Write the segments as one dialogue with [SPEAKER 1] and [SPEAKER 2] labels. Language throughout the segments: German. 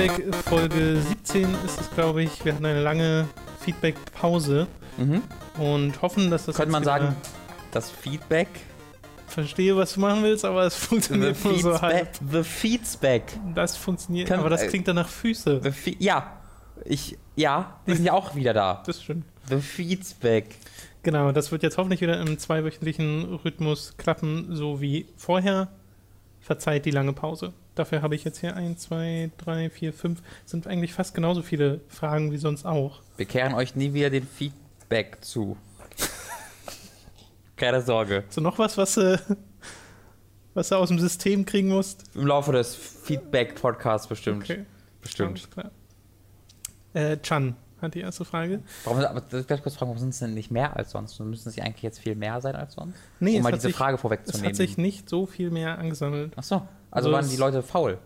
[SPEAKER 1] Feedback Folge 17 ist es, glaube ich. Wir hatten eine lange Feedback-Pause
[SPEAKER 2] Mhm.
[SPEAKER 1] Und hoffen, dass das.
[SPEAKER 2] Könnte man sagen, das Feedback.
[SPEAKER 1] Verstehe, was du machen willst, aber es
[SPEAKER 2] The,
[SPEAKER 1] funktioniert nur so halb.
[SPEAKER 2] The Feedback.
[SPEAKER 1] Das funktioniert,
[SPEAKER 2] Kann-
[SPEAKER 1] aber das
[SPEAKER 2] äh,
[SPEAKER 1] klingt dann nach Füße.
[SPEAKER 2] The ja. Ich, ja, die sind ja auch wieder da.
[SPEAKER 1] Das stimmt.
[SPEAKER 2] The Feedback.
[SPEAKER 1] Genau, das wird jetzt hoffentlich wieder im zweiwöchentlichen Rhythmus klappen, so wie vorher. Verzeiht die lange Pause. Dafür habe ich jetzt hier 1, 2, 3, 4, 5. Sind eigentlich fast genauso viele Fragen wie sonst auch.
[SPEAKER 2] Wir kehren euch nie wieder den Feedback zu. Keine Sorge.
[SPEAKER 1] So noch was, was, äh, was du aus dem System kriegen musst?
[SPEAKER 2] Im Laufe des Feedback-Podcasts bestimmt.
[SPEAKER 1] Okay,
[SPEAKER 2] Bestimmt.
[SPEAKER 1] alles klar. Äh, Chan hat die erste Frage.
[SPEAKER 2] Warum, aber werde ich kurz fragen, warum sind es denn nicht mehr als sonst? Müssen es eigentlich jetzt viel mehr sein als sonst?
[SPEAKER 1] Nee,
[SPEAKER 2] um
[SPEAKER 1] es
[SPEAKER 2] mal
[SPEAKER 1] hat
[SPEAKER 2] diese
[SPEAKER 1] sich-
[SPEAKER 2] Frage
[SPEAKER 1] Es
[SPEAKER 2] vorwegzunehmen.
[SPEAKER 1] hat sich nicht so viel mehr angesammelt.
[SPEAKER 2] Achso, also
[SPEAKER 1] Also
[SPEAKER 2] waren
[SPEAKER 1] es-
[SPEAKER 2] die Leute faul.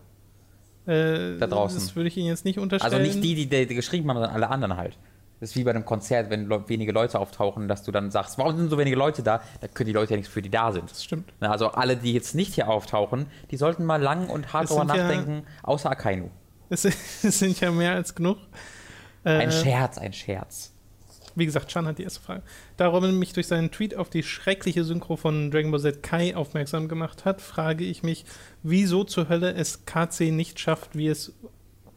[SPEAKER 1] Äh,
[SPEAKER 2] Da draußen.
[SPEAKER 1] Das würde ich Ihnen jetzt nicht unterstellen.
[SPEAKER 2] Also nicht die, die, die geschrieben haben, sondern alle anderen halt. Das ist wie bei einem Konzert, wenn Leu- wenige Leute auftauchen, dass du dann sagst, warum sind so wenige Leute da? Da können die Leute ja nichts für, die da sind.
[SPEAKER 1] Das stimmt.
[SPEAKER 2] Na, Also alle, die jetzt nicht hier auftauchen, die sollten mal lang und hart drüber
[SPEAKER 1] sind ja-
[SPEAKER 2] nachdenken, außer Akainu.
[SPEAKER 1] Es, es sind ja mehr als genug. Äh,
[SPEAKER 2] Ein Scherz, ein Scherz.
[SPEAKER 1] Wie gesagt, Chan hat die erste Frage. Da Robin mich durch seinen Tweet auf die schreckliche Synchro von Dragon Ball Z Kai aufmerksam gemacht hat, frage ich mich, wieso zur Hölle es KC nicht schafft, wie es,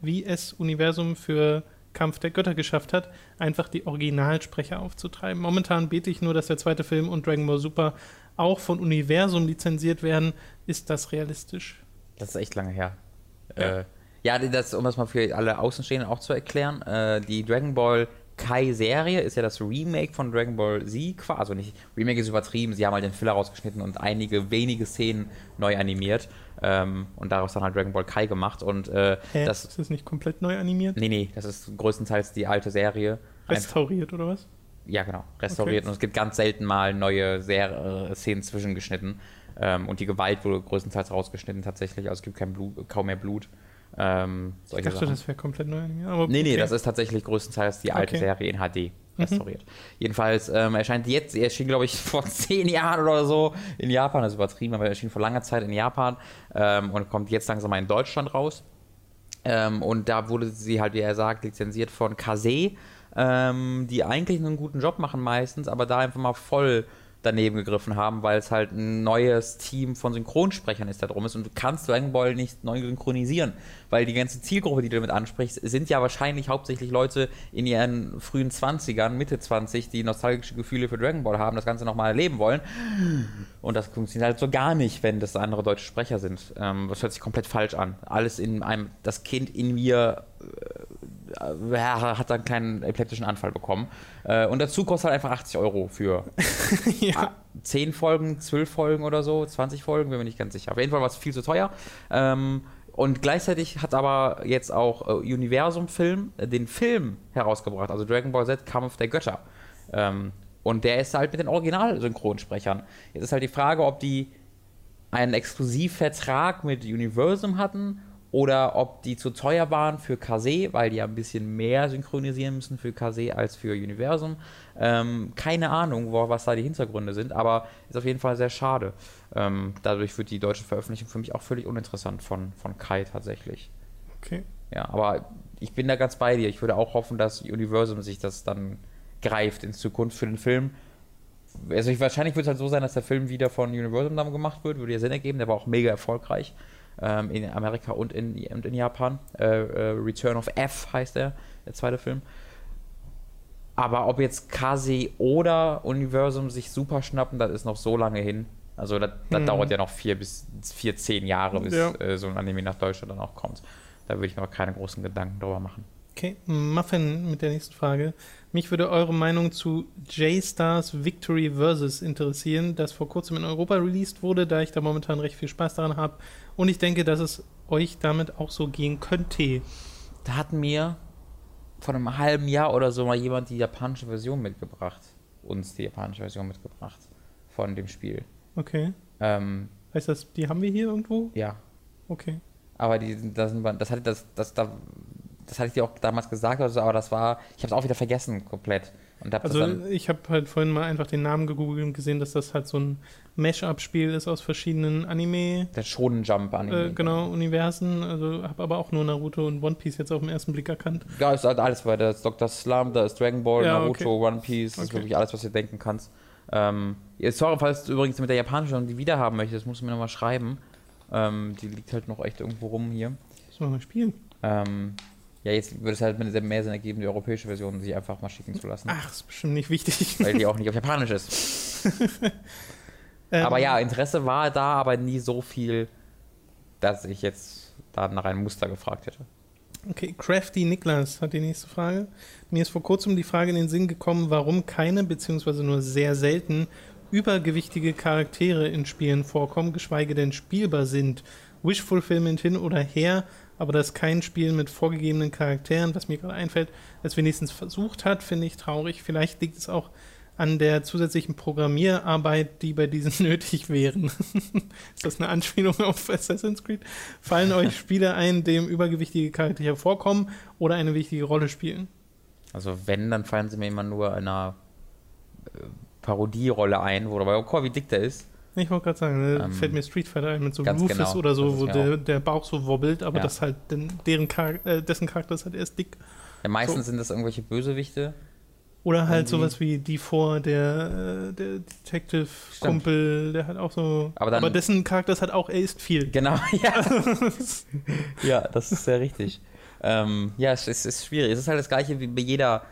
[SPEAKER 1] wie es Universum für Kampf der Götter geschafft hat, einfach die Originalsprecher aufzutreiben. Momentan bete ich nur, dass der zweite Film und Dragon Ball Super auch von Universum lizenziert werden. Ist das realistisch?
[SPEAKER 2] Das ist echt lange her.
[SPEAKER 1] Ja.
[SPEAKER 2] Äh, ja das, um das mal für alle Außenstehenden auch zu erklären, äh, die Dragon Ball Kai-Serie ist ja das Remake von Dragon Ball Z, quasi. Also nicht, Remake ist übertrieben, sie haben halt den Filler rausgeschnitten und einige wenige Szenen neu animiert ähm, und daraus dann halt Dragon Ball Kai gemacht und äh,
[SPEAKER 1] Hä?
[SPEAKER 2] das,
[SPEAKER 1] ist das nicht komplett neu animiert?
[SPEAKER 2] nee, nee, das ist größtenteils die alte Serie.
[SPEAKER 1] Restauriert oder was?
[SPEAKER 2] ja, genau, restauriert.
[SPEAKER 1] Okay.
[SPEAKER 2] Und es gibt ganz selten mal neue Ser äh, Szenen zwischengeschnitten. Ähm, und die Gewalt wurde größtenteils rausgeschnitten tatsächlich. Also es gibt kein Blut, kaum mehr Blut. Ähm,
[SPEAKER 1] Ich dachte,
[SPEAKER 2] Sachen.
[SPEAKER 1] das wäre komplett neu animiert. Aber
[SPEAKER 2] Nee, nee,
[SPEAKER 1] okay.
[SPEAKER 2] das ist tatsächlich größtenteils die alte
[SPEAKER 1] Okay.
[SPEAKER 2] Serie in HD restauriert. Jedenfalls ähm, erscheint jetzt, er erschien glaube ich vor zehn Jahren oder so in Japan, das ist übertrieben, aber er erschien vor langer Zeit in Japan ähm, und kommt jetzt langsam mal in Deutschland raus. Ähm, und da wurde sie halt, wie er sagt, lizenziert von Kase, ähm, die eigentlich einen guten Job machen meistens, aber da einfach mal voll daneben gegriffen haben, weil es halt ein neues Team von Synchronsprechern ist da drum ist und du kannst Dragon Ball nicht neu synchronisieren, weil die ganze Zielgruppe, die du damit ansprichst, sind ja wahrscheinlich hauptsächlich Leute in ihren frühen 20ern, Mitte 20, die nostalgische Gefühle für Dragon Ball haben, das Ganze nochmal erleben wollen. Und das funktioniert halt so gar nicht, wenn das andere deutsche Sprecher sind. Ähm, das hört sich komplett falsch an. Alles in einem, das Kind in mir äh, hat dann einen kleinen epileptischen Anfall bekommen. Äh, und dazu kostet halt einfach 80 Euro für
[SPEAKER 1] ja.
[SPEAKER 2] 10 Folgen, 12 Folgen oder so, 20 Folgen, bin mir nicht ganz sicher. Auf jeden Fall war es viel zu teuer. Ähm, und gleichzeitig hat aber jetzt auch äh, Universum Film äh, den Film herausgebracht, also Dragon Ball Z Kampf der Götter. Ähm, und der ist halt mit den Original-Synchronsprechern. Jetzt ist halt die Frage, ob die einen Exklusivvertrag mit Universum hatten oder ob die zu teuer waren für Kase, weil die ja ein bisschen mehr synchronisieren müssen für Kase als für Universum. Ähm, keine Ahnung, wo, was da die Hintergründe sind, aber ist auf jeden Fall sehr schade. Ähm, dadurch wird die deutsche Veröffentlichung für mich auch völlig uninteressant von, von Kai tatsächlich.
[SPEAKER 1] Okay.
[SPEAKER 2] Ja, aber ich bin da ganz bei dir. Ich würde auch hoffen, dass Universum sich das dann greift in Zukunft für den Film. Also ich, wahrscheinlich wird es halt so sein, dass der Film wieder von Universum dann gemacht wird, würde ja Sinn ergeben. Der war auch mega erfolgreich ähm, in Amerika und in, und in Japan. Äh, äh, Return of F heißt der, der zweite Film. Aber ob jetzt Kase oder Universum sich super schnappen, das ist noch so lange hin. Also das, das
[SPEAKER 1] Hm.
[SPEAKER 2] dauert ja noch vier bis vier, zehn Jahre, bis
[SPEAKER 1] Ja.
[SPEAKER 2] äh, so ein Anime nach Deutschland dann auch kommt. Da würde ich mir auch keine großen Gedanken drüber machen.
[SPEAKER 1] Okay, Muffin mit der nächsten Frage. Mich würde eure Meinung zu J-Stars Victory Versus interessieren, das vor kurzem in Europa released wurde, da ich da momentan recht viel Spaß daran habe. Und ich denke, dass es euch damit auch so gehen könnte.
[SPEAKER 2] Da hat mir vor einem halben Jahr oder so mal jemand die japanische Version mitgebracht. uns die japanische Version mitgebracht von dem Spiel.
[SPEAKER 1] Okay.
[SPEAKER 2] Ähm,
[SPEAKER 1] Heißt das, die haben wir hier irgendwo?
[SPEAKER 2] ja,
[SPEAKER 1] Okay.
[SPEAKER 2] aber die, das, das hatte das, das, das, das hatte ich dir auch damals gesagt, oder so, aber das war, ich habe es auch wieder vergessen komplett.
[SPEAKER 1] Also ich habe halt vorhin mal einfach den Namen gegoogelt und gesehen, dass das halt so ein Mash-up-Spiel ist aus verschiedenen Anime,
[SPEAKER 2] der Shonen Jump Anime.
[SPEAKER 1] äh, genau, Universen. Also habe aber auch nur Naruto und One Piece jetzt auf den ersten Blick erkannt.
[SPEAKER 2] Ja, ist halt alles bei. Da ist Dr. Slum, da ist Dragon Ball,
[SPEAKER 1] Ja,
[SPEAKER 2] Naruto,
[SPEAKER 1] okay.
[SPEAKER 2] One Piece, das ist
[SPEAKER 1] Okay.
[SPEAKER 2] wirklich alles, was du denken kannst. Ähm, sorry, falls du übrigens mit der japanischen die wieder haben möchtest, musst du mir nochmal schreiben. Ähm, die liegt halt noch echt irgendwo rum hier.
[SPEAKER 1] Müssen wir mal spielen.
[SPEAKER 2] Ähm, ja, jetzt würde es halt mit mehr Sinn ergeben, die europäische Version sich einfach mal schicken zu lassen.
[SPEAKER 1] Ach, ist bestimmt nicht wichtig.
[SPEAKER 2] Weil die auch nicht auf Japanisch ist.
[SPEAKER 1] Ähm,
[SPEAKER 2] aber ja, Interesse war da, aber nie so viel, dass ich jetzt da nach einem Muster gefragt hätte.
[SPEAKER 1] Okay, Crafty Niklas hat die nächste Frage. Mir ist vor kurzem die Frage in den Sinn gekommen, warum keine, beziehungsweise nur sehr selten, übergewichtige Charaktere in Spielen vorkommen, geschweige denn spielbar sind. Wish Fulfillment hin oder her, aber dass kein Spiel mit vorgegebenen Charakteren, was mir gerade einfällt, es wenigstens versucht hat, finde ich traurig. Vielleicht liegt es auch an der zusätzlichen Programmierarbeit, die bei diesen nötig wären. ist das eine Anspielung auf Assassin's Creed? Fallen euch Spiele ein, dem übergewichtige Charaktere vorkommen oder eine wichtige Rolle spielen?
[SPEAKER 2] Also wenn, dann fallen sie mir immer nur in einer äh, Parodierolle ein, wo dabei, oh, guck mal, wie dick der ist.
[SPEAKER 1] Ich wollte gerade sagen, ne,
[SPEAKER 2] Ähm,
[SPEAKER 1] fällt mir Street Fighter ein mit so Rufus
[SPEAKER 2] genau,
[SPEAKER 1] oder so,
[SPEAKER 2] ist
[SPEAKER 1] wo der, der Bauch so wobbelt, aber
[SPEAKER 2] Ja.
[SPEAKER 1] das halt den, deren Charak äh, dessen Charakter ist halt erst dick.
[SPEAKER 2] Ja, meistens
[SPEAKER 1] So.
[SPEAKER 2] sind das irgendwelche Bösewichte.
[SPEAKER 1] Oder halt
[SPEAKER 2] Irgendwie.
[SPEAKER 1] sowas wie die vor der, äh, der Detective-Kumpel, der hat auch so.
[SPEAKER 2] Aber dann-
[SPEAKER 1] dessen Charakter ist halt auch, er isst viel.
[SPEAKER 2] Genau, ja. ja, das ist sehr richtig. Ähm, ja, es ist, es ist schwierig. Es ist halt das gleiche wie bei jeder,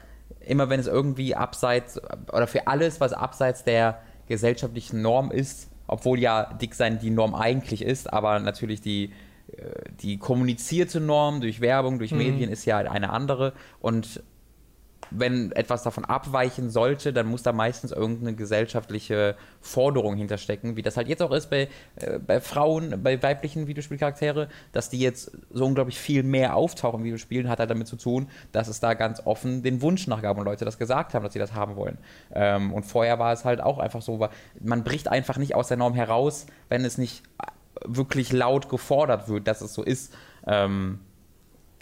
[SPEAKER 2] immer wenn es irgendwie abseits, oder für alles, was abseits der gesellschaftlichen Norm ist, obwohl ja dick sein die Norm eigentlich ist, aber natürlich die, äh, die kommunizierte Norm durch Werbung, durch
[SPEAKER 1] Mhm.
[SPEAKER 2] Medien ist ja eine andere. Und wenn etwas davon abweichen sollte, dann muss da meistens irgendeine gesellschaftliche Forderung hinterstecken, wie das halt jetzt auch ist bei, äh, bei Frauen, bei weiblichen Videospielcharaktere, dass die jetzt so unglaublich viel mehr auftauchen in Videospielen, hat halt damit zu tun, dass es da ganz offen den Wunsch nachgab und Leute das gesagt haben, dass sie das haben wollen. Ähm, und vorher war es halt auch einfach so, man bricht einfach nicht aus der Norm heraus, wenn es nicht wirklich laut gefordert wird, dass es so ist. Ähm,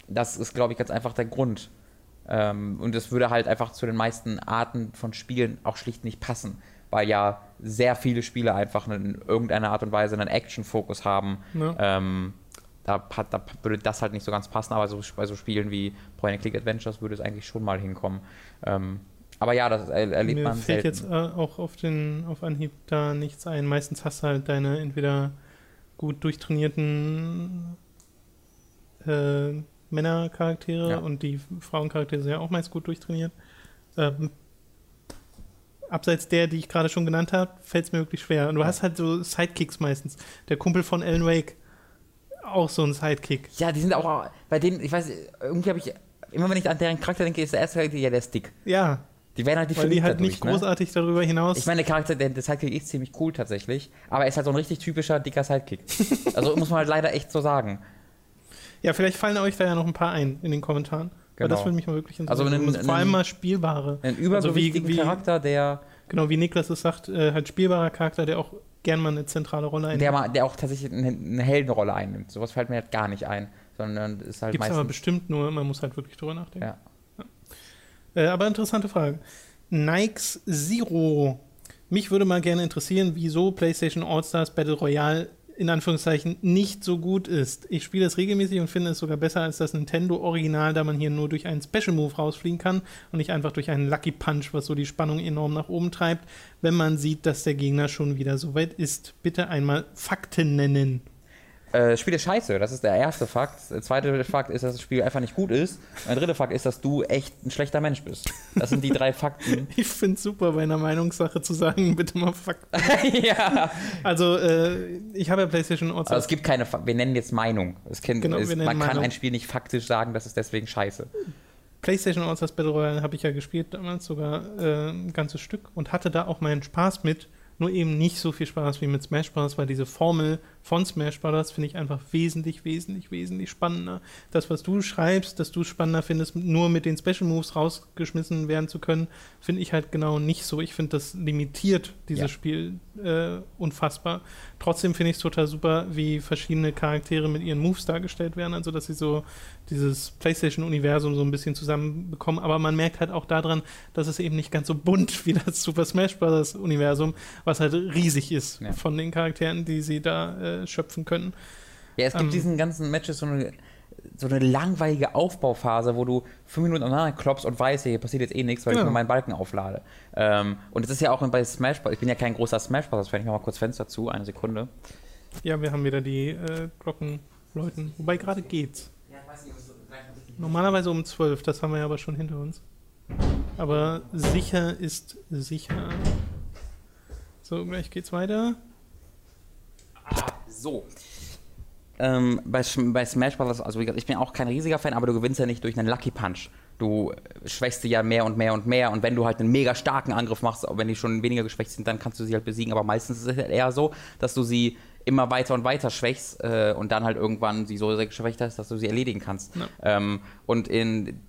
[SPEAKER 2] das ist, glaube ich, ganz einfach der Grund. Ähm, und es würde halt einfach zu den meisten Arten von Spielen auch schlicht nicht passen, weil ja sehr viele Spiele einfach in irgendeiner Art und Weise einen Action-Fokus haben.
[SPEAKER 1] Ne?
[SPEAKER 2] Ähm, da, da würde das halt nicht so ganz passen, aber so, bei so Spielen wie Point-and-Click-Adventures würde es eigentlich schon mal hinkommen. Ähm, aber ja, das er, erlebt
[SPEAKER 1] Mir
[SPEAKER 2] man
[SPEAKER 1] fällt
[SPEAKER 2] selten.
[SPEAKER 1] jetzt äh, auch auf, den, auf Anhieb da nichts ein. Meistens hast du halt deine entweder gut durchtrainierten äh, Männercharaktere
[SPEAKER 2] Ja.
[SPEAKER 1] und die Frauencharaktere sind ja auch meist gut durchtrainiert. Ähm, abseits der, die ich gerade schon genannt habe, fällt es mir wirklich schwer. Und du
[SPEAKER 2] Ja.
[SPEAKER 1] hast halt so Sidekicks meistens. Der Kumpel von Alan Wake, auch so ein Sidekick.
[SPEAKER 2] Ja, die sind auch, bei denen, ich weiß, irgendwie habe ich, immer wenn ich an deren Charakter denke, ist der erste Charakter, ja, der ist dick.
[SPEAKER 1] Ja,
[SPEAKER 2] Die werden halt
[SPEAKER 1] weil die halt
[SPEAKER 2] dadurch,
[SPEAKER 1] nicht
[SPEAKER 2] ne?
[SPEAKER 1] großartig darüber hinaus.
[SPEAKER 2] Ich meine, der Charakter, der, der Sidekick ist ziemlich cool tatsächlich, aber er ist halt so ein richtig typischer dicker Sidekick. Also muss man halt leider echt so sagen.
[SPEAKER 1] Ja, vielleicht fallen euch da ja noch ein paar ein in den Kommentaren. Weil das
[SPEAKER 2] Genau.
[SPEAKER 1] würde mich mal wirklich
[SPEAKER 2] Also
[SPEAKER 1] interessieren.
[SPEAKER 2] einen-
[SPEAKER 1] Vor allem
[SPEAKER 2] einen-
[SPEAKER 1] mal spielbare.
[SPEAKER 2] Einen übergewichtigen
[SPEAKER 1] wie-
[SPEAKER 2] Charakter, der,
[SPEAKER 1] Genau, wie Niklas es sagt, äh, halt spielbarer Charakter, der auch gern mal eine zentrale Rolle einnimmt.
[SPEAKER 2] der, mal, der auch tatsächlich eine, eine Heldenrolle einnimmt. Sowas fällt mir halt gar nicht ein, sondern ist halt
[SPEAKER 1] Gibt es aber
[SPEAKER 2] meistens...
[SPEAKER 1] bestimmt nur, man muss halt wirklich drüber nachdenken.
[SPEAKER 2] Ja.
[SPEAKER 1] Äh, aber interessante Frage. Nikes Zero. Mich würde mal gerne interessieren, wieso PlayStation All-Stars Battle Royale in Anführungszeichen nicht so gut ist. Ich spiele es regelmäßig und finde es sogar besser als das Nintendo Original, da man hier nur durch einen Special Move rausfliegen kann und nicht einfach durch einen Lucky Punch, was so die Spannung enorm nach oben treibt, wenn man sieht, dass der Gegner schon wieder so weit ist. Bitte einmal Fakten nennen.
[SPEAKER 2] Äh, das Spiel ist scheiße, das ist der erste Fakt. Der zweite Fakt ist, dass das Spiel einfach nicht gut ist. Und der dritte Fakt ist, dass du echt ein schlechter Mensch bist. Das sind die drei Fakten.
[SPEAKER 1] Ich finde es super, bei einer Meinungssache zu sagen, bitte mal Fakten.
[SPEAKER 2] ja.
[SPEAKER 1] Also, äh, ich habe ja PlayStation All
[SPEAKER 2] Also es gibt keine, Fa- wir nennen jetzt Meinung. Es kann,
[SPEAKER 1] Genau, nennen
[SPEAKER 2] man kann
[SPEAKER 1] Meinung.
[SPEAKER 2] ein Spiel nicht faktisch sagen, das ist deswegen scheiße.
[SPEAKER 1] PlayStation All-Stars Battle Royale habe ich ja gespielt damals sogar äh, ein ganzes Stück und hatte da auch meinen Spaß mit, nur eben nicht so viel Spaß wie mit Smash Bros., weil diese Formel von Smash Bros. finde ich einfach wesentlich, wesentlich, wesentlich spannender. Das, was du schreibst, dass du es spannender findest, nur mit den Special Moves rausgeschmissen werden zu können, finde ich halt genau nicht so. Ich finde, das limitiert dieses ja. Spiel äh, unfassbar. Trotzdem finde ich es total super, wie verschiedene Charaktere mit ihren Moves dargestellt werden, also dass sie so dieses PlayStation-Universum so ein bisschen zusammenbekommen. Aber man merkt halt auch daran, dass es eben nicht ganz so bunt wie das Super Smash Bros. Universum, was halt riesig ist ja. von den Charakteren, die sie da äh, schöpfen können.
[SPEAKER 2] Ja, es gibt ähm, diesen ganzen Matches so eine, so eine langweilige Aufbauphase, wo du fünf Minuten aneinander klopfst und weißt, hier passiert jetzt eh nichts, weil ja. ich nur meinen Balken auflade. Ähm, und es ist ja auch bei Smash Bros. Ich bin ja kein großer Smash Bros. Ich mache mal kurz Fenster zu, eine Sekunde.
[SPEAKER 1] Ja, wir haben wieder die äh, Glocken läuten. Wobei gerade geht's. Ja, ich weiß nicht, so Normalerweise um 12, das haben wir ja aber schon hinter uns. Aber sicher ist sicher. So, gleich geht's weiter.
[SPEAKER 2] So. Ähm, bei, bei Smash Bros., also wie gesagt, ich bin auch kein riesiger Fan, aber du gewinnst ja nicht durch einen Lucky Punch. Du schwächst sie ja mehr und mehr und mehr und wenn du halt einen mega starken Angriff machst, wenn die schon weniger geschwächt sind, dann kannst du sie halt besiegen, aber meistens ist es halt eher so, dass du sie immer weiter und weiter schwächst äh, und dann halt irgendwann sie so sehr geschwächt hast, dass du sie erledigen kannst. Ja. Ähm, und in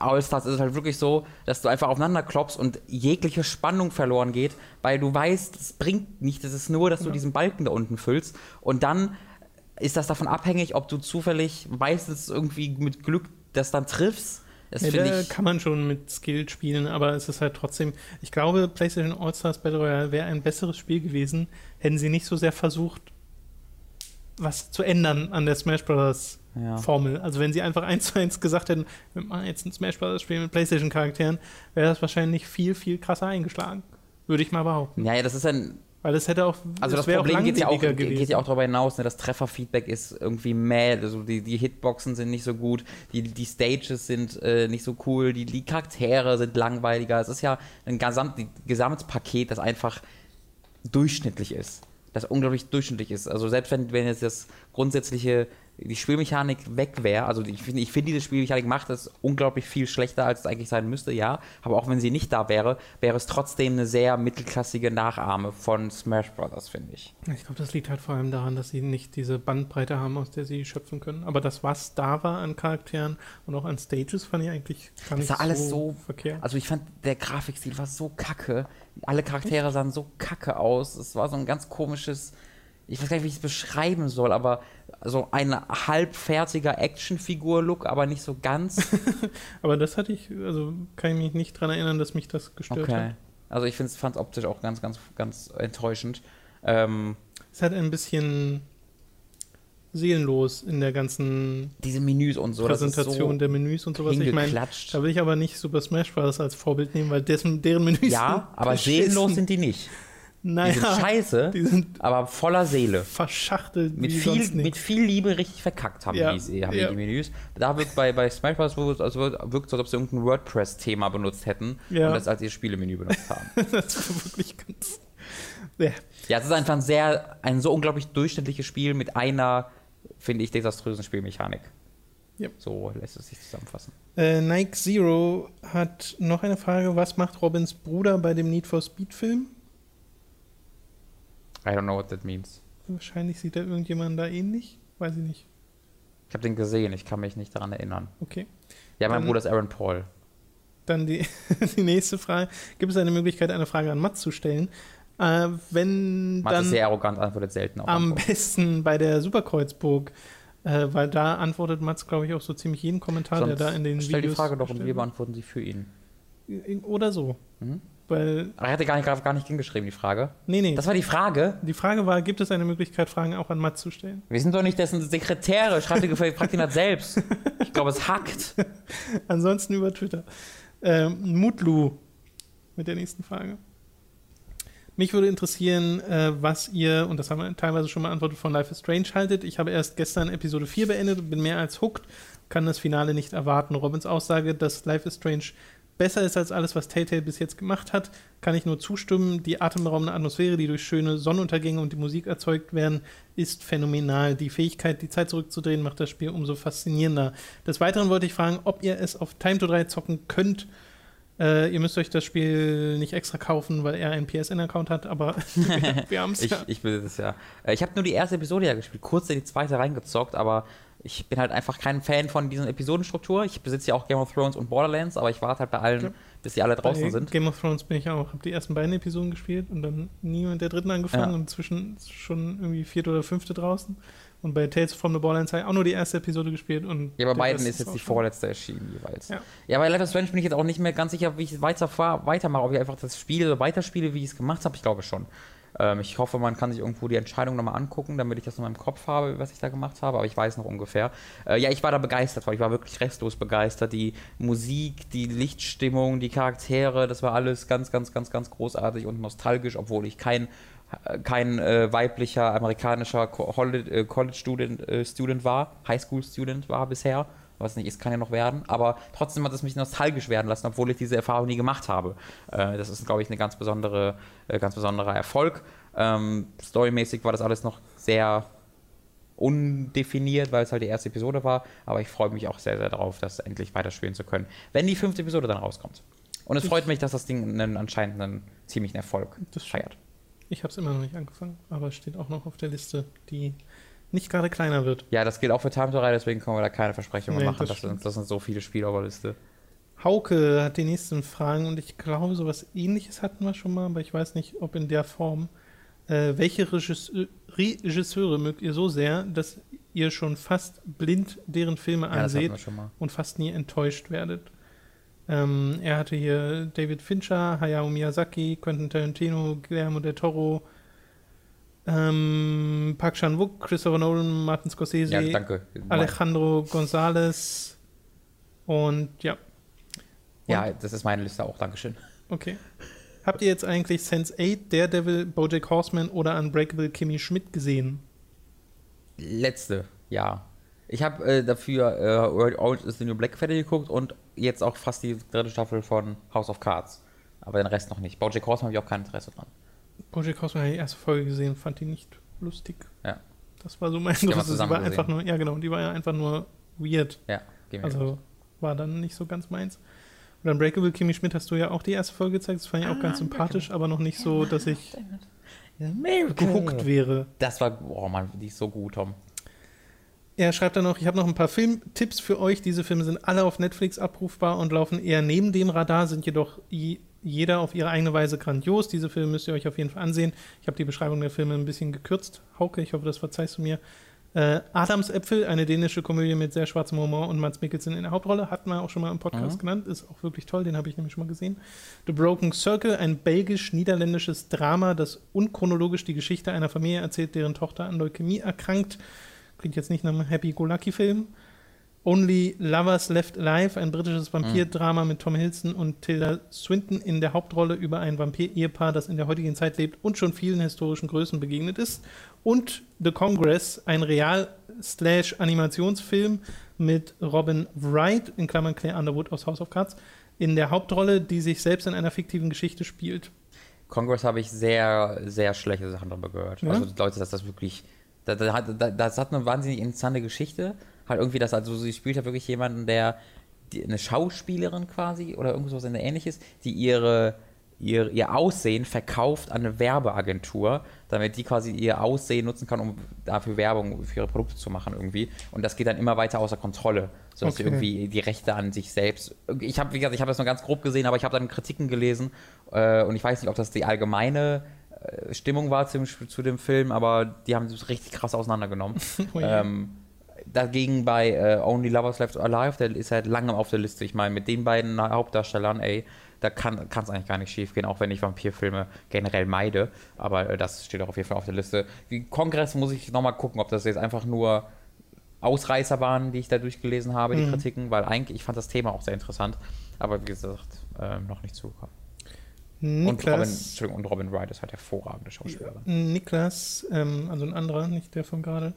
[SPEAKER 2] All-Stars ist es halt wirklich so, dass du einfach aufeinander klopfst und jegliche Spannung verloren geht, weil du weißt, es bringt nichts, es ist nur, dass du ja. diesen Balken da unten füllst und dann ist das davon abhängig, ob du zufällig weißt, dass irgendwie mit Glück das dann triffst. Das
[SPEAKER 1] ja, da ich kann man schon mit Skill spielen, aber es ist halt trotzdem, ich glaube, PlayStation All-Stars Battle Royale wäre ein besseres Spiel gewesen, hätten sie nicht so sehr versucht, was zu ändern an der Smash Bros ja. Formel. Also wenn sie einfach eins zu eins gesagt hätten, wir machen jetzt ein Smash Bros. Spiel mit PlayStation-Charakteren, wäre das wahrscheinlich viel, viel krasser eingeschlagen. Würde ich mal behaupten.
[SPEAKER 2] Ja, ja, das ist ein.
[SPEAKER 1] Weil das hätte auch.
[SPEAKER 2] Also das, das Problem geht ja, auch, geht ja auch darüber hinaus, ne? das Trefferfeedback ist irgendwie mad, also die, die Hitboxen sind nicht so gut, die, die Stages sind äh, nicht so cool, die, die Charaktere sind langweiliger. Es ist ja ein gesamt, gesamtes Paket, das einfach durchschnittlich ist. Das unglaublich durchschnittlich ist. Also selbst wenn, wenn jetzt das grundsätzliche die Spielmechanik weg wäre, also ich finde, ich find, diese Spielmechanik macht es unglaublich viel schlechter, als es eigentlich sein müsste, ja. Aber auch wenn sie nicht da wäre, wäre es trotzdem eine sehr mittelklassige Nachahme von Smash Bros., finde ich.
[SPEAKER 1] Ich glaube, das liegt halt vor allem daran, dass sie nicht diese Bandbreite haben, aus der sie schöpfen können. Aber das, was da war an Charakteren und auch an Stages, fand ich eigentlich
[SPEAKER 2] gar nicht das war alles so, so verkehrt. Also ich fand, der Grafikstil war so kacke. Alle Charaktere sahen so kacke aus. Es war so ein ganz komisches ich weiß gar nicht, wie ich es beschreiben soll, aber so ein halbfertiger Actionfigur-Look, aber nicht so ganz.
[SPEAKER 1] aber das hatte ich, also kann ich mich nicht daran erinnern, dass mich das gestört okay. hat.
[SPEAKER 2] Also ich fand es optisch auch ganz, ganz, ganz enttäuschend. Ähm,
[SPEAKER 1] es hat ein bisschen seelenlos in der ganzen
[SPEAKER 2] diese Menüs und so
[SPEAKER 1] Präsentation so der Menüs und sowas. Ich meine, da will ich aber nicht Super Smash Bros. als Vorbild nehmen, weil dessen, deren Menüs
[SPEAKER 2] ja, aber seelenlos sind die nicht. Naja, die sind scheiße, die sind aber voller Seele.
[SPEAKER 1] Verschachtelt.
[SPEAKER 2] Mit viel, mit viel Liebe richtig verkackt haben, ja. die, haben ja. die Menüs. Da wird bei, bei Smash Bros. Also wirkt es, als ob sie irgendein WordPress-Thema benutzt hätten ja. und das als ihr Spielemenü benutzt haben. das war wirklich ganz. Ja. ja, es ist einfach ein sehr, ein so unglaublich durchschnittliches Spiel mit einer, finde ich, desaströsen Spielmechanik. Ja. So lässt es sich zusammenfassen.
[SPEAKER 1] Äh, Nike Zero hat noch eine Frage: Was macht Robins Bruder bei dem Need for Speed-Film?
[SPEAKER 2] I don't know what that means.
[SPEAKER 1] Wahrscheinlich sieht da irgendjemand da ähnlich. Weiß ich nicht.
[SPEAKER 2] Ich habe den gesehen, ich kann mich nicht daran erinnern.
[SPEAKER 1] Okay.
[SPEAKER 2] Ja, mein dann, Bruder ist Aaron Paul.
[SPEAKER 1] Dann die, die nächste Frage. Gibt es eine Möglichkeit, eine Frage an Mats zu stellen? Äh, wenn
[SPEAKER 2] Mats dann ist sehr arrogant, antwortet selten
[SPEAKER 1] auf Am Antwort. besten bei der Superkreuzburg, äh, weil da antwortet Mats, glaube ich, auch so ziemlich jeden Kommentar, Sonst der da in den
[SPEAKER 2] stell Videos... Stell die Frage doch und wir beantworten sie für ihn.
[SPEAKER 1] Oder so. Mhm. Weil
[SPEAKER 2] er hatte gar nicht, gar nicht hingeschrieben, die Frage.
[SPEAKER 1] Nee, nee.
[SPEAKER 2] Das war die Frage.
[SPEAKER 1] Die Frage war, gibt es eine Möglichkeit, Fragen auch an Matt zu stellen?
[SPEAKER 2] Wir sind doch nicht dessen Sekretäre. Schreibt die das selbst. Ich glaube, es hackt.
[SPEAKER 1] Ansonsten über Twitter. Ähm, Mutlu mit der nächsten Frage. Mich würde interessieren, äh, was ihr, und das haben wir teilweise schon beantwortet, von Life is Strange haltet. Ich habe erst gestern Episode 4 beendet und bin mehr als hooked, kann das Finale nicht erwarten. Robins Aussage, dass Life is Strange besser ist als alles, was Telltale bis jetzt gemacht hat, kann ich nur zustimmen. Die atemberaubende Atmosphäre, die durch schöne Sonnenuntergänge und die Musik erzeugt werden, ist phänomenal. Die Fähigkeit, die Zeit zurückzudrehen, macht das Spiel umso faszinierender. Des Weiteren wollte ich fragen, ob ihr es auf Time to 3 zocken könnt. Äh, ihr müsst euch das Spiel nicht extra kaufen, weil er einen PSN-Account hat, aber wir, wir haben es
[SPEAKER 2] Ich,
[SPEAKER 1] ja.
[SPEAKER 2] ich will das ja. Äh, Ich habe nur die erste Episode ja gespielt, kurz in die zweite reingezockt, aber ich bin halt einfach kein Fan von dieser Episodenstruktur. Ich besitze ja auch Game of Thrones und Borderlands, aber ich warte halt bei allen, bis die alle draußen
[SPEAKER 1] Bei
[SPEAKER 2] sind.
[SPEAKER 1] Game of Thrones bin ich auch. Habe die ersten beiden Episoden gespielt und dann nie mit der dritten angefangen
[SPEAKER 2] Ja.
[SPEAKER 1] und inzwischen schon irgendwie vierte oder fünfte draußen. Und bei Tales from the Borderlands habe ich auch nur die erste Episode gespielt. Und
[SPEAKER 2] Ja, bei beiden ist jetzt die vorletzte erschienen jeweils.
[SPEAKER 1] Ja.
[SPEAKER 2] Ja, bei Life is Strange bin ich jetzt auch nicht mehr ganz sicher, wie ich weiter fahr, weitermache, ob ich einfach das Spiel weiterspiele, wie ich es gemacht habe. Ich glaube schon. Ähm, ich hoffe, man kann sich irgendwo die Entscheidung nochmal angucken, damit ich das noch im Kopf habe, was ich da gemacht habe, aber ich weiß noch ungefähr. Äh, ja, ich war da begeistert, weil ich war wirklich restlos begeistert. Die Musik, die Lichtstimmung, die Charaktere, das war alles ganz, ganz, ganz, ganz großartig und nostalgisch, obwohl ich kein kein äh, weiblicher amerikanischer äh, College Student, äh, Student war, Highschool Student war bisher. Was nicht ist, kann ja noch werden. Aber trotzdem hat es mich nostalgisch werden lassen, obwohl ich diese Erfahrung nie gemacht habe. Äh, das ist, glaube ich, ein ganz, besondere, äh, ganz besonderer Erfolg. Ähm, storymäßig war das alles noch sehr undefiniert, weil es halt die erste Episode war. Aber ich freue mich auch sehr, sehr darauf, das endlich weiterspielen zu können, wenn die fünfte Episode dann rauskommt. Und es
[SPEAKER 1] Ich-
[SPEAKER 2] freut mich, dass das Ding einen, anscheinend einen ziemlichen Erfolg
[SPEAKER 1] Das
[SPEAKER 2] feiert.
[SPEAKER 1] Ich habe es immer noch nicht angefangen, aber es steht auch noch auf der Liste, die nicht gerade kleiner wird.
[SPEAKER 2] Ja, das gilt auch für Time to Ride, deswegen können wir da keine Versprechungen
[SPEAKER 1] Nee,
[SPEAKER 2] machen.
[SPEAKER 1] das
[SPEAKER 2] Das, sind, das sind so viele Spiele auf der Liste.
[SPEAKER 1] Hauke hat die nächsten Fragen und ich glaube, sowas ähnliches hatten wir schon mal, aber ich weiß nicht, ob in der Form. Äh, welche Regisseur, Regisseure mögt ihr so sehr, dass ihr schon fast blind deren Filme
[SPEAKER 2] Ja,
[SPEAKER 1] anseht
[SPEAKER 2] mal.
[SPEAKER 1] und fast nie enttäuscht werdet? Ähm, er hatte hier David Fincher, Hayao Miyazaki, Quentin Tarantino, Guillermo del Toro, ähm, Park Chan-wook, Christopher Nolan, Martin Scorsese,
[SPEAKER 2] Ja, danke.
[SPEAKER 1] Alejandro González und ja,
[SPEAKER 2] Ja, das ist meine Liste auch. Dankeschön.
[SPEAKER 1] Okay. Habt ihr jetzt eigentlich Sense8, Daredevil, Bojack Horseman oder Unbreakable Kimmy Schmidt gesehen?
[SPEAKER 2] Letzte, ja. Ich habe äh, dafür äh, Orange is the New Black fertig geguckt und jetzt auch fast die dritte Staffel von House of Cards. Aber den Rest noch nicht. Bojack Horseman habe ich auch kein Interesse dran.
[SPEAKER 1] Bojack Horseman habe die erste Folge gesehen, fand die nicht lustig.
[SPEAKER 2] Ja.
[SPEAKER 1] Das war so mein größtes. Die war einfach nur, ja genau, die war ja einfach nur weird.
[SPEAKER 2] Ja, gehen wir
[SPEAKER 1] Also war dann nicht so ganz meins. Und Unbreakable Kimmy Schmidt hast du ja auch die erste Folge gezeigt. Das fand ich auch ganz sympathisch, aber noch nicht so, dass ich gehuckt wäre.
[SPEAKER 2] Das war, oh Mann, die ist so gut, Tom.
[SPEAKER 1] Er schreibt dann noch, ich habe noch ein paar Filmtipps für euch. Diese Filme sind alle auf Netflix abrufbar und laufen eher neben dem Radar, sind jedoch jeder auf ihre eigene Weise grandios. Diese Filme müsst ihr euch auf jeden Fall ansehen. Ich habe die Beschreibung der Filme ein bisschen gekürzt. Hauke, ich hoffe, das verzeihst du mir. Äh, Adams Äpfel, eine dänische Komödie mit sehr schwarzem Humor und Mats Mikkelsen in der Hauptrolle, hatten wir auch schon mal im Podcast
[SPEAKER 2] Mhm.
[SPEAKER 1] genannt, ist auch wirklich toll, den habe ich nämlich schon mal gesehen. The Broken Circle, ein belgisch-niederländisches Drama, das unchronologisch die Geschichte einer Familie erzählt, deren Tochter an Leukämie erkrankt. Klingt jetzt nicht nach einem Happy-Go-Lucky-Film. Only Lovers Left Alive, ein britisches Vampirdrama mit Tom Hiddleston und Tilda Swinton in der Hauptrolle über ein Vampir-Ehepaar, das in der heutigen Zeit lebt und schon vielen historischen Größen begegnet ist. Und The Congress, ein Real-Animationsfilm mit Robin Wright, in Klammern Claire Underwood aus House of Cards, in der Hauptrolle, die sich selbst in einer fiktiven Geschichte spielt.
[SPEAKER 2] Congress habe ich sehr, sehr schlechte Sachen darüber gehört.
[SPEAKER 1] Ja?
[SPEAKER 2] Also Leute, dass das wirklich, das, das, hat, das hat eine wahnsinnig interessante Geschichte. Halt irgendwie, das, also sie spielt ja wirklich jemanden, der, die, eine Schauspielerin quasi oder irgendwas in der ähnliches, die ihre, ihr, ihr Aussehen verkauft an eine Werbeagentur, damit die quasi ihr Aussehen nutzen kann, um dafür Werbung für ihre Produkte zu machen irgendwie. Und das geht dann immer weiter außer Kontrolle, sodass sie
[SPEAKER 1] Okay.
[SPEAKER 2] irgendwie die Rechte an sich selbst. Ich habe, wie gesagt, ich habe das nur ganz grob gesehen, aber ich habe dann Kritiken gelesen äh, und ich weiß nicht, ob das die allgemeine äh, Stimmung war zu dem, zu dem Film, aber die haben es richtig krass auseinandergenommen.
[SPEAKER 1] Oh je.
[SPEAKER 2] ähm, dagegen bei äh, Only Lovers Left Alive, der ist halt lange auf der Liste. Ich meine, mit den beiden Hauptdarstellern, ey, da kann es eigentlich gar nicht schief gehen, auch wenn ich Vampirfilme generell meide. Aber äh, das steht auch auf jeden Fall auf der Liste. Wie Kongress muss ich nochmal gucken, ob das jetzt einfach nur Ausreißer waren, die ich da durchgelesen habe, die
[SPEAKER 1] Mhm.
[SPEAKER 2] Kritiken, weil eigentlich, ich fand das Thema auch sehr interessant, aber wie gesagt, ähm, noch nicht zugekommen. Und Robin, und Robin Wright ist halt hervorragende Schauspielerin.
[SPEAKER 1] Niklas ähm, also ein anderer, nicht der von gerade,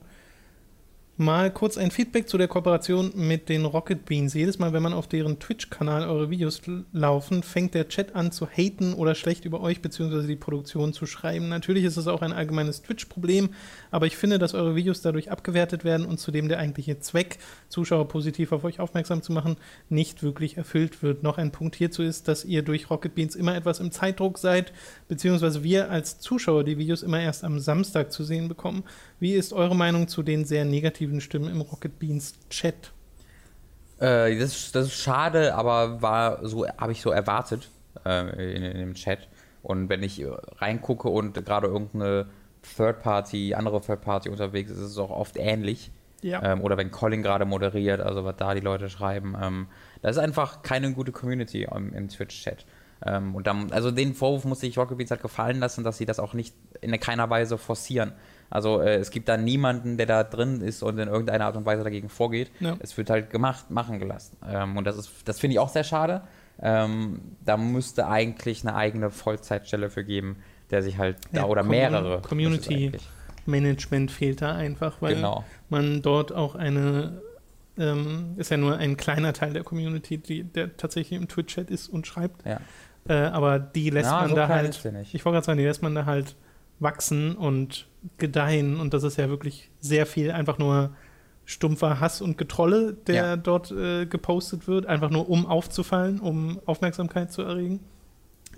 [SPEAKER 1] Mal kurz ein Feedback zu der Kooperation mit den Rocket Beans. Jedes Mal, wenn man auf deren Twitch-Kanal eure Videos laufen, fängt der Chat an zu haten oder schlecht über euch bzw. die Produktion zu schreiben. Natürlich ist es auch ein allgemeines Twitch-Problem, aber ich finde, dass eure Videos dadurch abgewertet werden und zudem der eigentliche Zweck, Zuschauer positiv auf euch aufmerksam zu machen, nicht wirklich erfüllt wird. Noch ein Punkt hierzu ist, dass ihr durch Rocket Beans immer etwas im Zeitdruck seid, beziehungsweise wir als Zuschauer die Videos immer erst am Samstag zu sehen bekommen. Wie ist eure Meinung zu den sehr negativen Stimmen im Rocket Beans Chat?
[SPEAKER 2] Äh, das, das, ist schade, aber war so, habe ich so erwartet äh, in, in, dem Chat. Und wenn ich reingucke und gerade irgendeine Third Party, andere Third Party unterwegs ist, ist es auch oft ähnlich. Ja. Ähm, oder wenn Colin gerade moderiert, also was da die Leute schreiben. Ähm, das ist einfach keine gute Community im, im Twitch-Chat. Ähm, und dann, also den Vorwurf muss sich Rocket Beans halt gefallen lassen, dass sie das auch nicht in keiner Weise forcieren. Also äh, es gibt da niemanden, der da drin ist und in irgendeiner Art und Weise dagegen vorgeht. Ja. Es wird halt gemacht, machen gelassen. Ähm, und das ist, das finde ich auch sehr schade. Ähm, da müsste eigentlich eine eigene Vollzeitstelle für geben, der sich halt ja, da oder Com mehrere.
[SPEAKER 1] Community Management fehlt da einfach, weil genau. man dort auch eine ähm, ist ja nur ein kleiner Teil der Community, die, der tatsächlich im Twitch-Chat ist und schreibt. Ja. Äh, aber die lässt ja, man so da halt. Ich wollte gerade sagen, die lässt man da halt wachsen und gedeihen. Und das ist ja wirklich sehr viel einfach nur stumpfer Hass und Getrolle, der ja. dort äh, gepostet wird, einfach nur um aufzufallen, um Aufmerksamkeit zu erregen.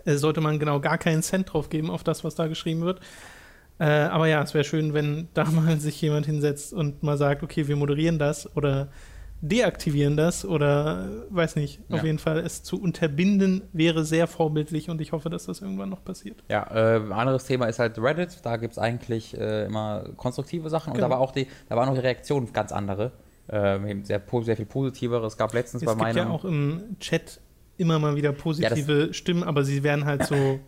[SPEAKER 1] Äh, sollte man genau gar keinen Cent drauf geben auf das, was da geschrieben wird. Äh, aber ja, es wäre schön, wenn da mal sich jemand hinsetzt und mal sagt, okay, wir moderieren das oder deaktivieren das oder weiß nicht, ja. auf jeden Fall es zu unterbinden wäre sehr vorbildlich und ich hoffe, dass das irgendwann noch passiert.
[SPEAKER 2] Ja, äh, anderes Thema ist halt Reddit, da gibt es eigentlich äh, immer konstruktive Sachen genau. und da war auch die, da waren auch die Reaktionen ganz andere, äh, sehr, sehr viel positivere. Es gab letztens
[SPEAKER 1] es
[SPEAKER 2] bei meinem...
[SPEAKER 1] Es gibt ja auch im Chat immer mal wieder positive ja, Stimmen, aber sie werden halt so,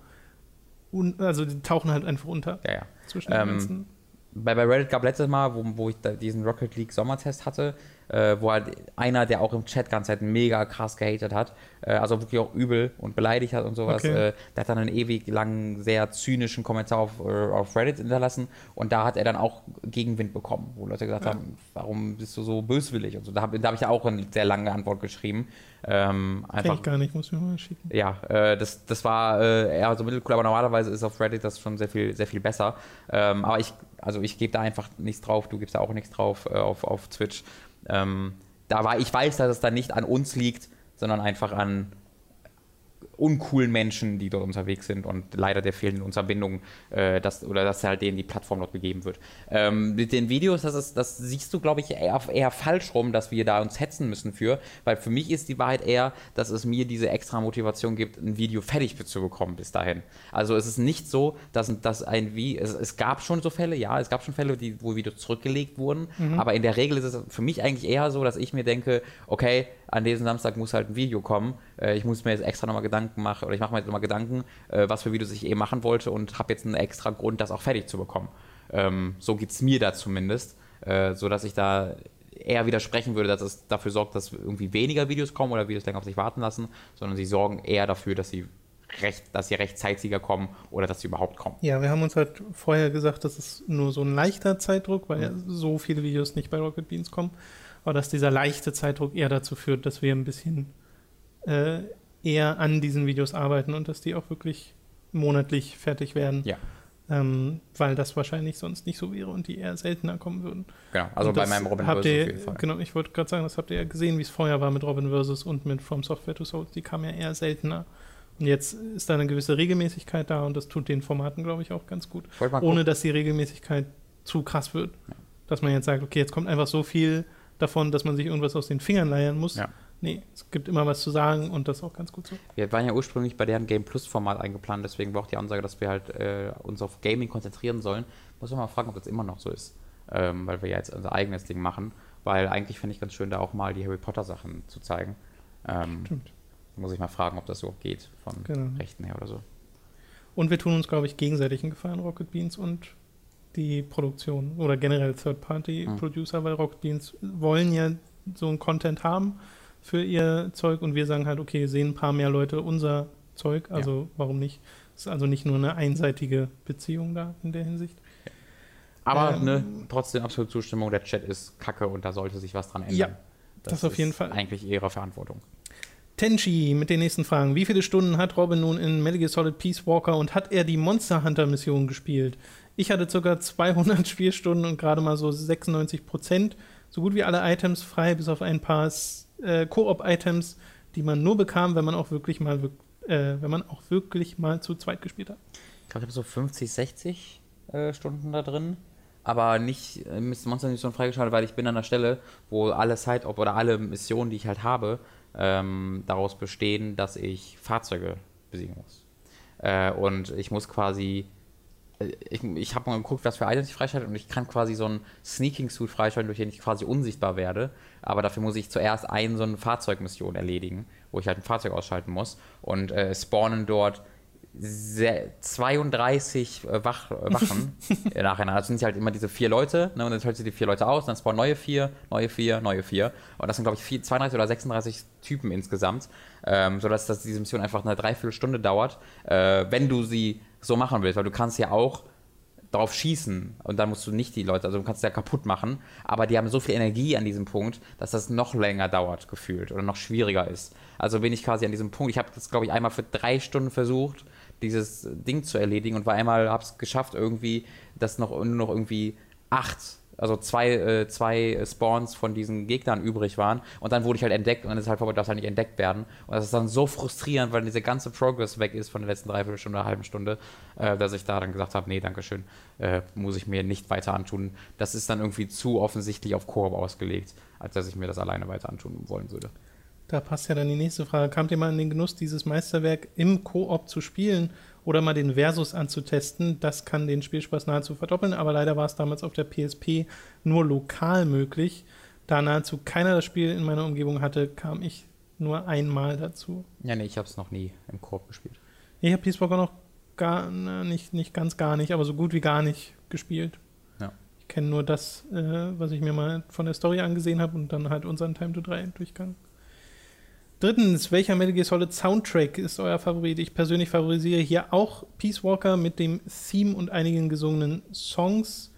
[SPEAKER 1] also die tauchen halt einfach unter.
[SPEAKER 2] Ja, ja. Zwischen ähm, den ganzen bei, bei Reddit gab letztes Mal, wo, wo ich diesen Rocket League Sommertest hatte, äh, wo halt einer, der auch im Chat ganz Zeit mega krass gehatet hat, äh, also wirklich auch übel und beleidigt hat und sowas, okay. äh, der hat dann einen ewig langen, sehr zynischen Kommentar auf, äh, auf Reddit hinterlassen und da hat er dann auch Gegenwind bekommen, wo Leute gesagt ja. haben, warum bist du so böswillig und so. Da habe da hab ich ja auch eine sehr lange Antwort geschrieben. Ähm,
[SPEAKER 1] einfach, ich gar nicht, muss ich mir mal schicken.
[SPEAKER 2] Ja, äh, das, das war äh, eher so mittelcool, aber normalerweise ist auf Reddit das schon sehr viel, sehr viel besser. Ähm, aber ich, also ich gebe da einfach nichts drauf, du gibst da auch nichts drauf auf, auf Twitch. Ähm, da war, ich weiß, dass es dann nicht an uns liegt, sondern einfach an uncoolen Menschen, die dort unterwegs sind und leider der fehlenden Unterbindung, äh, dass, oder dass halt denen die Plattform dort gegeben wird. Ähm, mit den Videos, das, ist, das siehst du, glaube ich, eher, eher falsch rum, dass wir da uns hetzen müssen für, weil für mich ist die Wahrheit eher, dass es mir diese extra Motivation gibt, ein Video fertig zu bekommen bis dahin. Also es ist nicht so, dass, dass ein wie es, es gab schon so Fälle, ja, es gab schon Fälle, die, wo Videos zurückgelegt wurden, mhm. aber in der Regel ist es für mich eigentlich eher so, dass ich mir denke, okay, an diesem Samstag muss halt ein Video kommen. Äh, ich muss mir jetzt extra nochmal Gedanken machen, oder ich mache mir jetzt nochmal Gedanken, äh, was für Videos ich eh machen wollte und habe jetzt einen extra Grund, das auch fertig zu bekommen. Ähm, so geht es mir da zumindest, äh, sodass ich da eher widersprechen würde, dass es dafür sorgt, dass irgendwie weniger Videos kommen oder Videos länger auf sich warten lassen, sondern sie sorgen eher dafür, dass sie recht, dass sie rechtzeitiger kommen oder dass sie überhaupt kommen.
[SPEAKER 1] Ja, wir haben uns halt vorher gesagt, das ist nur so ein leichter Zeitdruck, weil ja so viele Videos nicht bei Rocket Beans kommen aber dass dieser leichte Zeitdruck eher dazu führt, dass wir ein bisschen äh, eher an diesen Videos arbeiten und dass die auch wirklich monatlich fertig werden.
[SPEAKER 2] Ja.
[SPEAKER 1] Ähm, weil das wahrscheinlich sonst nicht so wäre und die eher seltener kommen würden.
[SPEAKER 2] Genau, also bei meinem Robin
[SPEAKER 1] Versus ihr, auf jeden Fall. Genau, ich wollte gerade sagen, das habt ihr ja gesehen, wie es vorher war mit Robin Versus und mit From Software to Souls. Die kamen ja eher seltener. Und jetzt ist da eine gewisse Regelmäßigkeit da und das tut den Formaten, glaube ich, auch ganz gut. Ohne dass die Regelmäßigkeit zu krass wird. Ja. Dass man jetzt sagt, okay, jetzt kommt einfach so viel davon, dass man sich irgendwas aus den Fingern leiern muss. Ja. Nee, es gibt immer was zu sagen und das ist auch ganz gut so.
[SPEAKER 2] Wir waren ja ursprünglich bei deren Game Plus Format eingeplant, deswegen war auch die Ansage, dass wir halt äh, uns auf Gaming konzentrieren sollen. Muss man mal fragen, ob das immer noch so ist, ähm, weil wir ja jetzt unser eigenes Ding machen. Weil eigentlich finde ich ganz schön, da auch mal die Harry Potter Sachen zu zeigen. Ähm, Stimmt. Muss ich mal fragen, ob das so geht von genau. Rechten her oder so.
[SPEAKER 1] Und wir tun uns, glaube ich, gegenseitig einen Gefallen, Rocket Beans und die Produktion oder generell Third-Party-Producer, mhm. weil Rocket Beans wollen ja so ein Content haben für ihr Zeug und wir sagen halt, okay, sehen ein paar mehr Leute unser Zeug, also ja. warum nicht? Ist also nicht nur eine einseitige Beziehung da in der Hinsicht.
[SPEAKER 2] Aber
[SPEAKER 1] Ähm,
[SPEAKER 2] ne, trotzdem absolute Zustimmung, der Chat ist kacke und da sollte sich was dran ändern.
[SPEAKER 1] Ja, das auf jeden Fall.
[SPEAKER 2] Eigentlich ihre Verantwortung.
[SPEAKER 1] Tenchi mit den nächsten Fragen. Wie viele Stunden hat Robin nun in Metal Gear Solid Peace Walker und hat er die Monster Hunter Mission gespielt? Ich hatte ca. 200 Spielstunden und gerade mal so 96 Prozent. So gut wie alle Items frei, bis auf ein paar äh, Koop-Items, die man nur bekam, wenn man auch wirklich mal, äh, wenn man auch wirklich mal zu zweit gespielt hat.
[SPEAKER 2] Ich glaube, ich habe so 50, 60 äh, Stunden da drin. Aber nicht äh, Mr. Monster Mission freigeschaltet, weil ich bin an der Stelle, wo alle Side oder alle Missionen, die ich halt habe, ähm, daraus bestehen, dass ich Fahrzeuge besiegen muss. Äh, und ich muss quasi. Äh, Ich, ich habe mal geguckt, was für Items ich freischalte und ich kann quasi so einen Sneaking-Suit freischalten, durch den ich quasi unsichtbar werde. Aber dafür muss ich zuerst eine so eine Fahrzeugmission erledigen, wo ich halt ein Fahrzeug ausschalten muss. Und äh, spawnen dort sehr, 32 äh, Wach, äh, Wachen nacheinander. Also sind sie halt immer diese vier Leute, ne, und dann teilt sie die vier Leute aus, dann spawnen neue vier, neue vier, neue vier. Und das sind, glaube ich, vier, 32 oder 36 Typen insgesamt, ähm, sodass dass diese Mission einfach eine Dreiviertelstunde dauert, äh, wenn du sie so machen willst, weil du kannst ja auch drauf schießen und dann musst du nicht die Leute, also du kannst ja kaputt machen, aber die haben so viel Energie an diesem Punkt, dass das noch länger dauert gefühlt oder noch schwieriger ist. Also bin ich quasi an diesem Punkt, ich habe das glaube ich einmal für drei Stunden versucht, dieses Ding zu erledigen und war einmal, habe es geschafft irgendwie, dass noch nur noch irgendwie acht, also zwei, äh, zwei Spawns von diesen Gegnern übrig waren und dann wurde ich halt entdeckt und dann ist halt vorbei, darf halt nicht entdeckt werden und das ist dann so frustrierend, weil diese ganze Progress weg ist von der letzten Dreiviertelstunde oder halben Stunde, äh, dass ich da dann gesagt habe, nee, dankeschön, äh, muss ich mir nicht weiter antun. Das ist dann irgendwie zu offensichtlich auf Koop ausgelegt, als dass ich mir das alleine weiter antun wollen würde.
[SPEAKER 1] Da passt ja dann die nächste Frage. Kamt ihr mal in den Genuss, dieses Meisterwerk im Koop zu spielen oder mal den Versus anzutesten? Das kann den Spielspaß nahezu verdoppeln, aber leider war es damals auf der PSP nur lokal möglich. Da nahezu keiner das Spiel in meiner Umgebung hatte, kam ich nur einmal dazu.
[SPEAKER 2] Ja, nee, ich habe es noch nie im Koop gespielt.
[SPEAKER 1] Ich habe Peace Walker noch gar na, nicht, nicht ganz gar nicht, aber so gut wie gar nicht gespielt.
[SPEAKER 2] Ja.
[SPEAKER 1] Ich kenne nur das, äh, was ich mir mal von der Story angesehen habe und dann halt unseren Time to 3 Durchgang. Drittens, welcher Metal Gear Solid Soundtrack ist euer Favorit? Ich persönlich favorisiere hier auch Peace Walker mit dem Theme und einigen gesungenen Songs.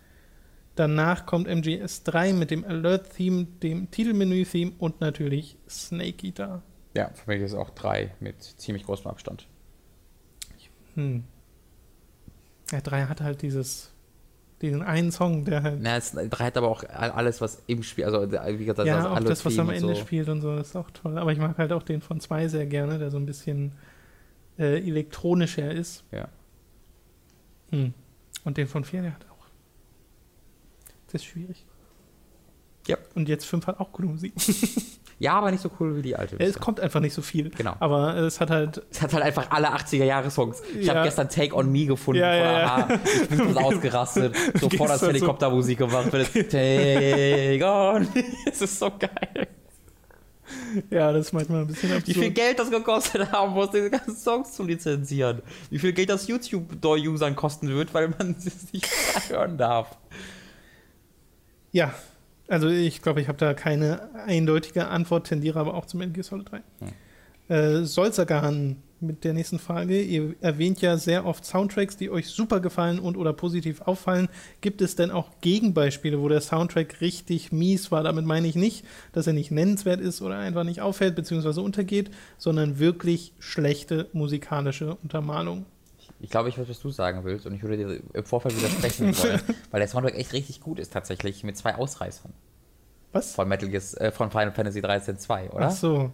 [SPEAKER 1] Danach kommt MGS3 mit dem Alert-Theme, dem Titelmenü-Theme und natürlich Snake Eater.
[SPEAKER 2] Ja, für mich ist es auch drei mit ziemlich großem Abstand.
[SPEAKER 1] Hm. Ja, 3 hat halt dieses, diesen einen Song, der halt.
[SPEAKER 2] Na, es hat aber auch alles, was im Spiel, also wie gesagt,
[SPEAKER 1] ja,
[SPEAKER 2] also
[SPEAKER 1] auch das, was am Ende
[SPEAKER 2] so.
[SPEAKER 1] spielt und so, ist auch toll. Aber ich mag halt auch den von 2 sehr gerne, der so ein bisschen äh, elektronischer ist.
[SPEAKER 2] Ja.
[SPEAKER 1] Hm. Und den von 4, der hat auch. Das ist schwierig.
[SPEAKER 2] Ja.
[SPEAKER 1] Und jetzt 5 hat auch coole Musik.
[SPEAKER 2] ja, aber nicht so cool wie die alte.
[SPEAKER 1] es kommt einfach nicht so viel.
[SPEAKER 2] Genau.
[SPEAKER 1] Aber es hat halt.
[SPEAKER 2] Es hat halt einfach alle 80er-Jahre-Songs. Ich
[SPEAKER 1] Ja.
[SPEAKER 2] habe gestern Take on Me gefunden
[SPEAKER 1] Ja, ja, ja.
[SPEAKER 2] Ich bin kurz ausgerastet. Sofort als
[SPEAKER 1] so-
[SPEAKER 2] Helikoptermusik gemacht. wird. Take on Me. Es ist so geil.
[SPEAKER 1] Ja, das ist manchmal ein bisschen absurd.
[SPEAKER 2] Wie viel Geld das gekostet haben muss, diese ganzen Songs zu lizenzieren. Wie viel Geld das YouTube-Usern kosten wird, weil man es nicht hören darf.
[SPEAKER 1] Ja, also ich glaube, ich habe da keine eindeutige Antwort, tendiere aber auch zum Metal Gear Solid 3. Äh, Solzagan mit der nächsten Frage. Ihr erwähnt ja sehr oft Soundtracks, die euch super gefallen und oder positiv auffallen. Gibt es denn auch Gegenbeispiele, wo der Soundtrack richtig mies war? Damit meine ich nicht, dass er nicht nennenswert ist oder einfach nicht auffällt bzw. untergeht, sondern wirklich schlechte musikalische Untermalung.
[SPEAKER 2] Ich glaube, ich weiß, was du sagen willst und ich würde dir im Vorfeld widersprechen wollen, weil der Soundtrack echt richtig gut ist tatsächlich mit zwei Ausreißern
[SPEAKER 1] Was?
[SPEAKER 2] von Metal Gear, äh, von Final Fantasy 13 2, oder?
[SPEAKER 1] Ach so.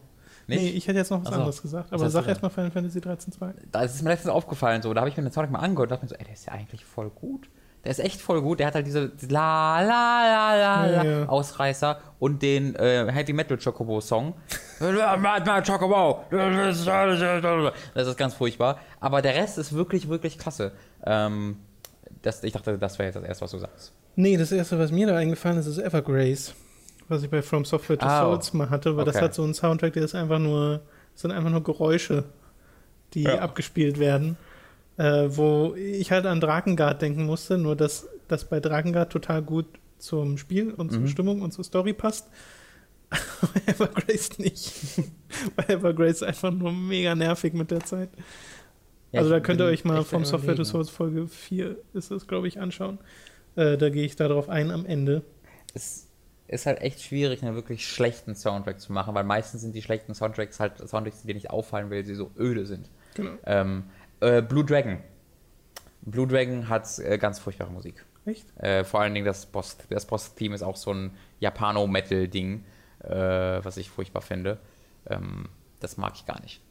[SPEAKER 2] Nicht?
[SPEAKER 1] Nee, ich hätte jetzt noch was
[SPEAKER 2] Ach so.
[SPEAKER 1] anderes gesagt. Aber sag
[SPEAKER 2] du
[SPEAKER 1] erst mal Final Fantasy 13 2.
[SPEAKER 2] Da ist mir letztens aufgefallen, so, da habe ich mir den Soundtrack mal angehört und dachte mir so, ey, der ist ja eigentlich voll gut. Der ist echt voll gut. Der hat halt diese La La La La La
[SPEAKER 1] Ja, ja.
[SPEAKER 2] Ausreißer und den äh, Heavy Metal Chocobo Song. Chocobo. Das ist ganz furchtbar. Aber der Rest ist wirklich, wirklich klasse. Ähm, das, ich dachte, das wäre jetzt das erste, was du sagst.
[SPEAKER 1] Nee, das erste, was mir da eingefallen ist, ist Evergrace. Was ich bei From Software to
[SPEAKER 2] Ah,
[SPEAKER 1] Souls mal hatte, weil das
[SPEAKER 2] okay.
[SPEAKER 1] hat so einen Soundtrack, der ist einfach nur, das sind einfach nur Geräusche, die
[SPEAKER 2] Ja.
[SPEAKER 1] abgespielt werden. Äh, wo ich halt an Drakengard denken musste, nur dass das bei Drakengard total gut zum Spiel und zur
[SPEAKER 2] Mhm.
[SPEAKER 1] Stimmung und zur Story passt. Evergrace nicht. weil Evergrace einfach nur mega nervig mit der Zeit.
[SPEAKER 2] Ja,
[SPEAKER 1] also da könnt ihr euch mal vom Software to
[SPEAKER 2] Überlegen.
[SPEAKER 1] Souls Folge 4 ist es, glaube ich, anschauen. Äh, da gehe ich darauf ein am Ende.
[SPEAKER 2] Es ist halt echt schwierig, einen wirklich schlechten Soundtrack zu machen, weil meistens sind die schlechten Soundtracks halt Soundtracks, die dir nicht auffallen, weil sie so öde sind.
[SPEAKER 1] Genau.
[SPEAKER 2] Ähm, äh, Blue Dragon. Blue Dragon hat äh, ganz furchtbare Musik.
[SPEAKER 1] Echt?
[SPEAKER 2] Äh, vor allen Dingen das Boss. Das Boss-Team ist auch so ein Japano-Metal-Ding, äh, was ich furchtbar finde. Ähm, das mag ich gar nicht.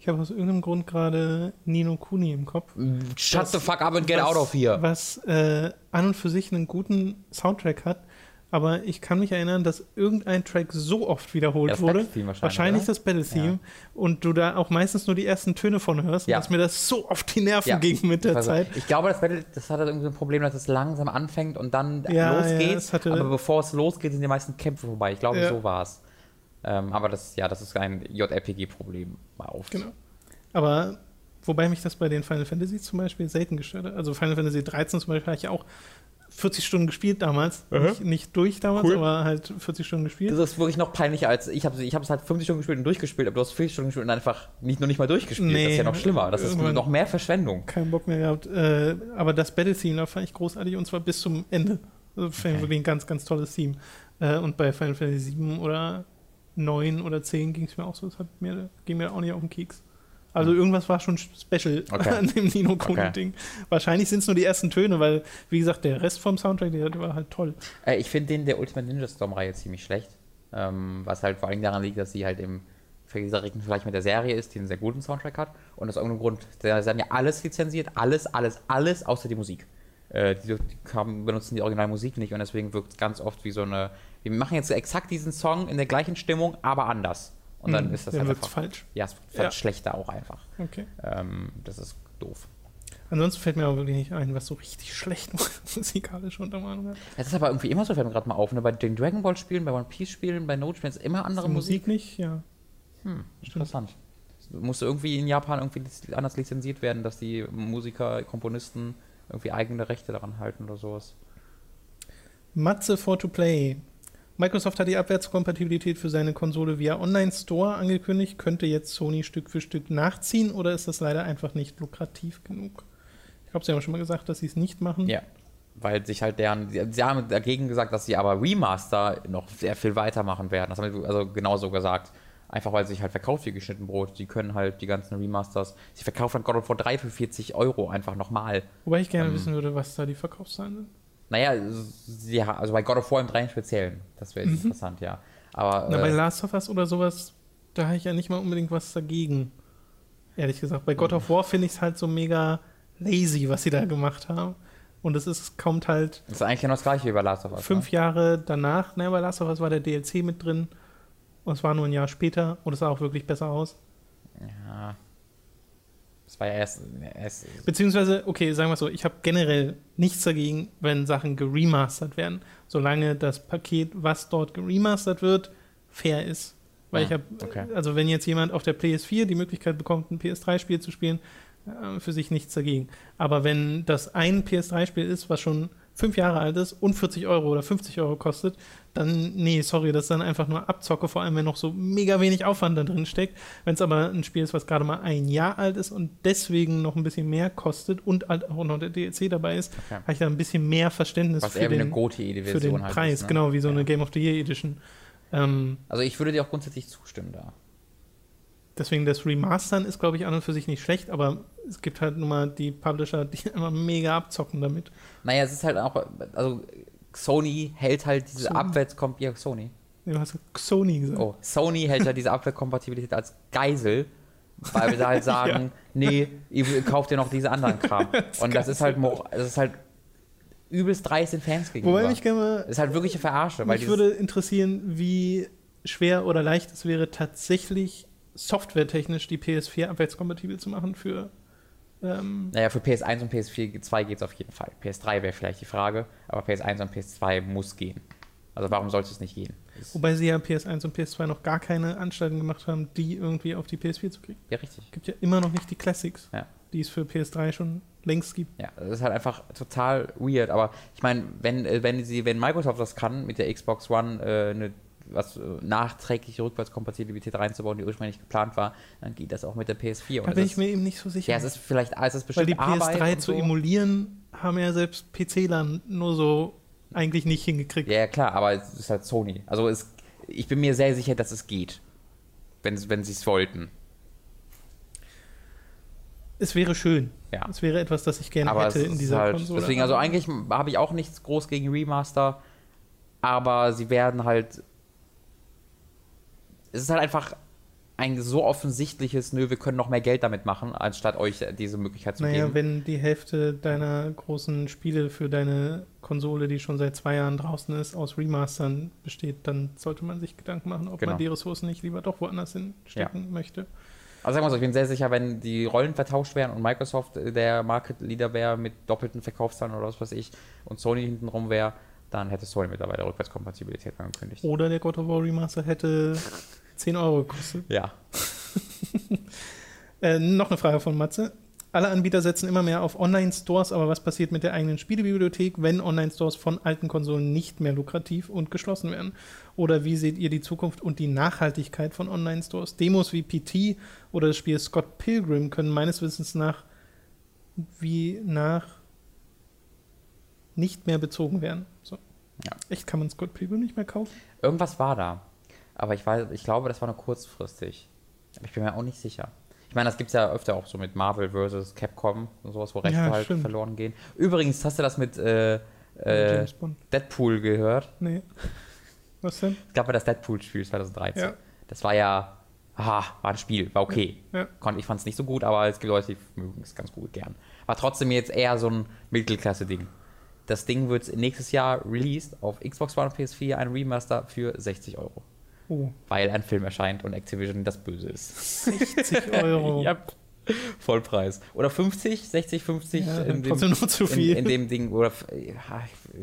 [SPEAKER 1] Ich habe aus irgendeinem Grund gerade Nino Kuni im Kopf.
[SPEAKER 2] Shut
[SPEAKER 1] Was-
[SPEAKER 2] the fuck up and get
[SPEAKER 1] was-
[SPEAKER 2] out of here.
[SPEAKER 1] Was äh, an und für sich einen guten Soundtrack hat, aber ich kann mich erinnern, dass irgendein Track so oft wiederholt
[SPEAKER 2] Ja, das
[SPEAKER 1] wurde.
[SPEAKER 2] Battle-Theme wahrscheinlich,
[SPEAKER 1] Wahrscheinlich das Battle-Theme. Und du da auch meistens nur die ersten Töne von hörst.
[SPEAKER 2] Ja.
[SPEAKER 1] Dass mir das so auf die Nerven
[SPEAKER 2] Ja.
[SPEAKER 1] ging mit der
[SPEAKER 2] Also,
[SPEAKER 1] Zeit.
[SPEAKER 2] Ich glaube, das Battle, das hat halt irgendwie so ein Problem, dass es langsam anfängt und dann
[SPEAKER 1] Ja,
[SPEAKER 2] losgeht.
[SPEAKER 1] ja, hatte-
[SPEAKER 2] aber bevor es losgeht, sind die meisten Kämpfe vorbei. Ich glaube,
[SPEAKER 1] Ja.
[SPEAKER 2] so war es. Ähm, aber das, ja, das ist ein JRPG-Problem. Mal auf.
[SPEAKER 1] Genau. Aber wobei mich das bei den Final Fantasy zum Beispiel selten gestört hat. Also Final Fantasy 13 zum Beispiel habe ich auch 40 Stunden gespielt damals.
[SPEAKER 2] Aha.
[SPEAKER 1] Nicht, nicht durch damals,
[SPEAKER 2] Cool.
[SPEAKER 1] aber halt 40 Stunden gespielt.
[SPEAKER 2] Das ist wirklich noch peinlicher als ich habe ich habe es halt 50 Stunden gespielt und durchgespielt, aber du hast 40 Stunden gespielt und einfach nicht nur nicht mal durchgespielt. das ist
[SPEAKER 1] Nee.
[SPEAKER 2] ja noch schlimmer. Das ist noch mehr Verschwendung.
[SPEAKER 1] keinen Bock mehr gehabt. Äh, aber das Battle-Theme, da fand ich großartig und zwar bis zum Ende. Also fand ich
[SPEAKER 2] Okay.
[SPEAKER 1] wirklich ein ganz, ganz tolles Theme. Äh, und bei Final Fantasy 7 oder 9 oder 10 ging es mir auch so, das hat mir, ging mir auch nicht auf den Keks. Also irgendwas war schon special
[SPEAKER 2] Okay.
[SPEAKER 1] an dem Nino Kuni
[SPEAKER 2] Okay.
[SPEAKER 1] Wahrscheinlich sind es nur die ersten Töne, weil, wie gesagt, der Rest vom Soundtrack, der, war halt toll.
[SPEAKER 2] Äh, ich finde den der Ultimate Ninja Storm-Reihe ziemlich schlecht. Ähm, was halt vor allem daran liegt, dass sie halt im direkten Vergleich mit der Serie ist, die einen sehr guten Soundtrack hat. Und aus irgendeinem Grund, da sind ja alles lizenziert, alles, alles, alles, außer die Musik. Äh, die, die haben, benutzen die Originalmusik nicht und deswegen wirkt es ganz oft wie so eine. Wir machen jetzt exakt diesen Song in der gleichen Stimmung, aber anders. Und dann
[SPEAKER 1] Hm,
[SPEAKER 2] ist das
[SPEAKER 1] dann
[SPEAKER 2] einfach.
[SPEAKER 1] falsch.
[SPEAKER 2] Ja, es wird
[SPEAKER 1] Ja.
[SPEAKER 2] schlechter auch einfach.
[SPEAKER 1] Okay.
[SPEAKER 2] Ähm, das ist doof.
[SPEAKER 1] Ansonsten fällt mir aber wirklich nicht ein, was so richtig schlecht musikalische Untermalung hat.
[SPEAKER 2] Es ist aber irgendwie immer so, fällt mir gerade mal auf, ne? bei den Dragon Ball Spielen, bei One Piece Spielen, bei Note Spielen ist immer andere Musik.
[SPEAKER 1] Musik nicht, ja.
[SPEAKER 2] Hm, interessant. Musste irgendwie in Japan irgendwie anders lizenziert werden, dass die Musiker, Komponisten irgendwie eigene Rechte daran halten oder sowas.
[SPEAKER 1] Matze for to Play. Microsoft hat die Abwärtskompatibilität für seine Konsole via Online-Store angekündigt. Könnte jetzt Sony Stück für Stück nachziehen oder ist das leider einfach nicht lukrativ genug? Ich glaube, sie haben schon mal gesagt, dass sie es nicht machen.
[SPEAKER 2] Ja. Weil sich halt deren, sie- sie haben dagegen gesagt, dass sie aber Remaster noch sehr viel weitermachen werden. Das haben sie also genauso gesagt. Einfach weil sich halt verkauft wie geschnitten Brot. Die können halt die ganzen Remasters. Sie verkaufen God of War 3 für 40 Euro einfach nochmal.
[SPEAKER 1] Wobei ich gerne
[SPEAKER 2] Ähm.
[SPEAKER 1] wissen würde, was da die Verkaufszahlen sind.
[SPEAKER 2] Naja, sie, also bei God of War im 3 im Speziellen. Das wäre
[SPEAKER 1] Mhm.
[SPEAKER 2] interessant, ja. Aber
[SPEAKER 1] Na, bei
[SPEAKER 2] äh,
[SPEAKER 1] Last of Us oder sowas, da habe ich ja nicht mal unbedingt was dagegen. Ehrlich gesagt. Bei God of War finde ich es halt so mega lazy, was sie da gemacht haben. Und es ist, kommt halt
[SPEAKER 2] das ist eigentlich genau das gleiche wie bei Last of Us.
[SPEAKER 1] fünf
[SPEAKER 2] ne?
[SPEAKER 1] Jahre danach, ne, bei Last of Us war der DLC mit drin. Und es war nur ein Jahr später und es sah auch wirklich besser aus.
[SPEAKER 2] Ja. Das war ja erst. erst
[SPEAKER 1] Beziehungsweise, okay, sagen wir es so, ich habe generell nichts dagegen, wenn Sachen geremastert werden, solange das Paket, was dort geremastert wird, fair ist. Weil
[SPEAKER 2] Ah,
[SPEAKER 1] ich habe,
[SPEAKER 2] okay.
[SPEAKER 1] also wenn jetzt jemand auf der PS4 die Möglichkeit bekommt, ein PS3-Spiel zu spielen, äh, für sich nichts dagegen. Aber wenn das ein PS3-Spiel ist, was schon fünf Jahre alt ist und 40 Euro oder 50 Euro kostet, dann, nee, sorry, das ist dann einfach nur Abzocke, vor allem wenn noch so mega wenig Aufwand da drin steckt. Wenn es aber ein Spiel ist, was gerade mal ein Jahr alt ist und deswegen noch ein bisschen mehr kostet und halt auch noch der DLC dabei ist,
[SPEAKER 2] Okay.
[SPEAKER 1] habe ich da ein bisschen mehr Verständnis
[SPEAKER 2] was
[SPEAKER 1] für
[SPEAKER 2] eine
[SPEAKER 1] den, für den
[SPEAKER 2] halt
[SPEAKER 1] Preis,
[SPEAKER 2] ist, ne?
[SPEAKER 1] genau, wie so eine
[SPEAKER 2] Ja.
[SPEAKER 1] Game of the Year Edition. Ähm,
[SPEAKER 2] Also ich würde dir auch grundsätzlich zustimmen da.
[SPEAKER 1] Deswegen das Remastern ist, glaube ich, an und für sich nicht schlecht, aber es gibt halt nun mal die Publisher, die immer mega abzocken damit.
[SPEAKER 2] Naja, es ist halt auch, also Sony hält halt diese
[SPEAKER 1] Sony.
[SPEAKER 2] Abwärtskom ja, Sony.
[SPEAKER 1] Du hast ja Sony gesagt.
[SPEAKER 2] Oh, Sony hält halt diese Abwärtskompatibilität als Geisel, weil wir da halt sagen, nee, ihr kauft ihr noch diese anderen Kram. Und das ist halt, das ist halt übelst dreist den Fans gegenüber.
[SPEAKER 1] Wobei mich gerne mal,
[SPEAKER 2] das ist halt wirklich eine Verarsche, weil
[SPEAKER 1] mich
[SPEAKER 2] dieses,
[SPEAKER 1] würde interessieren, wie schwer oder leicht es wäre, tatsächlich softwaretechnisch die PS4 abwärtskompatibel zu machen für ähm,
[SPEAKER 2] naja, für PS1 und PS4 2 geht es auf jeden Fall. PS3 wäre vielleicht die Frage, aber PS1 und PS2 muss gehen. Also warum sollte es nicht gehen?
[SPEAKER 1] Wobei sie ja PS1 und PS2 noch gar keine Anstalten gemacht haben, die irgendwie auf die PS4 zu kriegen.
[SPEAKER 2] Ja, richtig.
[SPEAKER 1] Es gibt ja immer noch nicht die Classics,
[SPEAKER 2] Ja.
[SPEAKER 1] die es für PS3 schon längst gibt.
[SPEAKER 2] Ja, das ist halt einfach total weird. Aber ich meine, wenn, äh, wenn sie, wenn Microsoft das kann, mit der Xbox One äh, eine was äh, nachträgliche Rückwärtskompatibilität reinzubauen, die ursprünglich geplant war, dann geht das auch mit der PS4. Und
[SPEAKER 1] Da bin ich mir eben nicht so sicher.
[SPEAKER 2] ja, es ist vielleicht, es ist
[SPEAKER 1] Weil
[SPEAKER 2] bestimmt
[SPEAKER 1] die
[SPEAKER 2] Arbeit
[SPEAKER 1] PS3
[SPEAKER 2] und
[SPEAKER 1] zu
[SPEAKER 2] so.
[SPEAKER 1] emulieren haben ja selbst PC-Lern nur so eigentlich nicht hingekriegt.
[SPEAKER 2] Ja, klar, aber es ist halt Sony. Also es, ich bin mir sehr sicher, dass es geht. Wenn, wenn sie es wollten.
[SPEAKER 1] Es wäre schön.
[SPEAKER 2] Ja.
[SPEAKER 1] Es wäre etwas, das ich gerne
[SPEAKER 2] Aber
[SPEAKER 1] hätte in dieser
[SPEAKER 2] halt,
[SPEAKER 1] Konsole.
[SPEAKER 2] Deswegen, also eigentlich habe ich auch nichts groß gegen Remaster, aber sie werden halt. Es ist halt einfach ein so offensichtliches, nö, wir können noch mehr Geld damit machen, anstatt euch diese Möglichkeit zu
[SPEAKER 1] Naja,
[SPEAKER 2] geben.
[SPEAKER 1] wenn die Hälfte deiner großen Spiele für deine Konsole, die schon seit zwei Jahren draußen ist, aus Remastern besteht, dann sollte man sich Gedanken machen, ob
[SPEAKER 2] Genau.
[SPEAKER 1] man die Ressourcen nicht lieber doch woanders hinstecken möchte.
[SPEAKER 2] Also sagen wir so, ich bin sehr sicher, wenn die Rollen vertauscht wären und Microsoft äh, der Market Leader wäre mit doppelten Verkaufszahlen oder was weiß ich und Sony hintenrum wäre, dann hätte Sony mittlerweile Rückwärtskompatibilität angekündigt.
[SPEAKER 1] Oder der God of War Remaster hätte 10 Euro gekostet.
[SPEAKER 2] Ja.
[SPEAKER 1] Äh, noch eine Frage von Matze. Alle Anbieter setzen immer mehr auf Online-Stores, aber was passiert mit der eigenen Spielebibliothek, wenn Online-Stores von alten Konsolen nicht mehr lukrativ und geschlossen werden? Oder wie seht ihr die Zukunft und die Nachhaltigkeit von Online-Stores? Demos wie PT oder das Spiel Scott Pilgrim können meines Wissens nach wie nach nicht mehr bezogen werden. So.
[SPEAKER 2] Ja.
[SPEAKER 1] Echt, kann man Scott Pilgrim nicht mehr kaufen?
[SPEAKER 2] Irgendwas war da. Aber ich weiß, ich glaube, das war nur kurzfristig. Aber ich bin mir auch nicht sicher. Ich meine, das gibt es ja öfter auch so mit Marvel versus Capcom und sowas, wo Rechte
[SPEAKER 1] Ja,
[SPEAKER 2] halt
[SPEAKER 1] stimmt.
[SPEAKER 2] verloren gehen. Übrigens, hast du das mit äh, äh. Deadpool gehört?
[SPEAKER 1] Nee. Was denn?
[SPEAKER 2] Es gab ja das Deadpool-Spiel 2013.
[SPEAKER 1] Ja.
[SPEAKER 2] Das war ja, aha, war ein Spiel, war okay.
[SPEAKER 1] Ja.
[SPEAKER 2] Kon- Ich fand es nicht so gut, aber es gibt Leute, die mögen es ganz gut gern. War trotzdem jetzt eher so ein Mittelklasse-Ding. Das Ding wird nächstes Jahr released auf Xbox One und PS4, ein Remaster für 60 Euro.
[SPEAKER 1] Oh,
[SPEAKER 2] Weil ein Film erscheint und Activision das Böse ist.
[SPEAKER 1] 60 Euro.
[SPEAKER 2] ja. Vollpreis. Oder 50, 60, 50
[SPEAKER 1] Ja,
[SPEAKER 2] in, dem,
[SPEAKER 1] trotzdem noch zu
[SPEAKER 2] in,
[SPEAKER 1] viel.
[SPEAKER 2] in dem Ding. Oder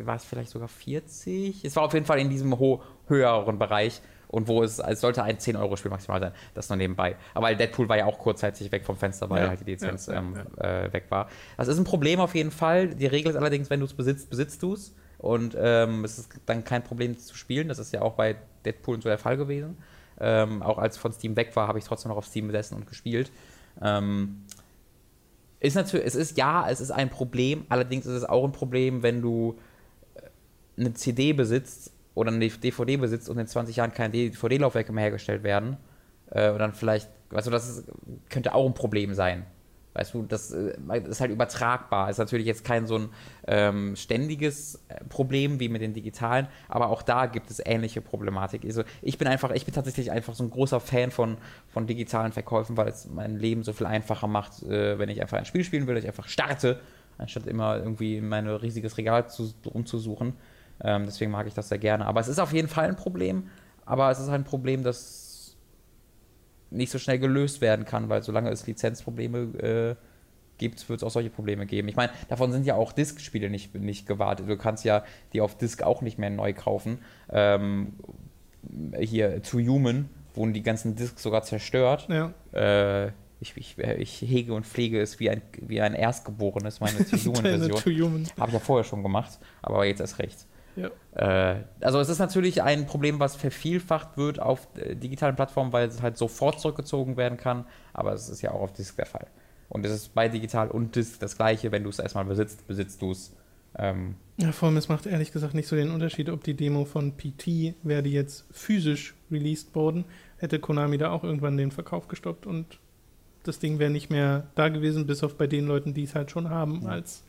[SPEAKER 2] war es vielleicht sogar 40? Es war auf jeden Fall in diesem ho höheren Bereich. Und wo es, es sollte ein 10-Euro-Spiel maximal sein. Das nur nebenbei. Aber Deadpool war ja auch kurzzeitig weg vom Fenster, weil
[SPEAKER 1] Ja,
[SPEAKER 2] halt die Lizenz
[SPEAKER 1] ja, ja,
[SPEAKER 2] ähm, Äh, weg war. Das ist ein Problem auf jeden Fall. Die Regel ist allerdings, wenn du es besitzt, besitzt du es. Und ähm, es ist dann kein Problem zu spielen. Das ist ja auch bei Deadpool und so der Fall gewesen. Ähm, auch als von Steam weg war, habe ich trotzdem noch auf Steam besessen und gespielt. Ähm, ist natürlich, es ist ja, es ist ein Problem. Allerdings ist es auch ein Problem, wenn du äh, eine CD besitzt oder eine DVD besitzt und in 20 Jahren keine DVD-Laufwerke mehr hergestellt werden. Äh, und dann vielleicht, du, das ist, könnte auch ein Problem sein. Weißt du, das äh, ist halt übertragbar. Ist natürlich jetzt kein so ein ähm, ständiges äh, Problem wie mit den digitalen, aber auch da gibt es ähnliche Problematik. Also ich bin einfach, ich bin tatsächlich einfach so ein großer Fan von, von digitalen Verkäufen, weil es mein Leben so viel einfacher macht, äh, wenn ich einfach ein Spiel spielen will, ich einfach starte, anstatt immer irgendwie in mein riesiges Regal zu, rumzusuchen. Ähm, deswegen mag ich das sehr gerne. Aber es ist auf jeden Fall ein Problem, aber es ist ein Problem, das nicht so schnell gelöst werden kann, weil solange es Lizenzprobleme äh, gibt, wird es auch solche Probleme geben. Ich meine, davon sind ja auch Disk-Spiele nicht, nicht gewartet. Du kannst ja die auf Disk auch nicht mehr neu kaufen. Ähm, hier To Human wurden die ganzen Discs sogar zerstört.
[SPEAKER 1] Ja.
[SPEAKER 2] Äh, ich, ich, ich hege und pflege es wie ein, wie ein Erstgeborenes, meine To Human-Version. Habe ich ja vorher schon gemacht, aber jetzt erst recht.
[SPEAKER 1] Ja.
[SPEAKER 2] Äh, also es ist natürlich ein Problem, was vervielfacht wird auf äh, digitalen Plattformen, weil es halt sofort zurückgezogen werden kann, aber es ist ja auch auf Disk der Fall. Und es ist bei digital und Disk das gleiche, wenn du es erstmal besitzt, besitzt du es. Ähm,
[SPEAKER 1] Ja, vor allem, es macht ehrlich gesagt nicht so den Unterschied, ob die Demo von PT, wäre die jetzt physisch released worden, hätte Konami da auch irgendwann den Verkauf gestoppt und das Ding wäre nicht mehr da gewesen, bis auf bei den Leuten, die es halt schon haben,
[SPEAKER 2] Ja.
[SPEAKER 1] als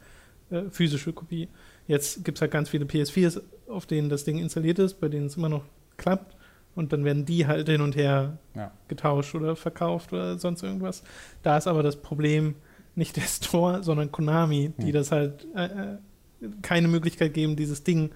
[SPEAKER 1] äh, physische Kopie. Jetzt gibt es halt ganz viele PS4s, auf denen das Ding installiert ist, bei denen es immer noch klappt und dann werden die halt hin und her
[SPEAKER 2] ja.
[SPEAKER 1] getauscht oder verkauft oder sonst irgendwas. Da ist aber das Problem nicht der Store, sondern Konami, die
[SPEAKER 2] Hm.
[SPEAKER 1] das halt äh, äh, keine Möglichkeit geben, dieses Ding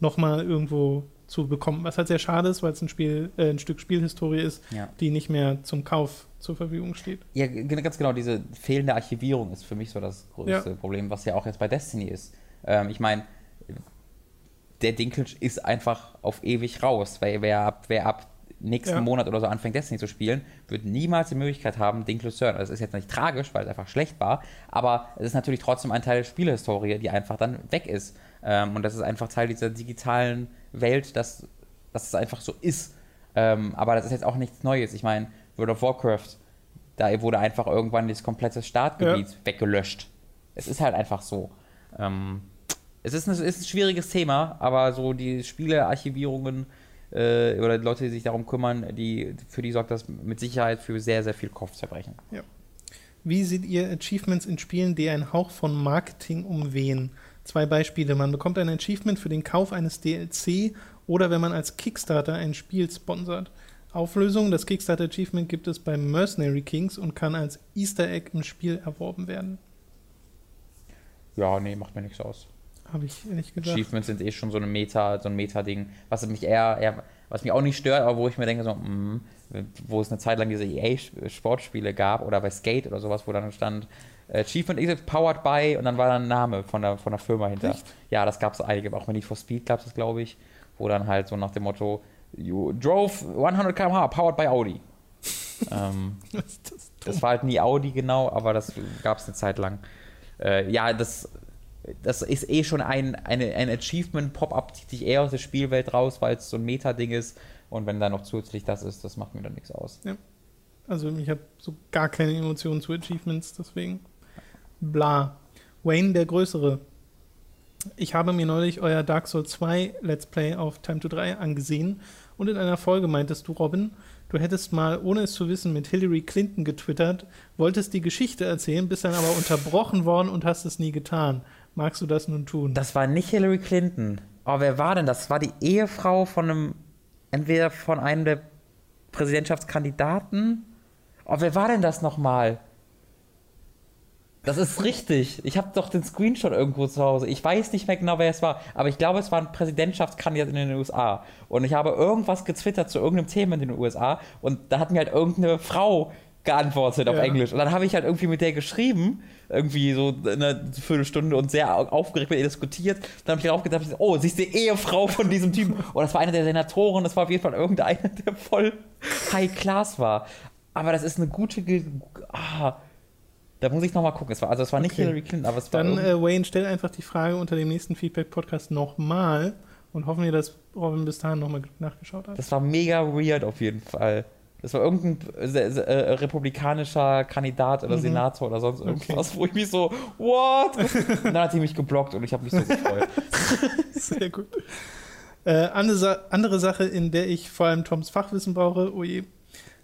[SPEAKER 1] nochmal irgendwo zu bekommen. Was halt sehr schade ist, weil es ein Spiel, äh, ein Stück Spielhistorie ist,
[SPEAKER 2] Ja.
[SPEAKER 1] die nicht mehr zum Kauf zur Verfügung steht.
[SPEAKER 2] ja, ganz genau, diese fehlende Archivierung ist für mich so das größte
[SPEAKER 1] Ja.
[SPEAKER 2] Problem, was ja auch jetzt bei Destiny ist. Ähm, ich meine, der Dinklage ist einfach auf ewig raus, weil wer ab, wer ab nächsten
[SPEAKER 1] Ja.
[SPEAKER 2] Monat oder so anfängt, Destiny zu spielen, wird niemals die Möglichkeit haben, Dinklage zu hören. Also Das ist jetzt nicht tragisch, weil es einfach schlecht war, aber es ist natürlich trotzdem ein Teil der Spielhistorie, die einfach dann weg ist. Ähm, und das ist einfach Teil dieser digitalen Welt, dass, dass es einfach so ist. Ähm, aber das ist jetzt auch nichts Neues. Ich meine, World of Warcraft, da wurde einfach irgendwann das komplette Startgebiet weggelöscht. Es ist halt einfach so. Ähm, es ist, ein, ist ein schwieriges Thema, aber so die Spielearchivierungen äh, oder die Leute, die sich darum kümmern, die, für die sorgt das mit Sicherheit für sehr, sehr viel Kopfzerbrechen.
[SPEAKER 1] Ja. Wie seht ihr Achievements in Spielen, die einen Hauch von Marketing umwehen? Zwei Beispiele. Man bekommt ein Achievement für den Kauf eines DLC oder wenn man als Kickstarter ein Spiel sponsert. Auflösung, das Kickstarter Achievement gibt es bei Mercenary Kings und kann als Easter Egg im Spiel erworben werden.
[SPEAKER 2] Ja, nee, macht mir nichts aus.
[SPEAKER 1] Habe ich ehrlich gesagt.
[SPEAKER 2] Achievements sind eh schon so eine Meta, so ein Meta-Ding, was mich eher, eher, was mich auch nicht stört, aber wo ich mir denke, so, mh, wo es eine Zeit lang diese EA-Sportspiele gab oder bei Skate oder sowas, wo dann stand, Achievement is powered by und dann war dann ein Name von der, von der Firma hinter. Echt? Ja, das gab es einige, auch wenn nicht for Speed gab es das, glaube ich, wo dann halt so nach dem Motto, you drove 100 km/h, powered by Audi. ähm, das, das, war halt nie Audi genau, aber das gab es eine Zeit lang. Äh, ja, das das ist eh schon ein, eine, ein Achievement-Pop-Up, zieht sich eher aus der Spielwelt raus, weil es so ein Meta-Ding ist. Und wenn da noch zusätzlich das ist, das macht mir dann nichts aus.
[SPEAKER 1] Ja. Also ich habe so gar keine Emotionen zu Achievements, deswegen bla. Wayne der Größere. Ich habe mir neulich euer Dark Souls 2 Let's Play auf Time to 3 angesehen und in einer Folge meintest du, Robin, du hättest mal, ohne es zu wissen, mit Hillary Clinton getwittert, wolltest die Geschichte erzählen, bist dann aber unterbrochen worden und hast es nie getan. Magst du das nun tun?
[SPEAKER 2] Das war nicht Hillary Clinton. Oh, wer war denn das? Das war die Ehefrau von einem, entweder von einem der Präsidentschaftskandidaten. Oh, wer war denn das nochmal? Das ist richtig. Ich habe doch den Screenshot irgendwo zu Hause. Ich weiß nicht mehr genau, wer es war, aber ich glaube, es war ein Präsidentschaftskandidat in den USA. Und ich habe irgendwas gezwittert zu irgendeinem Thema in den USA und da hat mir halt irgendeine Frau geantwortet auf ja. Englisch. Und dann habe ich halt irgendwie mit der geschrieben, irgendwie so eine Viertelstunde und sehr aufgeregt mit ihr diskutiert. Dann habe ich darauf gedacht, oh, sie ist die Ehefrau von diesem Typen. Oh, das war einer der Senatoren, das war auf jeden Fall irgendeiner, der voll High Class war. Aber das ist eine gute. Ge ah, da muss ich nochmal gucken. Es war, also es war nicht okay. Hillary Clinton, aber es
[SPEAKER 1] war. Dann, äh, Wayne, stell einfach die Frage unter dem nächsten Feedback-Podcast nochmal und hoffen wir, dass Robin bis dahin nochmal nachgeschaut hat.
[SPEAKER 2] Das war mega weird auf jeden Fall. Das war irgendein äh, äh, republikanischer Kandidat oder mhm. Senator oder sonst irgendwas, okay. wo ich mich so, what? und dann hat sie mich geblockt und ich habe mich so gefreut.
[SPEAKER 1] Sehr gut. Äh, andere, andere Sache, in der ich vor allem Toms Fachwissen brauche, oh je.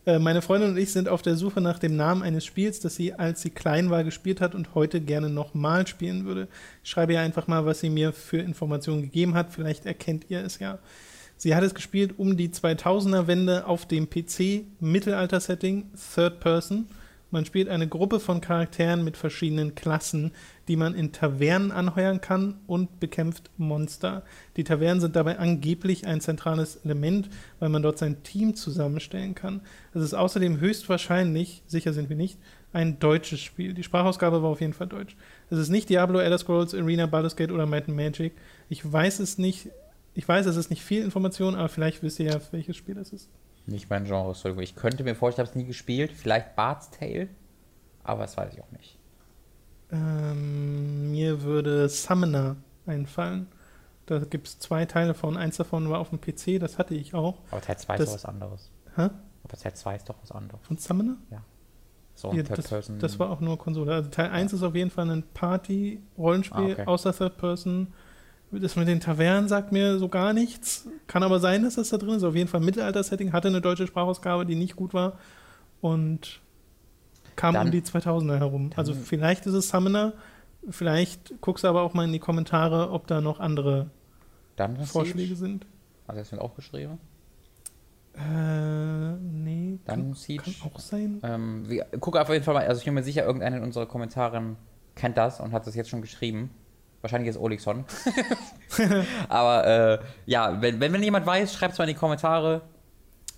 [SPEAKER 1] Äh, meine Freundin und ich sind auf der Suche nach dem Namen eines Spiels, das sie, als sie klein war, gespielt hat und heute gerne nochmal spielen würde. Ich schreibe ihr einfach mal, was sie mir für Informationen gegeben hat. Vielleicht erkennt ihr es ja. Sie hat es gespielt um die 2000er-Wende auf dem PC, Mittelalter-Setting, Third Person. Man spielt eine Gruppe von Charakteren mit verschiedenen Klassen, die man in Tavernen anheuern kann und bekämpft Monster. Die Tavernen sind dabei angeblich ein zentrales Element, weil man dort sein Team zusammenstellen kann. Es ist außerdem höchstwahrscheinlich, sicher sind wir nicht, ein deutsches Spiel. Die Sprachausgabe war auf jeden Fall deutsch. Es ist nicht Diablo, Elder Scrolls, Arena, Baldur's Gate oder Might Magic. Ich weiß es nicht ich weiß, es ist nicht viel Information, aber vielleicht wisst ihr ja, welches Spiel das ist.
[SPEAKER 2] Nicht mein Genre, Entschuldigung. Ich könnte mir vorstellen, ich habe es nie gespielt. Vielleicht Bart's Tale, aber das weiß ich auch nicht.
[SPEAKER 1] Ähm, mir würde Summoner einfallen. Da gibt es zwei Teile von. Eins davon war auf dem PC, das hatte ich auch.
[SPEAKER 2] Aber Teil 2 ist doch was anderes. Hä? Aber Teil 2 ist doch was anderes.
[SPEAKER 1] Von Summoner?
[SPEAKER 2] Ja.
[SPEAKER 1] So ja, das, das, war auch nur Konsole. Also Teil 1 ja. ist auf jeden Fall ein Party-Rollenspiel ah, okay. außer Third Person das mit den Tavernen sagt mir so gar nichts. Kann aber sein, dass das da drin ist. Auf jeden Fall Mittelalter-Setting, hatte eine deutsche Sprachausgabe, die nicht gut war. Und kam dann, um die 2000er herum. Also vielleicht ist es Summoner. Vielleicht guckst du aber auch mal in die Kommentare, ob da noch andere Vorschläge sind.
[SPEAKER 2] Hast du das mit aufgeschrieben?
[SPEAKER 1] Äh, nee.
[SPEAKER 2] Dann kann, Siege.
[SPEAKER 1] Kann auch sein.
[SPEAKER 2] Ähm, wir, guck auf jeden Fall mal, also ich bin mir sicher, irgendeiner in unseren Kommentaren kennt das und hat das jetzt schon geschrieben. Wahrscheinlich ist Olixon. Aber äh, ja, wenn, wenn, wenn jemand weiß, schreibt es mal in die Kommentare.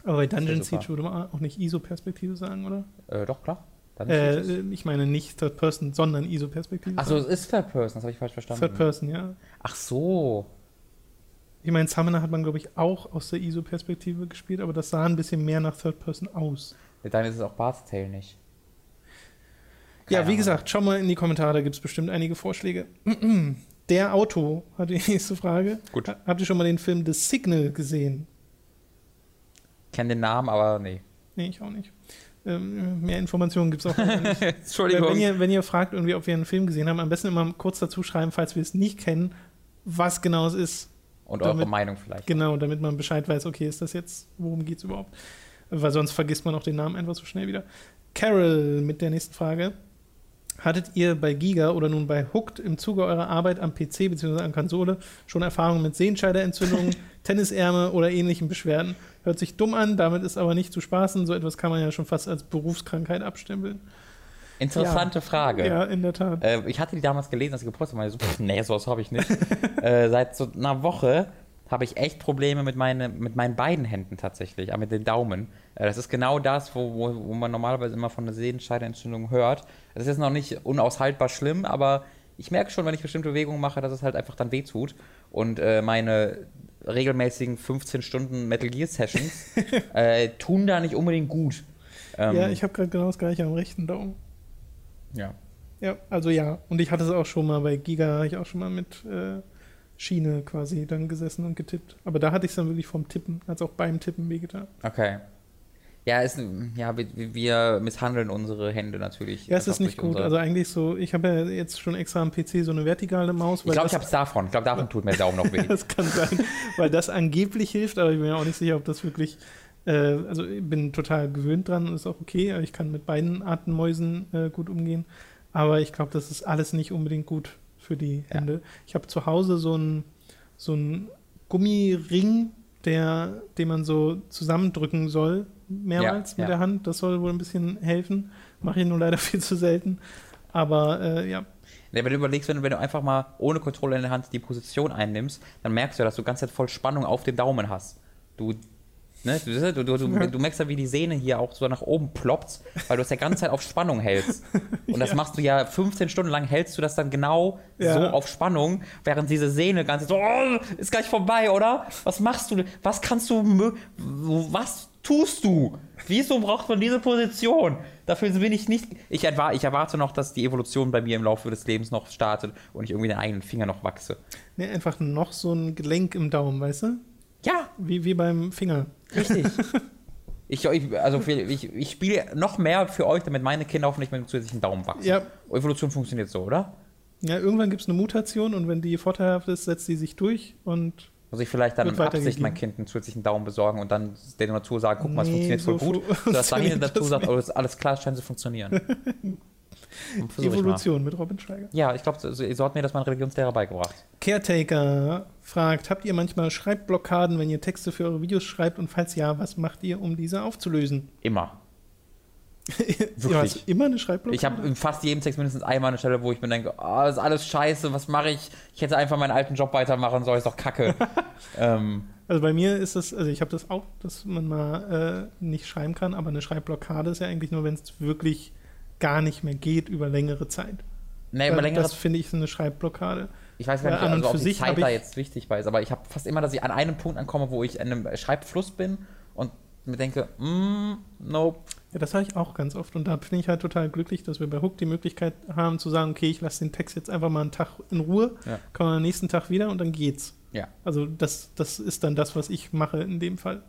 [SPEAKER 1] Aber bei Dungeon Siege würde man auch nicht ISO-Perspektive sagen, oder?
[SPEAKER 2] Äh, doch, klar.
[SPEAKER 1] Äh, ich meine nicht Third Person, sondern ISO-Perspektive.
[SPEAKER 2] Achso, es ist Third Person, das habe ich falsch verstanden.
[SPEAKER 1] Third Person, ja.
[SPEAKER 2] Ach so.
[SPEAKER 1] Ich meine, Summoner hat man, glaube ich, auch aus der ISO-Perspektive gespielt, aber das sah ein bisschen mehr nach Third Person aus.
[SPEAKER 2] Dann ist es auch Bart's Tale nicht.
[SPEAKER 1] Ja, wie gesagt, schau mal in die Kommentare, da gibt es bestimmt einige Vorschläge. Der Auto hat die nächste Frage.
[SPEAKER 2] Gut.
[SPEAKER 1] Habt ihr schon mal den Film The Signal gesehen?
[SPEAKER 2] Kenn den Namen, aber nee.
[SPEAKER 1] Nee, ich auch nicht. Ähm, mehr Informationen gibt es auch nicht.
[SPEAKER 2] Entschuldigung.
[SPEAKER 1] Wenn ihr, wenn ihr fragt, irgendwie, ob wir einen Film gesehen haben, am besten immer kurz dazu schreiben, falls wir es nicht kennen, was genau es ist.
[SPEAKER 2] Und eure
[SPEAKER 1] damit-
[SPEAKER 2] Meinung vielleicht.
[SPEAKER 1] Genau, damit man Bescheid weiß, okay, ist das jetzt, worum geht es überhaupt? Weil sonst vergisst man auch den Namen einfach so schnell wieder. Carol mit der nächsten Frage. Hattet ihr bei Giga oder nun bei Hooked im Zuge eurer Arbeit am PC bzw. an Konsole schon Erfahrungen mit Sehenscheiderentzündungen, Tennisärme oder ähnlichen Beschwerden? Hört sich dumm an, damit ist aber nicht zu spaßen. So etwas kann man ja schon fast als Berufskrankheit abstempeln.
[SPEAKER 2] Interessante Frage.
[SPEAKER 1] Ja, in der Tat.
[SPEAKER 2] Äh, ich hatte die damals gelesen, als ich gepostet habe. So, pff, nee, sowas habe ich nicht. äh, seit so einer Woche habe ich echt Probleme mit, meine, mit meinen beiden Händen tatsächlich, aber mit den Daumen. Äh, das ist genau das, wo, wo, wo man normalerweise immer von einer Sehenscheidenentzündung hört. Das ist jetzt noch nicht unaushaltbar schlimm, aber ich merke schon, wenn ich bestimmte Bewegungen mache, dass es halt einfach dann weh tut. Und äh, meine regelmäßigen 15 Stunden Metal Gear Sessions äh, tun da nicht unbedingt gut. Ähm,
[SPEAKER 1] ja, ich habe gerade genau das gleiche am rechten Daumen.
[SPEAKER 2] ja.
[SPEAKER 1] Ja, also ja. Und ich hatte es auch schon mal bei Giga, habe ich auch schon mal mit äh, Schiene quasi dann gesessen und getippt. Aber da hatte ich es dann wirklich vom Tippen, hat es auch beim Tippen wehgetan.
[SPEAKER 2] Okay. Ja, ist, ja, wir, wir misshandeln unsere Hände natürlich.
[SPEAKER 1] Ja, es ist nicht gut. Also eigentlich so, ich habe ja jetzt schon extra am PC so eine vertikale Maus.
[SPEAKER 2] ich glaube, ich habe es davon. Ich glaube, davon tut mir der Daumen noch weh.
[SPEAKER 1] Das kann sein, weil das angeblich hilft, aber ich bin mir auch nicht sicher, ob das wirklich. Äh, also ich bin total gewöhnt dran und ist auch okay. Ich kann mit beiden Arten Mäusen äh, gut umgehen. Aber ich glaube, das ist alles nicht unbedingt gut für die
[SPEAKER 2] Ja.
[SPEAKER 1] Hände. Ich habe zu Hause so einen so einen Gummiring, der, den man so zusammendrücken soll, mehrmals
[SPEAKER 2] Ja,
[SPEAKER 1] mit
[SPEAKER 2] ja.
[SPEAKER 1] der Hand. Das soll wohl ein bisschen helfen. Mache ich nur leider viel zu selten. Aber äh, ja,
[SPEAKER 2] wenn du überlegst, wenn du, wenn du einfach mal ohne Kontrolle in der Hand die Position einnimmst, dann merkst du ja, dass du die ganze Zeit voll Spannung auf dem Daumen hast. Du, ne, du, du, du,
[SPEAKER 1] Ja.
[SPEAKER 2] du merkst ja, wie die Sehne hier auch so nach oben ploppt, weil du es ja ganze Zeit auf Spannung hältst. Und das machst du ja 15 Stunden lang, hältst du das dann genau so auf Spannung, während diese Sehne ganz so, oh, ist gleich vorbei, oder? Was machst du? Was kannst du, was tust du? Wieso braucht man diese Position? Dafür bin ich nicht. Ich, erwar ich erwarte noch, dass die Evolution bei mir im Laufe des Lebens noch startet und ich irgendwie den eigenen Finger noch wachse.
[SPEAKER 1] nee, einfach noch so ein Gelenk im Daumen, weißt du?
[SPEAKER 2] Ja,
[SPEAKER 1] Wie, wie beim Finger.
[SPEAKER 2] richtig. ich, ich, also für- ich, ich spiele noch mehr für euch, damit meine Kinder hoffentlich mit dem zusätzlichen Daumen wachsen.
[SPEAKER 1] Ja,
[SPEAKER 2] Evolution funktioniert so, oder?
[SPEAKER 1] ja irgendwann gibt es eine Mutation und wenn die vorteilhaft ist, setzt die sich durch und
[SPEAKER 2] Muss ich vielleicht dann in Absicht mein Kind einen zusätzlichen Daumen besorgen und dann der Natur sagen, guck mal, es
[SPEAKER 1] Nee,
[SPEAKER 2] funktioniert voll
[SPEAKER 1] so
[SPEAKER 2] gut.
[SPEAKER 1] fu-
[SPEAKER 2] Sodass dann
[SPEAKER 1] funktioniert
[SPEAKER 2] dazu
[SPEAKER 1] das
[SPEAKER 2] sagt, oh, ist alles klar, scheint zu funktionieren.
[SPEAKER 1] Evolution mit Robin Steiger.
[SPEAKER 2] Ja, ich glaube, so, so hat mir das mein Religionslehrer beigebracht.
[SPEAKER 1] Caretaker fragt, habt ihr manchmal Schreibblockaden, wenn ihr Texte für eure Videos schreibt und falls ja, was macht ihr, um diese aufzulösen?
[SPEAKER 2] Immer.
[SPEAKER 1] Du hast immer eine Schreibblockade?
[SPEAKER 2] Ich habe in fast jedem Text mindestens einmal eine Stelle, wo ich mir denke, oh, das ist alles scheiße, was mache ich? Ich hätte einfach meinen alten Job weitermachen sollen, ist doch kacke. ähm,
[SPEAKER 1] Also bei mir ist es, also ich habe das auch, dass man mal äh, nicht schreiben kann, aber eine Schreibblockade ist ja eigentlich nur, wenn es wirklich gar nicht mehr geht über längere Zeit.
[SPEAKER 2] nee, über
[SPEAKER 1] Das-
[SPEAKER 2] längere
[SPEAKER 1] das finde ich ist eine Schreibblockade.
[SPEAKER 2] Ich weiß gar
[SPEAKER 1] Weil
[SPEAKER 2] nicht, also, ob die Zeit da jetzt wichtig war, aber ich habe fast immer, dass ich an einem Punkt ankomme, wo ich in einem Schreibfluss bin und mir denke, mm, nope.
[SPEAKER 1] Ja, das habe ich auch ganz oft. Und da bin ich halt total glücklich, dass wir bei Hook die Möglichkeit haben zu sagen, okay, ich lasse den Text jetzt einfach mal einen Tag in Ruhe,
[SPEAKER 2] Ja.
[SPEAKER 1] komme am nächsten Tag wieder und dann geht's.
[SPEAKER 2] Ja.
[SPEAKER 1] Also das, das ist dann das, was ich mache in dem Fall.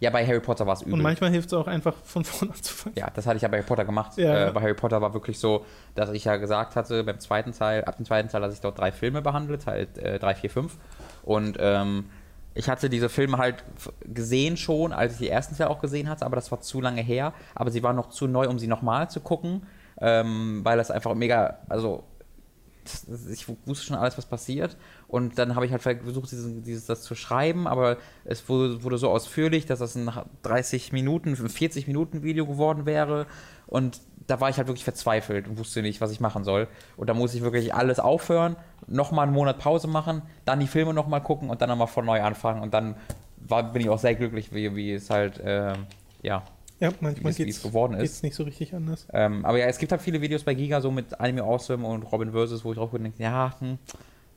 [SPEAKER 2] Ja, bei Harry Potter war es übel.
[SPEAKER 1] Und manchmal hilft es auch einfach von vorne anzufangen.
[SPEAKER 2] Ja, das hatte ich ja bei Harry Potter gemacht.
[SPEAKER 1] Ja.
[SPEAKER 2] Äh, bei Harry Potter war wirklich so, dass ich ja gesagt hatte, beim zweiten Teil, ab dem zweiten Teil, dass ich dort drei Filme behandle, Teil äh, 3, 4, 5. Und ähm, ich hatte diese Filme halt gesehen schon, als ich die ersten Teil auch gesehen hatte, aber das war zu lange her. Aber sie waren noch zu neu, um sie nochmal zu gucken, ähm, weil das einfach mega, also ich wusste schon alles, was passiert. Und dann habe ich halt versucht, dieses, dieses, das zu schreiben, aber es wurde, wurde so ausführlich, dass das ein 30 Minuten, 40 Minuten Video geworden wäre. Und da war ich halt wirklich verzweifelt und wusste nicht, was ich machen soll. Und da musste ich wirklich alles aufhören, nochmal einen Monat Pause machen, dann die Filme nochmal gucken und dann nochmal von neu anfangen. Und dann war, bin ich auch sehr glücklich, wie, wie es halt, ähm, ja,
[SPEAKER 1] Ja, manchmal geht's,
[SPEAKER 2] es geworden ist.
[SPEAKER 1] geht's nicht so richtig anders.
[SPEAKER 2] Ähm, aber ja, es gibt halt viele Videos bei Giga, so mit Anime Awesome und Robin Versus, wo ich auch denke, ja, hm,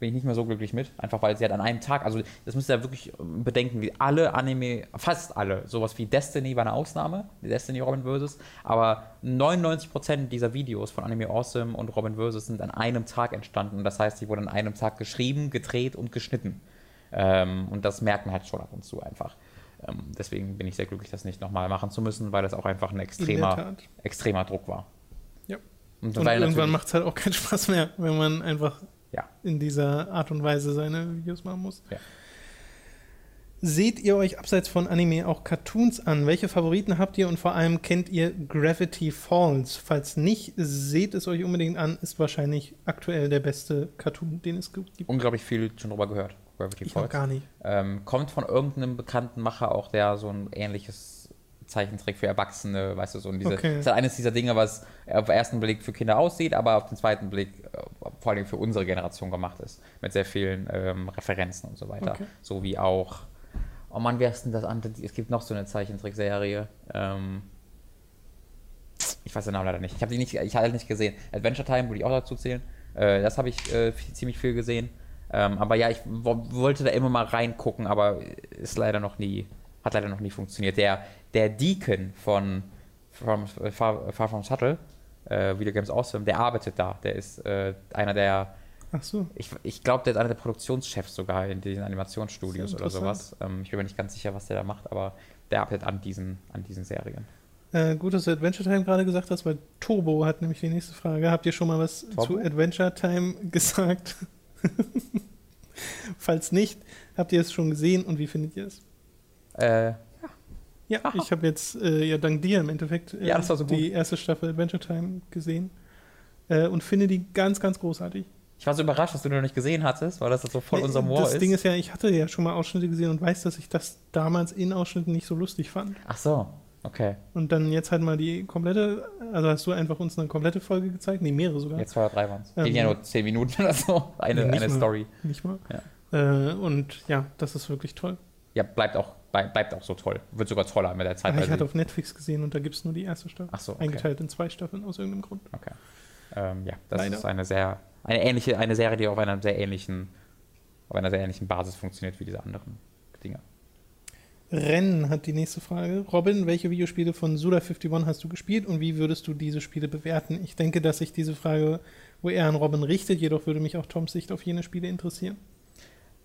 [SPEAKER 2] bin ich nicht mehr so glücklich mit. Einfach weil sie halt an einem Tag, also das müsst ihr ja wirklich ähm, bedenken, wie alle Anime, fast alle, sowas wie Destiny war eine Ausnahme, Destiny Robin Versus, aber 99% dieser Videos von Anime Awesome und Robin Versus sind an einem Tag entstanden. Das heißt, die wurden an einem Tag geschrieben, gedreht und geschnitten. Ähm, und das merkt man halt schon ab und zu einfach. Ähm, deswegen bin ich sehr glücklich, das nicht nochmal machen zu müssen, weil das auch einfach ein extremer, extremer Druck war.
[SPEAKER 1] Ja. Und, und irgendwann macht es halt auch keinen Spaß mehr, wenn man einfach
[SPEAKER 2] ja.
[SPEAKER 1] in dieser Art und Weise seine Videos machen muss.
[SPEAKER 2] Ja.
[SPEAKER 1] Seht ihr euch abseits von Anime auch Cartoons an? Welche Favoriten habt ihr und vor allem kennt ihr Gravity Falls? Falls nicht, seht es euch unbedingt an. Ist wahrscheinlich aktuell der beste Cartoon, den es gibt.
[SPEAKER 2] Unglaublich viel schon drüber gehört.
[SPEAKER 1] Gravity ich Falls. gar nicht.
[SPEAKER 2] Ähm, kommt von irgendeinem bekannten Macher auch, der so ein ähnliches Zeichentrick für Erwachsene, weißt du, so diese, okay. ist halt eines dieser Dinge, was auf den ersten Blick für Kinder aussieht, aber auf den zweiten Blick äh, vor allem für unsere Generation gemacht ist, mit sehr vielen ähm, Referenzen und so weiter. Okay. So wie auch Oh Mann, wie heißt denn das andere? Es gibt noch so eine Zeichentrickserie. Ähm, ich weiß den Namen leider nicht. Ich habe die nicht, ich halt nicht gesehen. Adventure Time würde ich auch dazu zählen. Äh, das habe ich äh, viel, ziemlich viel gesehen. Ähm, aber ja, ich wollte da immer mal reingucken, aber ist leider noch nie, hat leider noch nie funktioniert. Der, der Deacon von from, Far, Far From Subtle, äh, Video Games Awesome, der arbeitet da. Der ist äh, einer der
[SPEAKER 1] Ach so.
[SPEAKER 2] Ich, ich glaube, der ist einer der Produktionschefs sogar in diesen Animationsstudios oder sowas. Ähm, ich bin mir nicht ganz sicher, was der da macht, aber der arbeitet an diesen, an diesen Serien.
[SPEAKER 1] Äh, gut, dass du Adventure Time gerade gesagt hast, weil Turbo hat nämlich die nächste Frage. Habt ihr schon mal was Turbo? zu Adventure Time gesagt? Falls nicht, habt ihr es schon gesehen und wie findet ihr es?
[SPEAKER 2] Äh,
[SPEAKER 1] ja, ich habe jetzt äh, ja dank dir im Endeffekt
[SPEAKER 2] äh, ja, so
[SPEAKER 1] die erste Staffel Adventure Time gesehen äh, und finde die ganz, ganz großartig.
[SPEAKER 2] Ich war so überrascht, dass du die noch nicht gesehen hattest, weil das so voll nee, unser Moor ist.
[SPEAKER 1] Das Ding ist ja, ich hatte ja schon mal Ausschnitte gesehen und weiß, dass ich das damals in Ausschnitten nicht so lustig fand.
[SPEAKER 2] Ach so, okay.
[SPEAKER 1] Und dann jetzt halt mal die komplette, also hast du einfach uns eine komplette Folge gezeigt? Nee, mehrere sogar.
[SPEAKER 2] Jetzt zwei oder drei waren es. Ähm, ja nur zehn Minuten oder so, eine, eine
[SPEAKER 1] mal,
[SPEAKER 2] Story.
[SPEAKER 1] Nicht mal. Ja. Äh, und ja, das ist wirklich toll.
[SPEAKER 2] Ja, bleibt auch, bleibt auch so toll. Wird sogar toller mit der Zeit.
[SPEAKER 1] Aber ich hatte auf Netflix gesehen und da gibt es nur die erste Staffel.
[SPEAKER 2] Ach so, okay.
[SPEAKER 1] Eingeteilt in zwei Staffeln aus irgendeinem Grund.
[SPEAKER 2] Okay. Ähm, ja, das Leider. ist eine sehr eine ähnliche, eine Serie, die auf einer sehr ähnlichen, auf einer sehr ähnlichen Basis funktioniert wie diese anderen Dinge.
[SPEAKER 1] Rennen hat die nächste Frage. Robin, welche Videospiele von Suda51 hast du gespielt und wie würdest du diese Spiele bewerten? Ich denke, dass sich diese Frage wo er an Robin richtet, jedoch würde mich auch Toms Sicht auf jene Spiele interessieren.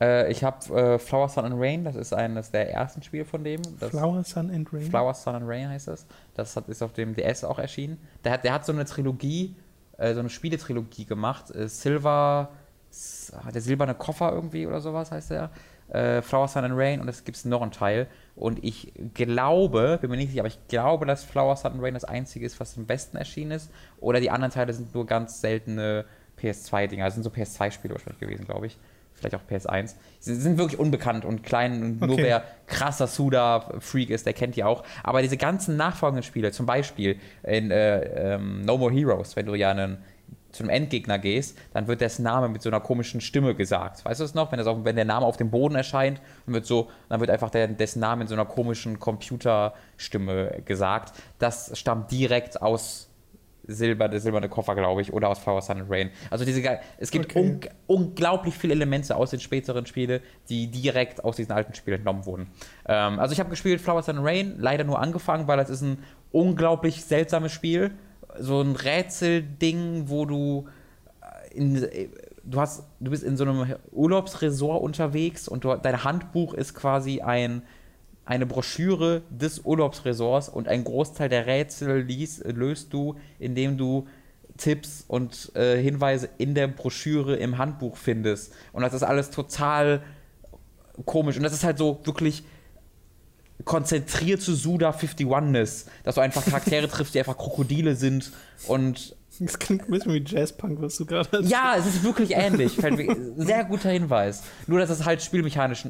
[SPEAKER 2] Äh, ich habe äh, Flower, Sun and Rain, das ist eines der ersten Spiele von dem. Das
[SPEAKER 1] Flower, Sun and Rain?
[SPEAKER 2] Flower, Sun and Rain heißt das. Das hat, ist auf dem DS auch erschienen. Der hat, der hat so eine Trilogie äh, so eine Spieletrilogie gemacht. Äh, Silver, der silberne Koffer irgendwie oder sowas heißt der. Äh, Flower, Sun and Rain und es gibt noch einen Teil. Und ich glaube, bin mir nicht sicher, aber ich glaube, dass Flower, Sun and Rain das einzige ist, was im Westen erschienen ist. Oder die anderen Teile sind nur ganz seltene PS2-Dinger. Das sind so PS2-Spiele wahrscheinlich gewesen, glaube ich vielleicht auch PS1. Sie sind wirklich unbekannt und klein und okay. nur wer krasser Suda-Freak ist, der kennt die auch. Aber diese ganzen nachfolgenden Spiele, zum Beispiel in äh, ähm, No More Heroes, wenn du ja einen, zu einem Endgegner gehst, dann wird dessen Name mit so einer komischen Stimme gesagt. Weißt du es noch? Wenn, das auf, wenn der Name auf dem Boden erscheint, dann wird, so, dann wird einfach der, dessen Name in so einer komischen Computerstimme gesagt. Das stammt direkt aus Silber, der silberne Koffer, glaube ich, oder aus Flower Sun and Rain. Also diese, es gibt okay. un unglaublich viele Elemente aus den späteren Spielen, die direkt aus diesen alten Spielen entnommen wurden. Ähm, also ich habe gespielt Flower Sun and Rain, leider nur angefangen, weil das ist ein unglaublich seltsames Spiel. So ein Rätselding, wo du äh, in, äh, du hast, du bist in so einem Urlaubsresort unterwegs und du, dein Handbuch ist quasi ein eine Broschüre des Urlaubsresorts und ein Großteil der Rätsel liest, löst du, indem du Tipps und äh, Hinweise in der Broschüre im Handbuch findest. Und das ist alles total komisch. Und das ist halt so wirklich konzentriert zu Suda 51ness, dass du einfach Charaktere triffst, die einfach Krokodile sind und
[SPEAKER 1] das klingt ein bisschen wie Jazzpunk, was du gerade
[SPEAKER 2] hast. Ja, es ist wirklich ähnlich. Sehr guter Hinweis. Nur, dass es halt spielmechanisch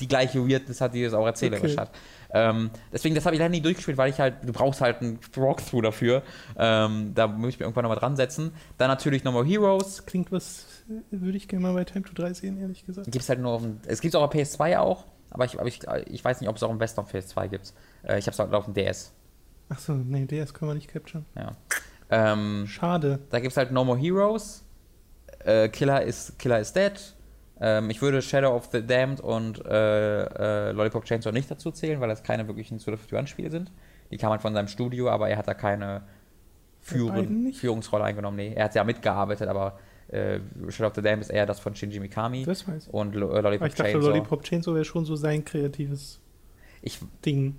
[SPEAKER 2] die gleiche Weirdness hat, die es auch erzählerisch okay. hat. Ähm, deswegen, das habe ich leider nie durchgespielt, weil ich halt, du brauchst halt einen Walkthrough dafür. Ähm, da muss ich mir irgendwann nochmal dran setzen. Dann natürlich No More Heroes.
[SPEAKER 1] Klingt was, würde ich gerne mal bei Time to 3 sehen, ehrlich gesagt.
[SPEAKER 2] Gibt's halt nur auf dem, es gibt es auch auf PS2 auch, aber ich, aber ich, ich weiß nicht, ob es auch im West auf PS2 gibt. Äh, ich habe es halt auf dem DS.
[SPEAKER 1] Achso, nee, DS können wir nicht capturen.
[SPEAKER 2] Ja.
[SPEAKER 1] Ähm, Schade.
[SPEAKER 2] Da gibt es halt No More Heroes. Äh, Killer, is, Killer is Dead. Ähm, ich würde Shadow of the Damned und äh, äh, Lollipop Chainsaw nicht dazu zählen, weil das keine wirklichen Suda 51-Spiele sind. Die kamen halt von seinem Studio, aber er hat da keine Führen, Führungsrolle eingenommen. Nee, er hat ja mitgearbeitet, aber äh, Shadow of the Damned ist eher das von Shinji Mikami.
[SPEAKER 1] Das weiß ich.
[SPEAKER 2] Und Lo Lollipop
[SPEAKER 1] aber ich dachte,
[SPEAKER 2] Chainsaw.
[SPEAKER 1] Lollipop Chainsaw wäre schon so sein kreatives
[SPEAKER 2] Ich,
[SPEAKER 1] Ding.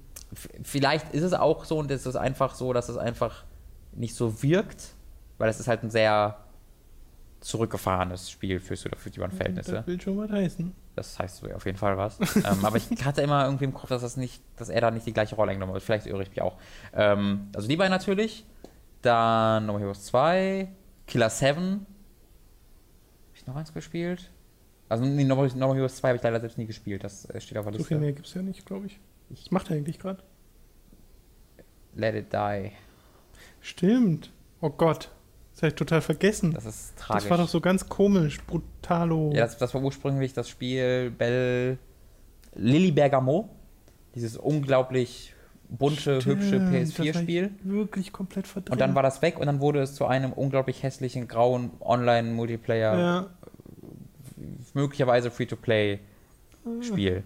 [SPEAKER 2] vielleicht ist es auch so und es ist einfach so, dass es einfach nicht so wirkt, weil es ist halt ein sehr zurückgefahrenes Spiel für, für die Verhältnisse.
[SPEAKER 1] Das will schon was heißen.
[SPEAKER 2] Das heißt so auf jeden Fall was. ähm, aber ich hatte immer irgendwie im Kopf, dass das nicht, dass er da nicht die gleiche Rolle eingenommen hat. Vielleicht irre ich mich auch. Ähm, also die beiden natürlich. Dann No More Heroes 2, Killer 7. Habe ich noch eins gespielt? Also nee, No More, Heroes 2 habe ich leider selbst nie gespielt. Das äh, steht auf der
[SPEAKER 1] So
[SPEAKER 2] Liste.
[SPEAKER 1] viel mehr gibt es ja nicht, glaube ich. Was macht er eigentlich gerade?
[SPEAKER 2] Let It Die.
[SPEAKER 1] Stimmt. Oh Gott. Das habe ich total vergessen.
[SPEAKER 2] Das ist
[SPEAKER 1] Das,
[SPEAKER 2] tragisch.
[SPEAKER 1] war doch so ganz komisch. Brutalo.
[SPEAKER 2] Ja, das, das war ursprünglich das Spiel Bell Lilly Bergamo. Dieses unglaublich bunte,
[SPEAKER 1] Stimmt,
[SPEAKER 2] hübsche
[SPEAKER 1] das
[SPEAKER 2] PS4-Spiel.
[SPEAKER 1] war ich Wirklich komplett verdrängt.
[SPEAKER 2] Und dann war das weg und dann wurde es zu einem unglaublich hässlichen, grauen Online-Multiplayer,
[SPEAKER 1] Ja.
[SPEAKER 2] möglicherweise Free-to-Play-Spiel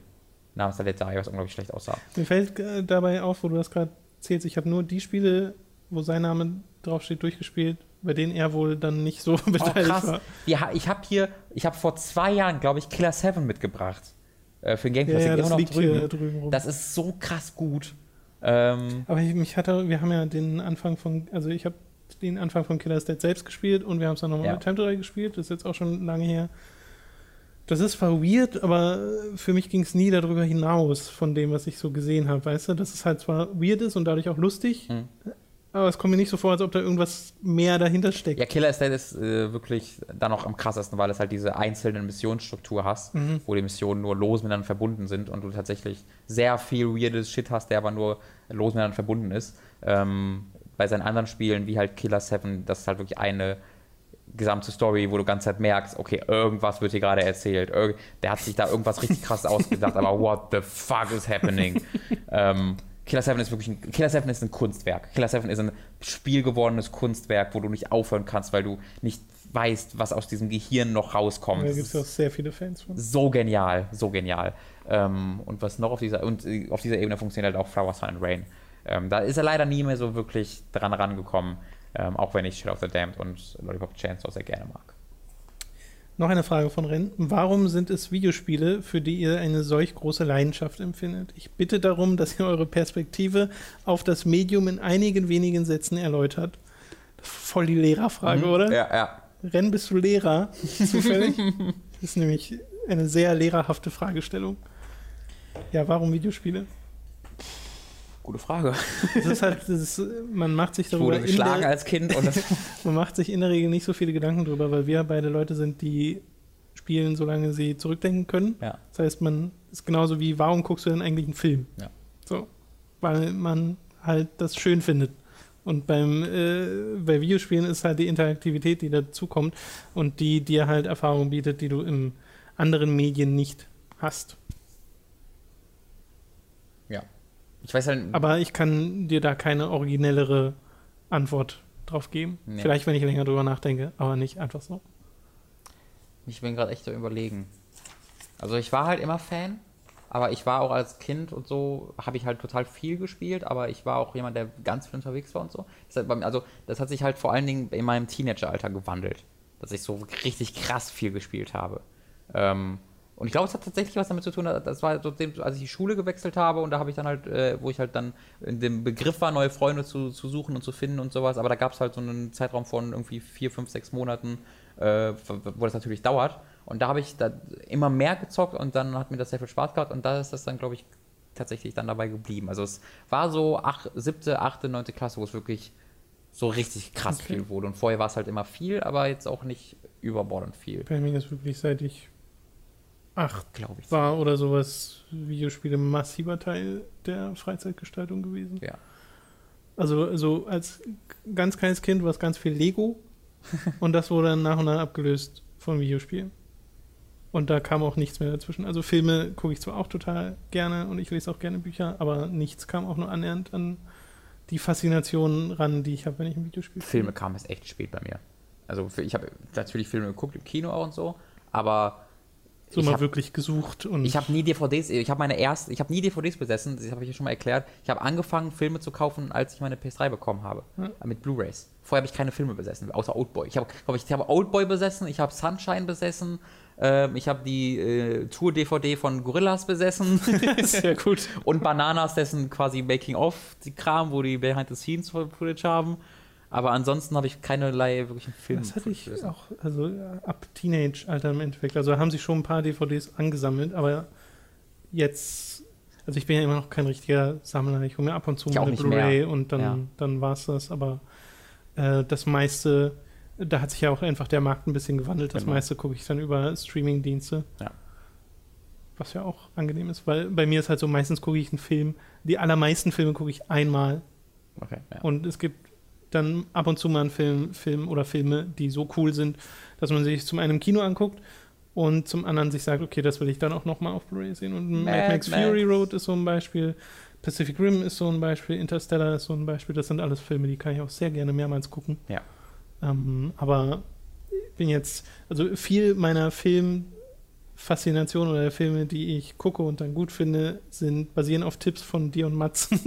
[SPEAKER 2] namens The Let Die, was unglaublich schlecht aussah.
[SPEAKER 1] Mir fällt äh, dabei auf, wo du das gerade zählst, ich habe nur die Spiele, wo sein Name draufsteht, durchgespielt, bei denen er wohl dann nicht so
[SPEAKER 2] Oh,
[SPEAKER 1] beteiligt
[SPEAKER 2] krass.
[SPEAKER 1] war.
[SPEAKER 2] Ja, ich habe hier, ich habe vor zwei Jahren, glaube ich, Killer 7 mitgebracht. Äh, für den Game
[SPEAKER 1] Ja,
[SPEAKER 2] Pass.
[SPEAKER 1] ja,
[SPEAKER 2] Liegt
[SPEAKER 1] das liegt
[SPEAKER 2] drüben.
[SPEAKER 1] hier drüben rum.
[SPEAKER 2] Das ist so krass gut. Ähm,
[SPEAKER 1] Aber ich, mich hatte, wir haben ja den Anfang von, also ich habe den Anfang von Killer's Dead selbst gespielt und wir haben es dann nochmal
[SPEAKER 2] Ja.
[SPEAKER 1] mit Time to Die gespielt. Das ist jetzt auch schon lange her. Das ist zwar weird, aber für mich ging es nie darüber hinaus von dem, was ich so gesehen habe. Weißt du, dass es halt zwar weird ist und dadurch auch lustig,
[SPEAKER 2] Hm.
[SPEAKER 1] Aber es kommt mir nicht so vor, als ob da irgendwas mehr dahinter steckt.
[SPEAKER 2] Ja, Killer State ist äh, wirklich dann noch am krassesten, weil es halt diese einzelnen Missionsstruktur hast,
[SPEAKER 1] Mhm.
[SPEAKER 2] wo die Missionen nur los miteinander verbunden sind und du tatsächlich sehr viel weirdes Shit hast, der aber nur los miteinander verbunden ist. Ähm, bei seinen anderen Spielen, wie halt Killer 7, das ist halt wirklich eine gesamte Story, wo du ganz Zeit merkst, okay, irgendwas wird hier gerade erzählt. Irg der hat sich da irgendwas richtig krass ausgedacht, aber what the fuck is happening? ähm, Killer 7 ist wirklich ein, Killer 7 ist ein Kunstwerk. Killer 7 ist ein spielgewordenes Kunstwerk, wo du nicht aufhören kannst, weil du nicht weißt, was aus diesem Gehirn noch rauskommt.
[SPEAKER 1] Da gibt es ja auch sehr viele Fans von.
[SPEAKER 2] so genial, so genial. Ähm, und was noch auf dieser und äh, auf dieser Ebene funktioniert halt auch Flower Sun and Rain. Ähm, da ist er leider nie mehr so wirklich dran rangekommen, ähm, auch wenn ich Shit of the Damned und Lollipop Chainsaw sehr gerne mag.
[SPEAKER 1] Noch eine Frage von Ren. Warum sind es Videospiele, für die ihr eine solch große Leidenschaft empfindet? Ich bitte darum, dass ihr eure Perspektive auf das Medium in einigen wenigen Sätzen erläutert. Voll die Lehrerfrage, oder?
[SPEAKER 2] Mhm. Ja, ja.
[SPEAKER 1] Ren, bist du Lehrer? Zufällig? das ist nämlich eine sehr lehrerhafte Fragestellung. Ja, warum Videospiele?
[SPEAKER 2] Gute Frage.
[SPEAKER 1] Das ist halt, das ist, man macht sich
[SPEAKER 2] Ich
[SPEAKER 1] darüber
[SPEAKER 2] wurde
[SPEAKER 1] in
[SPEAKER 2] geschlagen
[SPEAKER 1] der,
[SPEAKER 2] als Kind
[SPEAKER 1] man macht sich in der Regel nicht so viele Gedanken drüber, weil wir beide Leute sind, die spielen, solange sie zurückdenken können.
[SPEAKER 2] ja.
[SPEAKER 1] Das heißt, man ist genauso wie, warum guckst du denn eigentlich einen Film?
[SPEAKER 2] Ja.
[SPEAKER 1] So. Weil man halt das schön findet. Und beim, äh, bei Videospielen ist halt die Interaktivität, die dazukommt und die dir halt Erfahrungen bietet, die du in anderen Medien nicht hast.
[SPEAKER 2] ja. Ich weiß halt,
[SPEAKER 1] Aber ich kann dir da keine originellere Antwort drauf geben.
[SPEAKER 2] Nee.
[SPEAKER 1] Vielleicht, wenn ich länger drüber nachdenke, aber nicht einfach so.
[SPEAKER 2] ich bin gerade echt so überlegen. Also ich war halt immer Fan, aber ich war auch als Kind und so, habe ich halt total viel gespielt, aber ich war auch jemand, der ganz viel unterwegs war und so. Das hat, mir- also das hat sich halt vor allen Dingen in meinem Teenageralter gewandelt, dass ich so richtig krass viel gespielt habe. Ähm, und ich glaube, es hat tatsächlich was damit zu tun, das war so, dem- als ich die Schule gewechselt habe und da habe ich dann halt, äh, wo ich halt dann in dem Begriff war, neue Freunde zu, zu suchen und zu finden und sowas, aber da gab es halt so einen Zeitraum von irgendwie vier, fünf, sechs Monaten, äh, wo das natürlich dauert. Und da habe ich da immer mehr gezockt und dann hat mir das sehr viel Spaß gemacht und da ist das dann, glaube ich, tatsächlich dann dabei geblieben. Also es war so ach, siebte, achte, neunte Klasse, wo es wirklich so richtig krass
[SPEAKER 1] Okay.
[SPEAKER 2] viel wurde. Und vorher war es halt immer viel, aber jetzt auch nicht überbordend viel,
[SPEAKER 1] Bei mir ist wirklich seit ich acht
[SPEAKER 2] glaube ich.
[SPEAKER 1] war oder sowas Videospiele ein massiver Teil der Freizeitgestaltung gewesen.
[SPEAKER 2] Ja.
[SPEAKER 1] Also so als ganz kleines Kind war es ganz viel Lego und das wurde dann nach und nach abgelöst von Videospielen. Und da kam auch nichts mehr dazwischen. Also Filme gucke ich zwar auch total gerne und ich lese auch gerne Bücher, aber nichts kam auch nur annähernd an die Faszination ran, die ich habe, wenn ich ein Videospiel spiele.
[SPEAKER 2] Filme kamen erst echt spät bei mir. Also ich habe natürlich Filme geguckt im Kino auch und so, aber
[SPEAKER 1] So
[SPEAKER 2] ich
[SPEAKER 1] mal
[SPEAKER 2] hab-
[SPEAKER 1] wirklich gesucht und
[SPEAKER 2] Ich habe nie DVDs, ich habe meine erst, ich habe nie DVDs besessen, das habe ich ja schon mal erklärt. Ich habe angefangen, Filme zu kaufen, als ich meine PS3 bekommen habe. Äh, Mit Blu-Rays. Vorher habe ich keine Filme besessen, außer Oldboy. Ich habe, ich, ich habe Oldboy besessen, ich habe Sunshine besessen, Ähm, ich habe die äh, Tour-DVD von Gorillas besessen.
[SPEAKER 1] Sehr gut.
[SPEAKER 2] Und Bananas, dessen quasi Making-of, die Kram, wo die Behind-the-Scenes-Footage haben. Aber ansonsten habe ich keinerlei wirklichen Film.
[SPEAKER 1] Das hatte ich auch, also ab Teenage-Alter im Endeffekt. Also haben sich schon ein paar DVDs angesammelt, aber jetzt, also ich bin ja immer noch kein richtiger Sammler. Ich hole mir ab und zu
[SPEAKER 2] Ich auch
[SPEAKER 1] eine Blu-ray und dann,
[SPEAKER 2] Ja.
[SPEAKER 1] dann war es das. Aber äh, das meiste, da hat sich ja auch einfach der Markt ein bisschen gewandelt. Das
[SPEAKER 2] Genau.
[SPEAKER 1] meiste gucke ich dann über Streaming-Dienste.
[SPEAKER 2] Ja.
[SPEAKER 1] Was ja auch angenehm ist, weil bei mir ist halt so, meistens gucke ich einen Film, die allermeisten Filme gucke ich einmal
[SPEAKER 2] Okay, ja.
[SPEAKER 1] und es gibt dann ab und zu mal einen Film, Film oder Filme, die so cool sind, dass man sich zum einen im Kino anguckt und zum anderen sich sagt, okay, das will ich dann auch nochmal auf Blu-ray sehen. Und Mad,
[SPEAKER 2] Mad
[SPEAKER 1] Max. Fury Road ist so ein Beispiel, Pacific Rim ist so ein Beispiel, Interstellar ist so ein Beispiel. Das sind alles Filme, die kann ich auch sehr gerne mehrmals gucken.
[SPEAKER 2] Ja.
[SPEAKER 1] Ähm, aber ich bin jetzt, also viel meiner Filmfaszination oder der Filme, die ich gucke und dann gut finde, sind basieren auf Tipps von dir und Mats.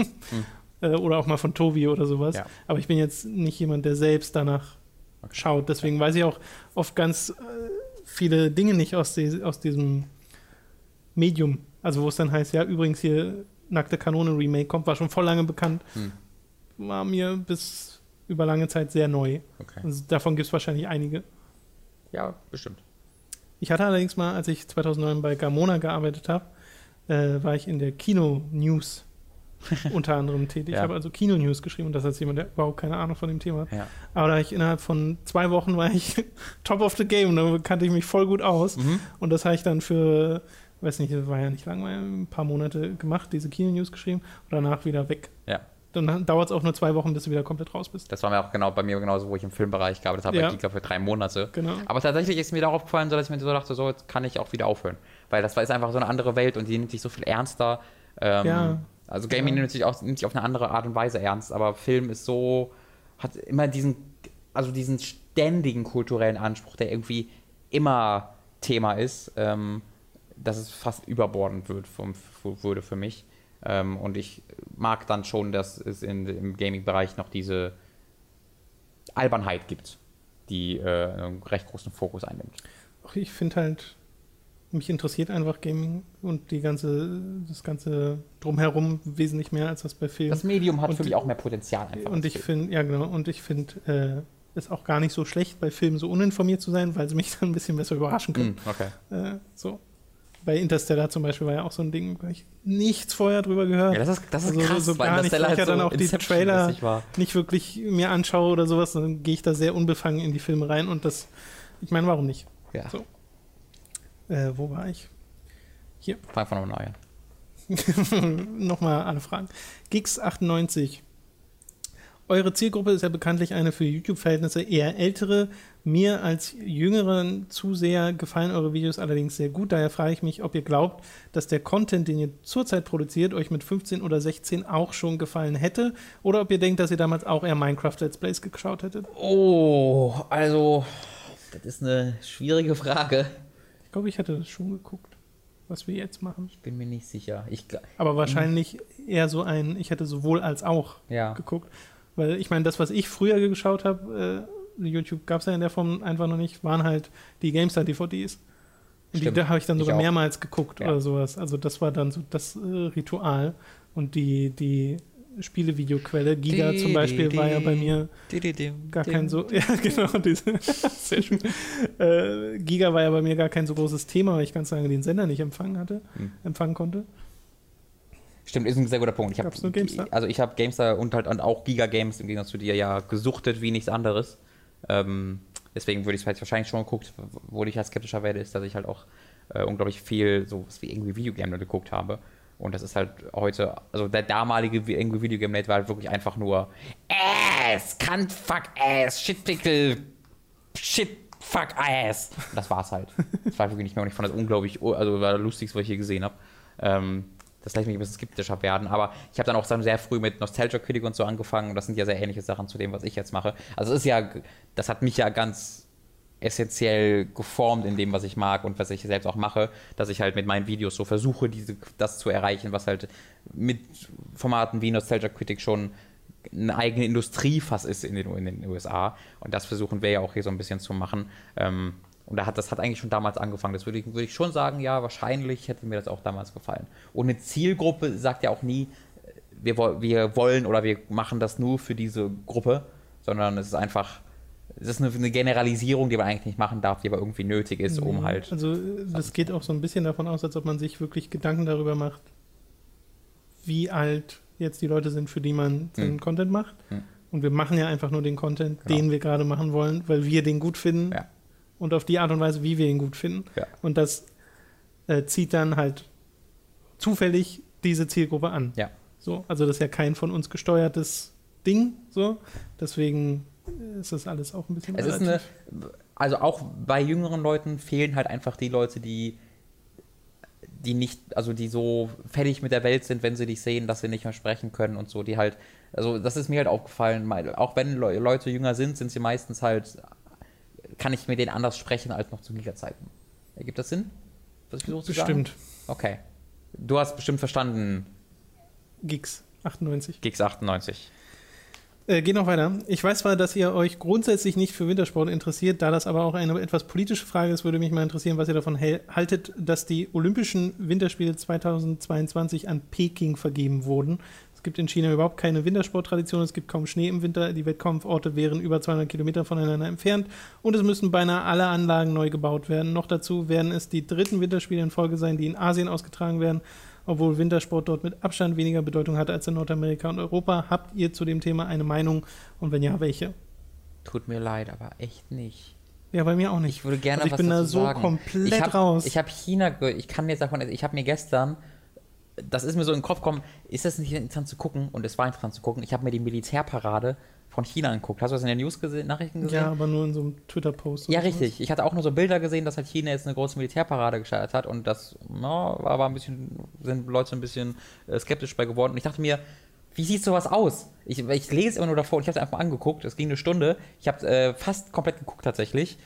[SPEAKER 1] Äh, oder auch mal von Tobi oder sowas.
[SPEAKER 2] Ja.
[SPEAKER 1] Aber ich bin jetzt nicht jemand, der selbst danach
[SPEAKER 2] Okay.
[SPEAKER 1] schaut. Deswegen weiß ich auch oft ganz äh, viele Dinge nicht aus, die, aus diesem Medium. Also wo es dann heißt, ja, übrigens hier Nackte Kanone Remake kommt, war schon voll lange bekannt.
[SPEAKER 2] Hm.
[SPEAKER 1] War mir bis über lange Zeit sehr neu.
[SPEAKER 2] Okay.
[SPEAKER 1] Also davon gibt es wahrscheinlich einige.
[SPEAKER 2] Ja, bestimmt.
[SPEAKER 1] Ich hatte allerdings mal, als ich 2009 bei Gamona gearbeitet habe, äh, war ich in der Kino-News unter anderem tätig. Ich
[SPEAKER 2] Ja.
[SPEAKER 1] habe also Kino-News geschrieben und das als jemand, der überhaupt keine Ahnung von dem Thema hat.
[SPEAKER 2] Ja.
[SPEAKER 1] Aber da ich innerhalb von zwei Wochen war ich top of the game, da kannte ich mich voll gut aus.
[SPEAKER 2] Mhm.
[SPEAKER 1] Und das habe ich dann für, weiß nicht, das war ja nicht lang, ein paar Monate gemacht, diese Kino-News geschrieben und danach wieder weg.
[SPEAKER 2] Ja.
[SPEAKER 1] Dann dauert es auch nur zwei Wochen, bis du wieder komplett raus bist.
[SPEAKER 2] Das war mir auch genau bei mir genauso, wo ich im Filmbereich gearbeitet habe,
[SPEAKER 1] Ja.
[SPEAKER 2] bei Giga für drei Monate.
[SPEAKER 1] Genau.
[SPEAKER 2] Aber tatsächlich ist mir darauf gefallen, so dass ich mir so dachte, so jetzt kann ich auch wieder aufhören. Weil das war ist einfach so eine andere Welt und die nimmt sich so viel ernster. Ähm,
[SPEAKER 1] Ja.
[SPEAKER 2] Also Gaming
[SPEAKER 1] Ja.
[SPEAKER 2] nimmt sich auch nimmt sich auf eine andere Art und Weise ernst, aber Film ist so, hat immer diesen, also diesen ständigen kulturellen Anspruch, der irgendwie immer Thema ist, ähm, dass es fast überbordend wird vom, würde für mich. Ähm, und ich mag dann schon, dass es in, im Gaming-Bereich noch diese Albernheit gibt, die äh, einen recht großen Fokus einnimmt.
[SPEAKER 1] Ich finde halt, mich interessiert einfach Gaming und die ganze, das ganze Drumherum wesentlich mehr als das bei Filmen.
[SPEAKER 2] Das Medium hat
[SPEAKER 1] Und
[SPEAKER 2] für mich auch mehr Potenzial einfach.
[SPEAKER 1] Und ich finde, ja genau, und ich finde äh, es auch gar nicht so schlecht, bei Filmen so uninformiert zu sein, weil sie mich dann ein bisschen besser überraschen können.
[SPEAKER 2] Hm, okay.
[SPEAKER 1] Äh, so. Bei Interstellar zum Beispiel war ja auch so ein Ding, wo ich nichts vorher drüber gehört,
[SPEAKER 2] Ja, das ist, das ist
[SPEAKER 1] Also
[SPEAKER 2] krass,
[SPEAKER 1] so gar nicht, weil ich ja
[SPEAKER 2] halt
[SPEAKER 1] dann
[SPEAKER 2] so
[SPEAKER 1] auch die Trailer- nicht wirklich mir anschaue oder sowas, dann gehe ich da sehr unbefangen in die Filme rein und das, ich meine, warum nicht?
[SPEAKER 2] Ja,
[SPEAKER 1] So. Äh, wo war ich?
[SPEAKER 2] fang von neu an.
[SPEAKER 1] Nochmal alle Fragen. Geeks98. Eure Zielgruppe ist ja bekanntlich eine für YouTube-Verhältnisse eher ältere. Mir als jüngeren Zuseher gefallen eure Videos allerdings sehr gut. Daher frage ich mich, ob ihr glaubt, dass der Content, den ihr zurzeit produziert, euch mit 15 oder 16 auch schon gefallen hätte. Oder ob ihr denkt, dass ihr damals auch eher Minecraft-Let's Plays geschaut hättet.
[SPEAKER 2] Oh, also, das ist eine schwierige Frage.
[SPEAKER 1] Ich glaube, ich hätte das schon geguckt, was wir jetzt machen.
[SPEAKER 2] Ich bin mir nicht sicher. Ich,
[SPEAKER 1] Aber wahrscheinlich eher so ein, ich hätte sowohl als auch
[SPEAKER 2] ja.
[SPEAKER 1] geguckt. Weil ich meine, das, was ich früher geschaut habe, äh, YouTube gab es ja in der Form einfach noch nicht, waren halt die GameStar-DVDs. Und die da habe ich dann sogar mehrmals geguckt
[SPEAKER 2] Ja.
[SPEAKER 1] oder sowas. Also das war dann so das äh, Ritual. Und die, die Spielevideoquelle, Giga
[SPEAKER 2] Die,
[SPEAKER 1] zum Beispiel,
[SPEAKER 2] die,
[SPEAKER 1] war ja bei
[SPEAKER 2] die.
[SPEAKER 1] mir gar kein so. Ja, genau. Diese, sehr schön. Äh, Giga war ja bei mir gar kein so großes Thema, weil ich ganz lange den Sender nicht empfangen hatte,
[SPEAKER 2] Hm.
[SPEAKER 1] empfangen konnte.
[SPEAKER 2] Stimmt, ist ein sehr guter Punkt. Ich hab,
[SPEAKER 1] Gab's nur GameStar?
[SPEAKER 2] Also ich habe GameStar und halt und auch Giga Games im Gegensatz zu dir ja gesuchtet wie nichts anderes. Ähm, deswegen würde ich es wahrscheinlich schon geguckt. Wo ich halt skeptischer werde, ist, dass ich halt auch äh, unglaublich viel so was wie irgendwie Videogame geguckt habe. Und das ist halt heute, also der damalige wie- irgendwie Videogame Nate war halt wirklich einfach nur Ass, Cunt, fuck Ass, Shit Pickle, Shit, fuck Ass. Das war's halt. Das war wirklich nicht mehr und ich fand das unglaublich, also war das lustigste, was ich je gesehen habe. Ähm, das lässt mich ein bisschen skeptischer werden, aber ich habe dann auch sehr früh mit Nostalgia Critic und so angefangen und das sind ja sehr ähnliche Sachen zu dem, was ich jetzt mache. Also es ist ja, das hat mich ja ganz essentiell geformt in dem, was ich mag und was ich selbst auch mache, dass ich halt mit meinen Videos so versuche, diese, das zu erreichen, was halt mit Formaten wie Nostalgia Critic schon eine eigene Industrie fast ist in den, in den USA. Und das versuchen wir ja auch hier so ein bisschen zu machen. Ähm, Und da hat, das hat eigentlich schon damals angefangen. Das würde ich, würde ich schon sagen, ja, wahrscheinlich hätte mir das auch damals gefallen. Und eine Zielgruppe sagt ja auch nie, wir, wir wollen oder wir machen das nur für diese Gruppe, sondern es ist einfach, es ist eine, eine Generalisierung, die man eigentlich nicht machen darf, die aber irgendwie nötig ist, um halt.
[SPEAKER 1] Also das geht auch so ein bisschen davon aus, als ob man sich wirklich Gedanken darüber macht, wie alt jetzt die Leute sind, für die man seinen hm. Content macht. Hm. Und wir machen ja einfach nur den Content, genau. den wir gerade machen wollen, weil wir den gut finden. Ja. Und auf die Art und Weise, wie wir ihn gut finden. Ja. Und das äh, zieht dann halt zufällig diese Zielgruppe an.
[SPEAKER 2] Ja.
[SPEAKER 1] So, also das ist ja kein von uns gesteuertes Ding. So, deswegen ist das alles auch ein bisschen.
[SPEAKER 2] Es relativ. ist eine, also auch bei jüngeren Leuten fehlen halt einfach die Leute, die die nicht, also die so fertig mit der Welt sind, wenn sie dich sehen, dass sie nicht mehr sprechen können und so, die halt, also das ist mir halt aufgefallen, auch wenn Leute jünger sind, sind sie meistens halt, kann ich mit denen anders sprechen als noch zu Liga-Zeiten. Ergibt das Sinn?
[SPEAKER 1] Was ich so Bestimmt. Sagen?
[SPEAKER 2] Okay. Du hast bestimmt verstanden,
[SPEAKER 1] Gigs 98.
[SPEAKER 2] Gigs 98.
[SPEAKER 1] Äh, geht noch weiter. Ich weiß zwar, dass ihr euch grundsätzlich nicht für Wintersport interessiert, da das aber auch eine etwas politische Frage ist, würde mich mal interessieren, was ihr davon haltet, dass die Olympischen Winterspiele 2022 an Peking vergeben wurden. Es gibt in China überhaupt keine Wintersporttradition, es gibt kaum Schnee im Winter, die Wettkampforte wären über 200 Kilometer voneinander entfernt und es müssen beinahe alle Anlagen neu gebaut werden. Noch dazu werden es die dritten Winterspiele in Folge sein, die in Asien ausgetragen werden obwohl Wintersport dort mit Abstand weniger Bedeutung hat als in Nordamerika und Europa. Habt ihr zu dem Thema eine Meinung und wenn ja, welche?
[SPEAKER 2] Tut mir leid, aber echt nicht.
[SPEAKER 1] Ja, bei mir auch nicht.
[SPEAKER 2] Ich würde gerne
[SPEAKER 1] also ich was bin da so
[SPEAKER 2] sagen.
[SPEAKER 1] komplett
[SPEAKER 2] ich hab,
[SPEAKER 1] raus.
[SPEAKER 2] Ich habe China, ich kann jetzt davon, ich habe mir gestern, das ist mir so in den Kopf gekommen, ist das nicht interessant zu gucken? Und es war interessant zu gucken. Ich habe mir die Militärparade von China anguckt. Hast du das in den News gesehen, Nachrichten gesehen?
[SPEAKER 1] Ja, aber nur in so einem Twitter-Post.
[SPEAKER 2] Ja, richtig. Ich hatte auch nur so Bilder gesehen, dass halt China jetzt eine große Militärparade gestartet hat und das no, war, war ein bisschen, sind Leute ein bisschen äh, skeptisch bei geworden. Und ich dachte mir, wie sieht sowas aus? Ich, ich lese immer nur davor und ich habe es einfach mal angeguckt. Es ging eine Stunde. Ich habe äh, fast komplett geguckt tatsächlich.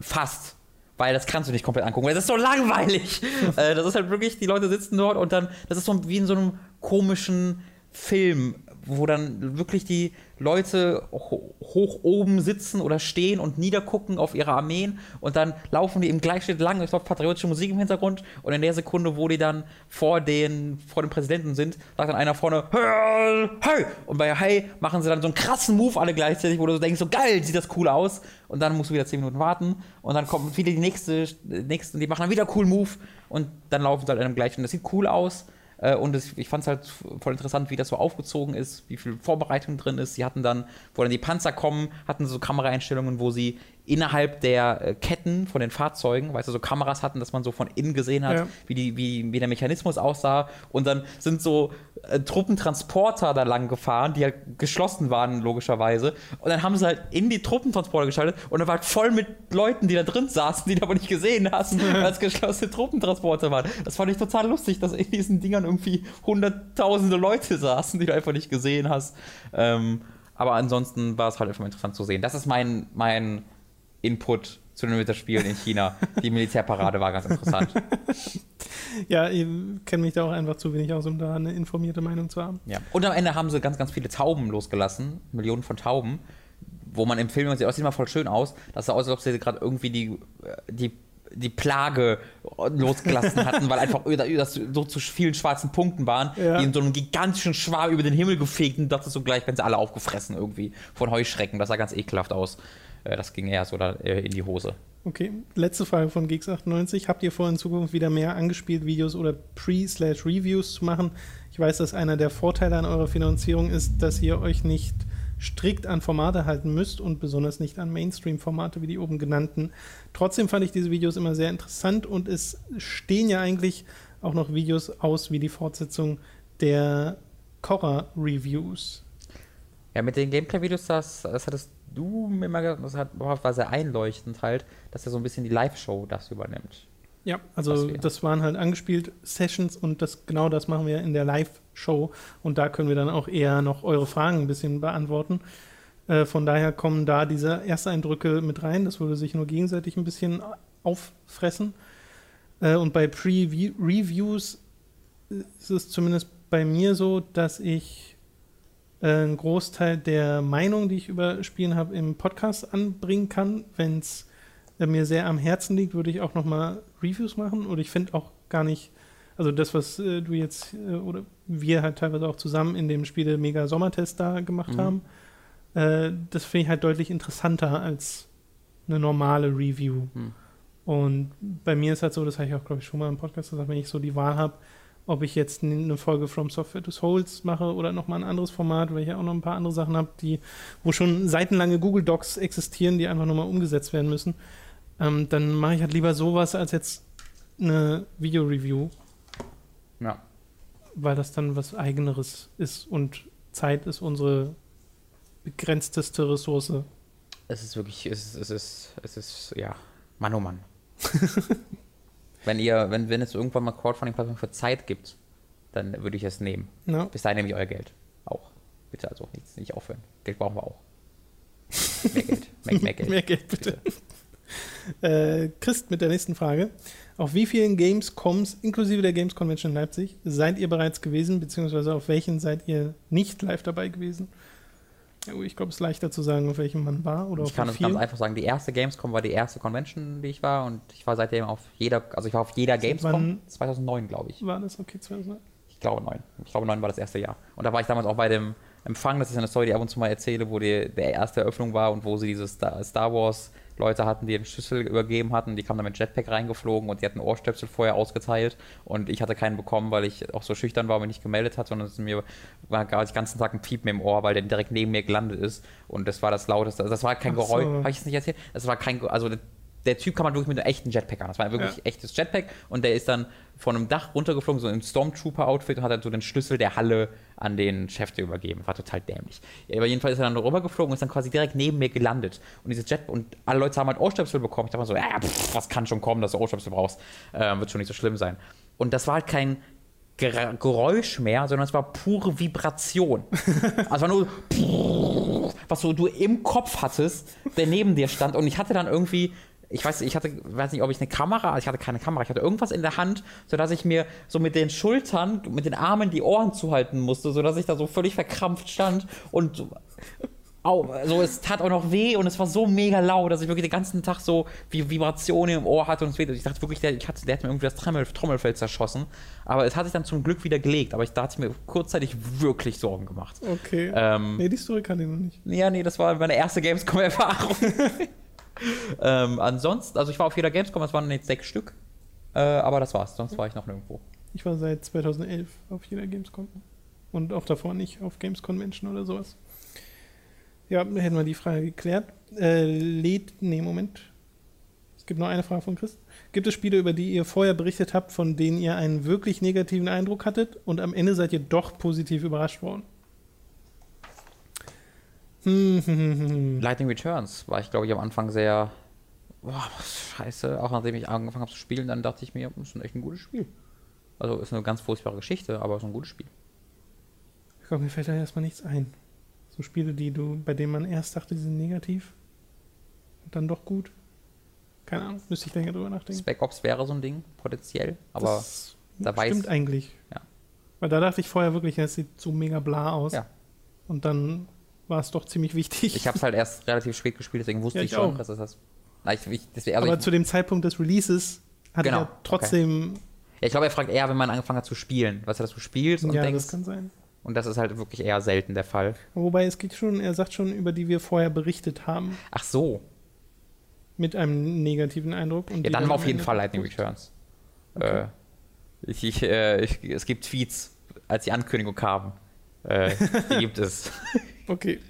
[SPEAKER 2] Fast weil das kannst du nicht komplett angucken, weil das ist so langweilig. äh, das ist halt wirklich, die Leute sitzen dort und dann, das ist so wie in so einem komischen Film, wo dann wirklich die Leute hoch oben sitzen oder stehen und niedergucken auf ihre Armeen und dann laufen die im Gleichschritt lang, es läuft patriotische Musik im Hintergrund und in der Sekunde, wo die dann vor den, vor dem Präsidenten sind, sagt dann einer vorne, hey, hey! Und bei Hey machen sie dann so einen krassen Move alle gleichzeitig, wo du denkst, so geil, sieht das cool aus. Und dann musst du wieder 10 Minuten warten und dann kommen wieder die nächste, nächsten, die machen dann wieder cool Move und dann laufen sie halt in dem gleichen, das sieht cool aus äh, und es, ich fand es halt voll interessant, wie das so aufgezogen ist, wie viel Vorbereitung drin ist. Sie hatten dann, wo dann die Panzer kommen, hatten so Kameraeinstellungen, wo sie innerhalb der äh, Ketten von den Fahrzeugen, weißt du, so Kameras hatten, dass man so von innen gesehen hat, ja. wie, die, wie, wie der Mechanismus aussah. Und dann sind so äh, Truppentransporter da lang gefahren, die halt geschlossen waren, logischerweise. Und dann haben sie halt in die Truppentransporter geschaltet und dann war halt voll mit Leuten, die da drin saßen, die du aber nicht gesehen hast, als geschlossene Truppentransporter waren. Das fand ich total lustig, dass in diesen Dingern irgendwie hunderttausende Leute saßen, die du einfach nicht gesehen hast. Ähm, aber ansonsten war es halt einfach interessant zu sehen. Das ist mein, mein Input zu den Winterspielen in China. Die Militärparade war ganz interessant.
[SPEAKER 1] Ja, ich kenne mich da auch einfach zu wenig aus, um da eine informierte Meinung zu haben.
[SPEAKER 2] Ja. Und am Ende haben sie ganz, ganz viele Tauben losgelassen, Millionen von Tauben, wo man im Film sieht, das sieht mal voll schön aus. Das sah aus, als ob sie gerade irgendwie die, äh, die die Plage losgelassen hatten, weil einfach das so zu vielen schwarzen Punkten waren, ja. die in so einem gigantischen Schwarm über den Himmel gefegt und dachte so gleich, wenn sie alle aufgefressen irgendwie von Heuschrecken. Das sah ganz ekelhaft aus. Äh, das ging eher so da, äh, in die Hose.
[SPEAKER 1] Okay, letzte Frage von Geeks98. Habt ihr vor, in Zukunft wieder mehr angespielt Videos oder Pre-Reviews zu machen? Ich weiß, dass einer der Vorteile an eurer Finanzierung ist, dass ihr euch nicht strikt an Formate halten müsst und besonders nicht an Mainstream-Formate wie die oben genannten. Trotzdem fand ich diese Videos immer sehr interessant und es stehen ja eigentlich auch noch Videos aus wie die Fortsetzung der Korra-Reviews.
[SPEAKER 2] Ja, mit den Gameplay-Videos, das, das hattest du mir mal gesagt, das hat, war sehr einleuchtend halt, dass er so ein bisschen die Live-Show das übernimmt.
[SPEAKER 1] Ja, also das waren halt angespielt Sessions und das genau das machen wir in der Live-Show und da können wir dann auch eher noch eure Fragen ein bisschen beantworten. Äh, von daher kommen da diese Ersteindrücke mit rein. Das würde sich nur gegenseitig ein bisschen auffressen. Äh, und bei Pre-Reviews ist es zumindest bei mir so, dass ich einen Großteil der Meinung, die ich über Spielen habe, im Podcast anbringen kann, wenn es äh, mir sehr am Herzen liegt, würde ich auch nochmal Reviews machen. Und ich finde auch gar nicht, also das, was äh, du jetzt äh, oder wir halt teilweise auch zusammen in dem Spiel Mega Sommertest da gemacht
[SPEAKER 2] Mhm.
[SPEAKER 1] haben, äh, das finde ich halt deutlich interessanter als eine normale Review.
[SPEAKER 2] Mhm.
[SPEAKER 1] Und bei mir ist halt so, das habe ich auch, glaube ich, schon mal im Podcast gesagt, wenn ich so die Wahl habe, ob ich jetzt eine Folge From Software to Souls mache oder nochmal ein anderes Format, weil ich ja auch noch ein paar andere Sachen habe, die, wo schon seitenlange Google Docs existieren, die einfach nochmal umgesetzt werden müssen, ähm, dann mache ich halt lieber sowas als jetzt eine Video-Review,
[SPEAKER 2] Ja.
[SPEAKER 1] weil das dann was Eigeneres ist und Zeit ist unsere begrenzteste Ressource.
[SPEAKER 2] Es ist wirklich, es ist, es ist, es ist, ja, Mann oh Mann. wenn ihr, wenn, wenn es irgendwann mal Crowdfunding-Plattform für Zeit gibt, dann würde ich es nehmen.
[SPEAKER 1] Ja.
[SPEAKER 2] Bis dahin nehme ich euer Geld. Auch. Bitte also nicht, nicht aufhören. Geld brauchen wir auch. Mehr Geld. Mehr, mehr Geld.
[SPEAKER 1] Mehr Geld, bitte. Äh, Christ mit der nächsten Frage. Auf wie vielen Gamescoms, inklusive der Games Convention in Leipzig, seid ihr bereits gewesen, beziehungsweise auf welchen seid ihr nicht live dabei gewesen? Ich glaube, es ist leichter zu sagen, auf welchem man war oder
[SPEAKER 2] Ich kann es ganz einfach sagen, die erste Gamescom war die erste Convention, die ich war und ich war seitdem auf jeder, also ich war auf jeder
[SPEAKER 1] Seit
[SPEAKER 2] Gamescom,
[SPEAKER 1] wann?
[SPEAKER 2] 2009 glaube ich.
[SPEAKER 1] War das okay, 2009?
[SPEAKER 2] Ich glaube neun. Ich glaube neun war das erste Jahr. Und da war ich damals auch bei dem Empfang, das ist eine Story, die ich ab und zu mal erzähle, wo die, der erste Eröffnung war und wo sie diese Star, Star Wars Leute hatten, die den Schlüssel übergeben hatten. Die kamen dann mit Jetpack reingeflogen und die hatten Ohrstöpsel vorher ausgeteilt und ich hatte keinen bekommen, weil ich auch so schüchtern war und mich nicht gemeldet hat, sondern es mir war gar den ganzen Tag ein Piepen im Ohr, weil der direkt neben mir gelandet ist und das war das lauteste. Also das war kein
[SPEAKER 1] Ach
[SPEAKER 2] Geräusch.
[SPEAKER 1] so.
[SPEAKER 2] Habe ich es nicht erzählt? Das war kein, also der Typ kam halt wirklich mit einem echten Jetpack an. Das war wirklich
[SPEAKER 1] Ja.
[SPEAKER 2] echtes Jetpack und der ist dann von einem Dach runtergeflogen, so im Stormtrooper-Outfit und hat dann so den Schlüssel der Halle an den Chef übergeben. War total dämlich. Ja, aber jedenfalls ist er dann rübergeflogen und ist dann quasi direkt neben mir gelandet. Und dieses Jet und alle Leute haben halt Ohrstöpsel bekommen. Ich dachte mir so, ja, pff, was kann schon kommen, dass du Ohrstöpsel brauchst. Ähm, wird schon nicht so schlimm sein. Und das war halt kein Ger Geräusch mehr, sondern es war pure Vibration. also war nur was so du im Kopf hattest, der neben dir stand. Und ich hatte dann irgendwie, ich weiß, ich hatte, weiß nicht, ob ich eine Kamera, ich hatte keine Kamera, ich hatte irgendwas in der Hand, sodass ich mir so mit den Schultern, mit den Armen die Ohren zuhalten musste, sodass ich da so völlig verkrampft stand und so, au, also es tat auch noch weh und es war so mega laut, dass ich wirklich den ganzen Tag so wie Vibrationen im Ohr hatte und es weh. Ich dachte wirklich, der, ich hatte, der hat mir irgendwie das Trommel, Trommelfell zerschossen. Aber es hat sich dann zum Glück wieder gelegt. Aber ich, da hatte ich mir kurzzeitig wirklich Sorgen gemacht.
[SPEAKER 1] Okay.
[SPEAKER 2] Ähm,
[SPEAKER 1] nee, die Story kann ich noch nicht.
[SPEAKER 2] ja, nee, das war meine erste Gamescom-Erfahrung. ähm, ansonsten, also ich war auf jeder Gamescom, es waren jetzt sechs Stück. Äh, aber das war's, sonst war ich noch nirgendwo.
[SPEAKER 1] Ich war seit 2011 auf jeder Gamescom. Und auch davor nicht auf Games Convention oder sowas. Ja, hätten wir die Frage geklärt. Äh, lädt, nee, Moment. Es gibt noch eine Frage von Chris. Gibt es Spiele, über die ihr vorher berichtet habt, von denen ihr einen wirklich negativen Eindruck hattet und am Ende seid ihr doch positiv überrascht worden? Hm, hm, hm, hm, hm.
[SPEAKER 2] Lightning Returns war ich, glaube ich, am Anfang sehr. Boah, scheiße. Auch nachdem ich angefangen habe zu spielen, dann dachte ich mir, das ist ein echt ein gutes Spiel. Also ist eine ganz furchtbare Geschichte, aber es ist ein gutes Spiel.
[SPEAKER 1] Ich glaube, mir fällt da erstmal nichts ein. So Spiele, die du, bei denen man erst dachte, die sind negativ und dann doch gut. Keine Ahnung, müsste ich länger drüber nachdenken.
[SPEAKER 2] Spec Ops wäre so ein Ding, potenziell, aber
[SPEAKER 1] das
[SPEAKER 2] da weiß-
[SPEAKER 1] stimmt eigentlich.
[SPEAKER 2] Ja.
[SPEAKER 1] Weil da dachte ich vorher wirklich, es sieht so mega bla aus.
[SPEAKER 2] Ja.
[SPEAKER 1] Und dann war es doch ziemlich wichtig.
[SPEAKER 2] ich habe es halt erst relativ spät gespielt, deswegen wusste
[SPEAKER 1] Ja,
[SPEAKER 2] ich,
[SPEAKER 1] ich
[SPEAKER 2] schon,
[SPEAKER 1] auch.
[SPEAKER 2] dass es das. Na, ich, ich, deswegen, also
[SPEAKER 1] Aber zu dem Zeitpunkt des Releases hatte
[SPEAKER 2] Genau,
[SPEAKER 1] ja trotzdem.
[SPEAKER 2] ja, ich glaube, er fragt eher, wenn man angefangen hat zu spielen. Weißt du, dass du spielst und
[SPEAKER 1] Ja,
[SPEAKER 2] denkst,
[SPEAKER 1] das kann sein.
[SPEAKER 2] und das ist halt wirklich eher selten der Fall.
[SPEAKER 1] Wobei es geht schon, er sagt schon, über die wir vorher berichtet haben,
[SPEAKER 2] Ach so,
[SPEAKER 1] mit einem negativen Eindruck. Und
[SPEAKER 2] ja, dann auf
[SPEAKER 1] am
[SPEAKER 2] jeden Fall Lightning Returns.
[SPEAKER 1] Okay.
[SPEAKER 2] Äh, ich, ich, äh, ich, es gibt Tweets, als die Ankündigung kam. Äh, die gibt es.
[SPEAKER 1] Okay.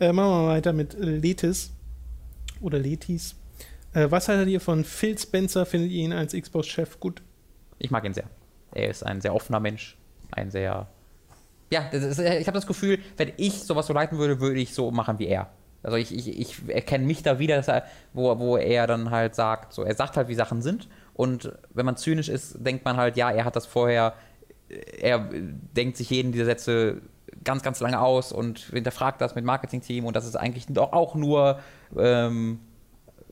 [SPEAKER 1] Äh, machen wir mal weiter mit Letis. Oder Letis. Äh, was haltet ihr von Phil Spencer? Findet ihr ihn als Xbox-Chef gut?
[SPEAKER 2] Ich mag ihn sehr. Er ist ein sehr offener Mensch. Ein sehr. Ja, ist, ich habe das Gefühl, wenn ich sowas so leiten würde, würde ich so machen wie er. Also ich, ich, ich erkenne mich da wieder, er, wo, wo er dann halt sagt, so, er sagt halt, wie Sachen sind. Und wenn man zynisch ist, denkt man halt, ja, er hat das vorher, er denkt sich jeden dieser Sätze ganz, ganz lange aus und hinterfragt das mit Marketingteam und das ist eigentlich doch auch nur ähm,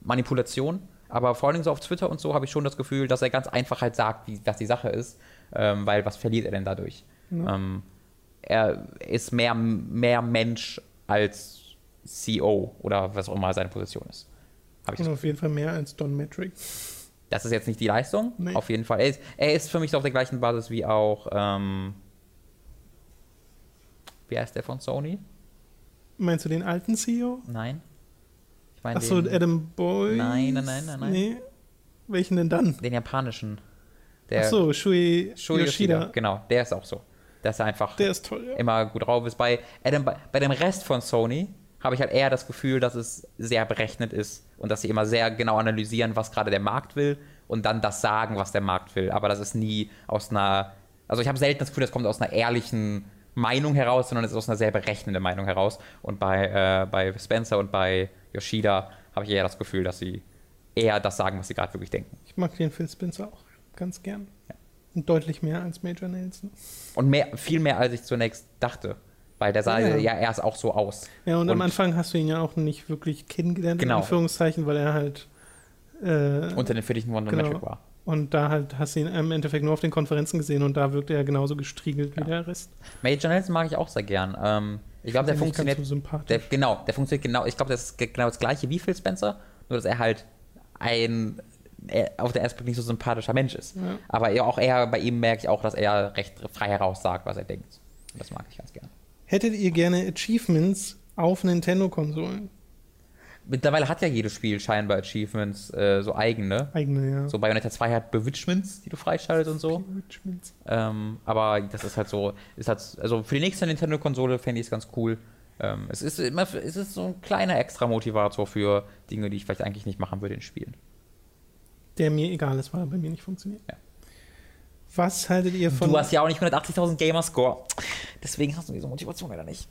[SPEAKER 2] Manipulation. Aber vor allem so auf Twitter und so habe ich schon das Gefühl, dass er ganz einfach halt sagt, wie, was die Sache ist, ähm, weil was verliert er denn dadurch?
[SPEAKER 1] Ja.
[SPEAKER 2] Ähm, er ist mehr, mehr Mensch als CEO oder was auch immer seine Position ist.
[SPEAKER 1] Und
[SPEAKER 2] das
[SPEAKER 1] auf jeden Fall mehr als Don Metric.
[SPEAKER 2] Das ist jetzt nicht die Leistung,
[SPEAKER 1] Nee.
[SPEAKER 2] auf jeden Fall. Er ist, er ist für mich so auf der gleichen Basis wie auch, ähm, wie heißt der von Sony?
[SPEAKER 1] Meinst du den alten CEO?
[SPEAKER 2] Nein. Ich meine
[SPEAKER 1] Achso, Adam Boy?
[SPEAKER 2] Nein, nein, nein, nein, nein.
[SPEAKER 1] Nee. Welchen denn dann?
[SPEAKER 2] den japanischen. Der
[SPEAKER 1] Achso, Shui,
[SPEAKER 2] Shuei
[SPEAKER 1] Yoshida.
[SPEAKER 2] Genau, der ist auch so. Dass er einfach
[SPEAKER 1] Der ist toll, ja.
[SPEAKER 2] immer gut drauf ist. Bei, Adam, bei, bei dem Rest von Sony habe ich halt eher das Gefühl, dass es sehr berechnet ist und dass sie immer sehr genau analysieren, was gerade der Markt will und dann das sagen, was der Markt will. Aber das ist nie aus einer, also ich habe selten das Gefühl, das kommt aus einer ehrlichen Meinung heraus, sondern es ist aus einer sehr berechnenden Meinung heraus. Und bei, äh, bei Spencer und bei Yoshida habe ich eher das Gefühl, dass sie eher das sagen, was sie gerade wirklich denken.
[SPEAKER 1] Ich mag den Phil Spencer auch ganz gern. Und deutlich mehr als Major Nelson.
[SPEAKER 2] Und mehr, viel mehr, als ich zunächst dachte. Weil der sah
[SPEAKER 1] Ja.
[SPEAKER 2] ja, erst auch so aus.
[SPEAKER 1] Ja, und, am
[SPEAKER 2] Und-
[SPEAKER 1] Anfang hast du ihn ja auch nicht wirklich kennengelernt,
[SPEAKER 2] Genau.
[SPEAKER 1] in Anführungszeichen, weil er halt. Äh,
[SPEAKER 2] Unter den Fittichen von
[SPEAKER 1] Genau.
[SPEAKER 2] Metric war.
[SPEAKER 1] Und da halt hast du ihn im Endeffekt nur auf den Konferenzen gesehen und da wirkte er genauso gestriegelt wie
[SPEAKER 2] Ja.
[SPEAKER 1] der Rest.
[SPEAKER 2] Major Nelson mag ich auch sehr gern. Ähm, ich glaube, der
[SPEAKER 1] ich
[SPEAKER 2] funktioniert.
[SPEAKER 1] so sympathisch.
[SPEAKER 2] Der, genau, der funktioniert genau. Ich glaube, das ist ge- genau das gleiche wie Phil Spencer, nur dass er halt ein auf der ersten Blick nicht so sympathischer Mensch ist.
[SPEAKER 1] Ja.
[SPEAKER 2] Aber auch er, bei ihm merke ich auch, dass er recht frei heraus sagt, was er denkt. Und das mag ich ganz gern.
[SPEAKER 1] Hättet ihr gerne Achievements auf Nintendo-Konsolen?
[SPEAKER 2] Mittlerweile hat ja jedes Spiel scheinbar Achievements äh, so eigene.
[SPEAKER 1] Eigene, ja.
[SPEAKER 2] So Bayonetta 2 hat Bewitchments, die du freischaltest und so.
[SPEAKER 1] Achievements.
[SPEAKER 2] Ähm, aber das ist halt so, ist halt, also für die nächste Nintendo-Konsole fände ich es ganz cool. Ähm, es ist immer, es ist so ein kleiner extra Motivator für Dinge, die ich vielleicht eigentlich nicht machen würde in Spielen.
[SPEAKER 1] Der mir egal ist, weil er bei mir nicht funktioniert.
[SPEAKER 2] Ja.
[SPEAKER 1] Was haltet ihr von.
[SPEAKER 2] du hast ja auch nicht 180.000 Gamerscore. Deswegen hast du diese Motivation leider nicht.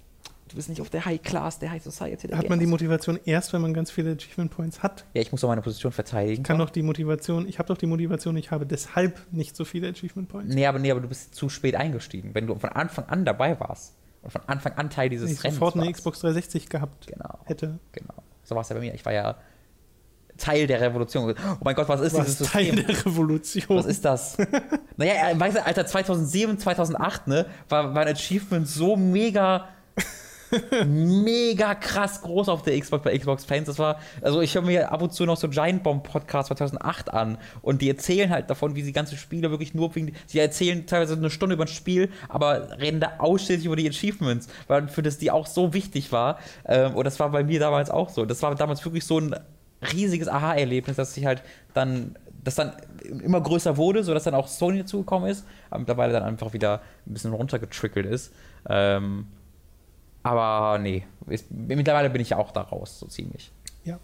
[SPEAKER 2] Du bist nicht auf der High Class, der High Society. Der
[SPEAKER 1] hat man die. Motivation erst, wenn man ganz viele Achievement Points hat?
[SPEAKER 2] Ja, ich muss doch meine Position verteidigen.
[SPEAKER 1] Kann doch die Motivation, ich habe doch die Motivation, ich habe deshalb nicht so viele Achievement Points.
[SPEAKER 2] Nee, aber, nee, aber du bist zu spät eingestiegen. Wenn du von Anfang an dabei warst und von Anfang an Teil dieses
[SPEAKER 1] Wenn ich
[SPEAKER 2] Rennens
[SPEAKER 1] sofort eine
[SPEAKER 2] warst.
[SPEAKER 1] Xbox 360 gehabt
[SPEAKER 2] Genau.
[SPEAKER 1] hätte.
[SPEAKER 2] Genau. So war es ja bei mir. Ich war ja Teil der Revolution. Oh mein Gott, was ist
[SPEAKER 1] Was
[SPEAKER 2] dieses
[SPEAKER 1] Teil
[SPEAKER 2] System?
[SPEAKER 1] der Revolution.
[SPEAKER 2] Was ist das? naja, äh, weißt du, Alter, 2007, 2008, ne, war, war ein Achievement so mega, mega krass groß auf der Xbox bei Xbox Fans. Das war, also ich höre mir ab und zu noch so Giant Bomb Podcast 2008 an und die erzählen halt davon, wie sie ganze Spiele wirklich nur wegen, sie erzählen teilweise eine Stunde über ein Spiel, aber reden da ausschließlich über die Achievements, weil für das die auch so wichtig war. Ähm, und das war bei mir damals auch so. Das war damals wirklich so ein riesiges Aha-Erlebnis, dass ich halt dann, das dann immer größer wurde, sodass dann auch Sony dazugekommen ist, aber mittlerweile dann einfach wieder ein bisschen runtergetrickelt ist. Ähm, aber nee, ist, mittlerweile bin ich auch da raus, so ziemlich.
[SPEAKER 1] Ja.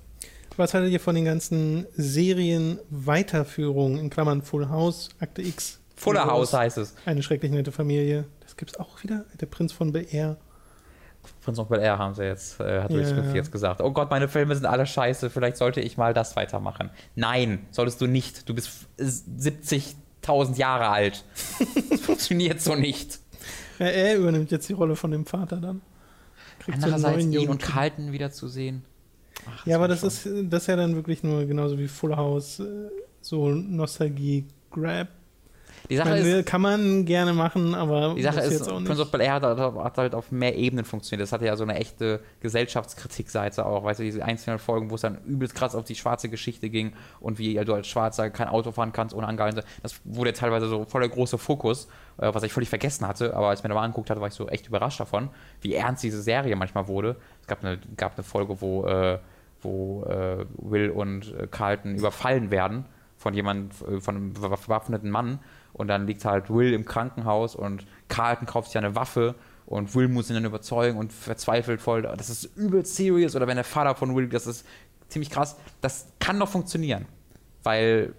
[SPEAKER 1] Was haltet ihr von den ganzen Serien-Weiterführungen, in Klammern Full House, Akte X?
[SPEAKER 2] Fuller House heißt es.
[SPEAKER 1] Eine schrecklich nette Familie. Das gibt's auch wieder. Der Prinz von Bel-Air.
[SPEAKER 2] Prinz of Bel Air haben sie jetzt, äh, hat Will
[SPEAKER 1] Ja.
[SPEAKER 2] Smith jetzt gesagt. Oh Gott, meine Filme sind alle scheiße, vielleicht sollte ich mal das weitermachen. Nein, solltest du nicht. Du bist f- 70.000 Jahre alt. Das funktioniert so nicht.
[SPEAKER 1] Ja, er übernimmt jetzt die Rolle von dem Vater dann. Einen
[SPEAKER 2] Andererseits ihn
[SPEAKER 1] Jungen.
[SPEAKER 2] und Carlton wieder zu sehen. Ach,
[SPEAKER 1] Ja, aber das
[SPEAKER 2] schon-
[SPEAKER 1] ist, das ist ja dann wirklich nur genauso wie Full House, äh, so Nostalgie-Grab.
[SPEAKER 2] Die Sache
[SPEAKER 1] Man
[SPEAKER 2] ist,
[SPEAKER 1] Kann man gerne machen, aber
[SPEAKER 2] Die Sache ist,
[SPEAKER 1] jetzt auch nicht.
[SPEAKER 2] Prince of Bel Air hat, hat halt auf mehr Ebenen funktioniert. Das hatte ja so eine echte Gesellschaftskritikseite auch. Weißt du, diese einzelnen Folgen, wo es dann übelst krass auf die schwarze Geschichte ging und wie du als Schwarzer kein Auto fahren kannst ohne angehalten. Das wurde teilweise so voll der große Fokus, äh, was ich völlig vergessen hatte. Aber als ich mir da mal angeguckt hatte, war ich so echt überrascht davon, wie ernst diese Serie manchmal wurde. Es gab eine, gab eine Folge, wo, äh, wo äh, Will und äh, Carlton überfallen werden von jemandem, äh, von einem bewaffneten Mann. Und dann liegt halt Will im Krankenhaus und Carlton kauft sich eine Waffe und Will muss ihn dann überzeugen und verzweifelt voll. Das ist übel serious. Oder wenn der Vater von Will, das ist ziemlich krass. Das kann doch funktionieren. Weil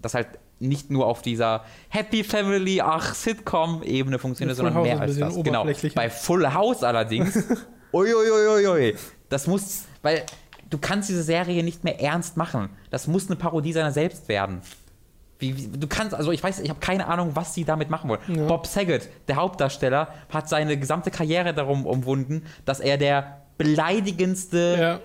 [SPEAKER 2] das halt nicht nur auf dieser Happy Family, ach, Sitcom-Ebene funktioniert, sondern
[SPEAKER 1] House
[SPEAKER 2] mehr als das. Genau. Bei Full House allerdings, uiuiuiui, das muss, weil du kannst diese Serie nicht mehr ernst machen. Das muss eine Parodie seiner selbst werden. Wie, wie, du kannst, also ich weiß, ich habe keine Ahnung, was sie damit machen wollen.
[SPEAKER 1] Ja.
[SPEAKER 2] Bob Saget, der Hauptdarsteller, hat seine gesamte Karriere darum umwunden, dass er der beleidigendste,
[SPEAKER 1] ja.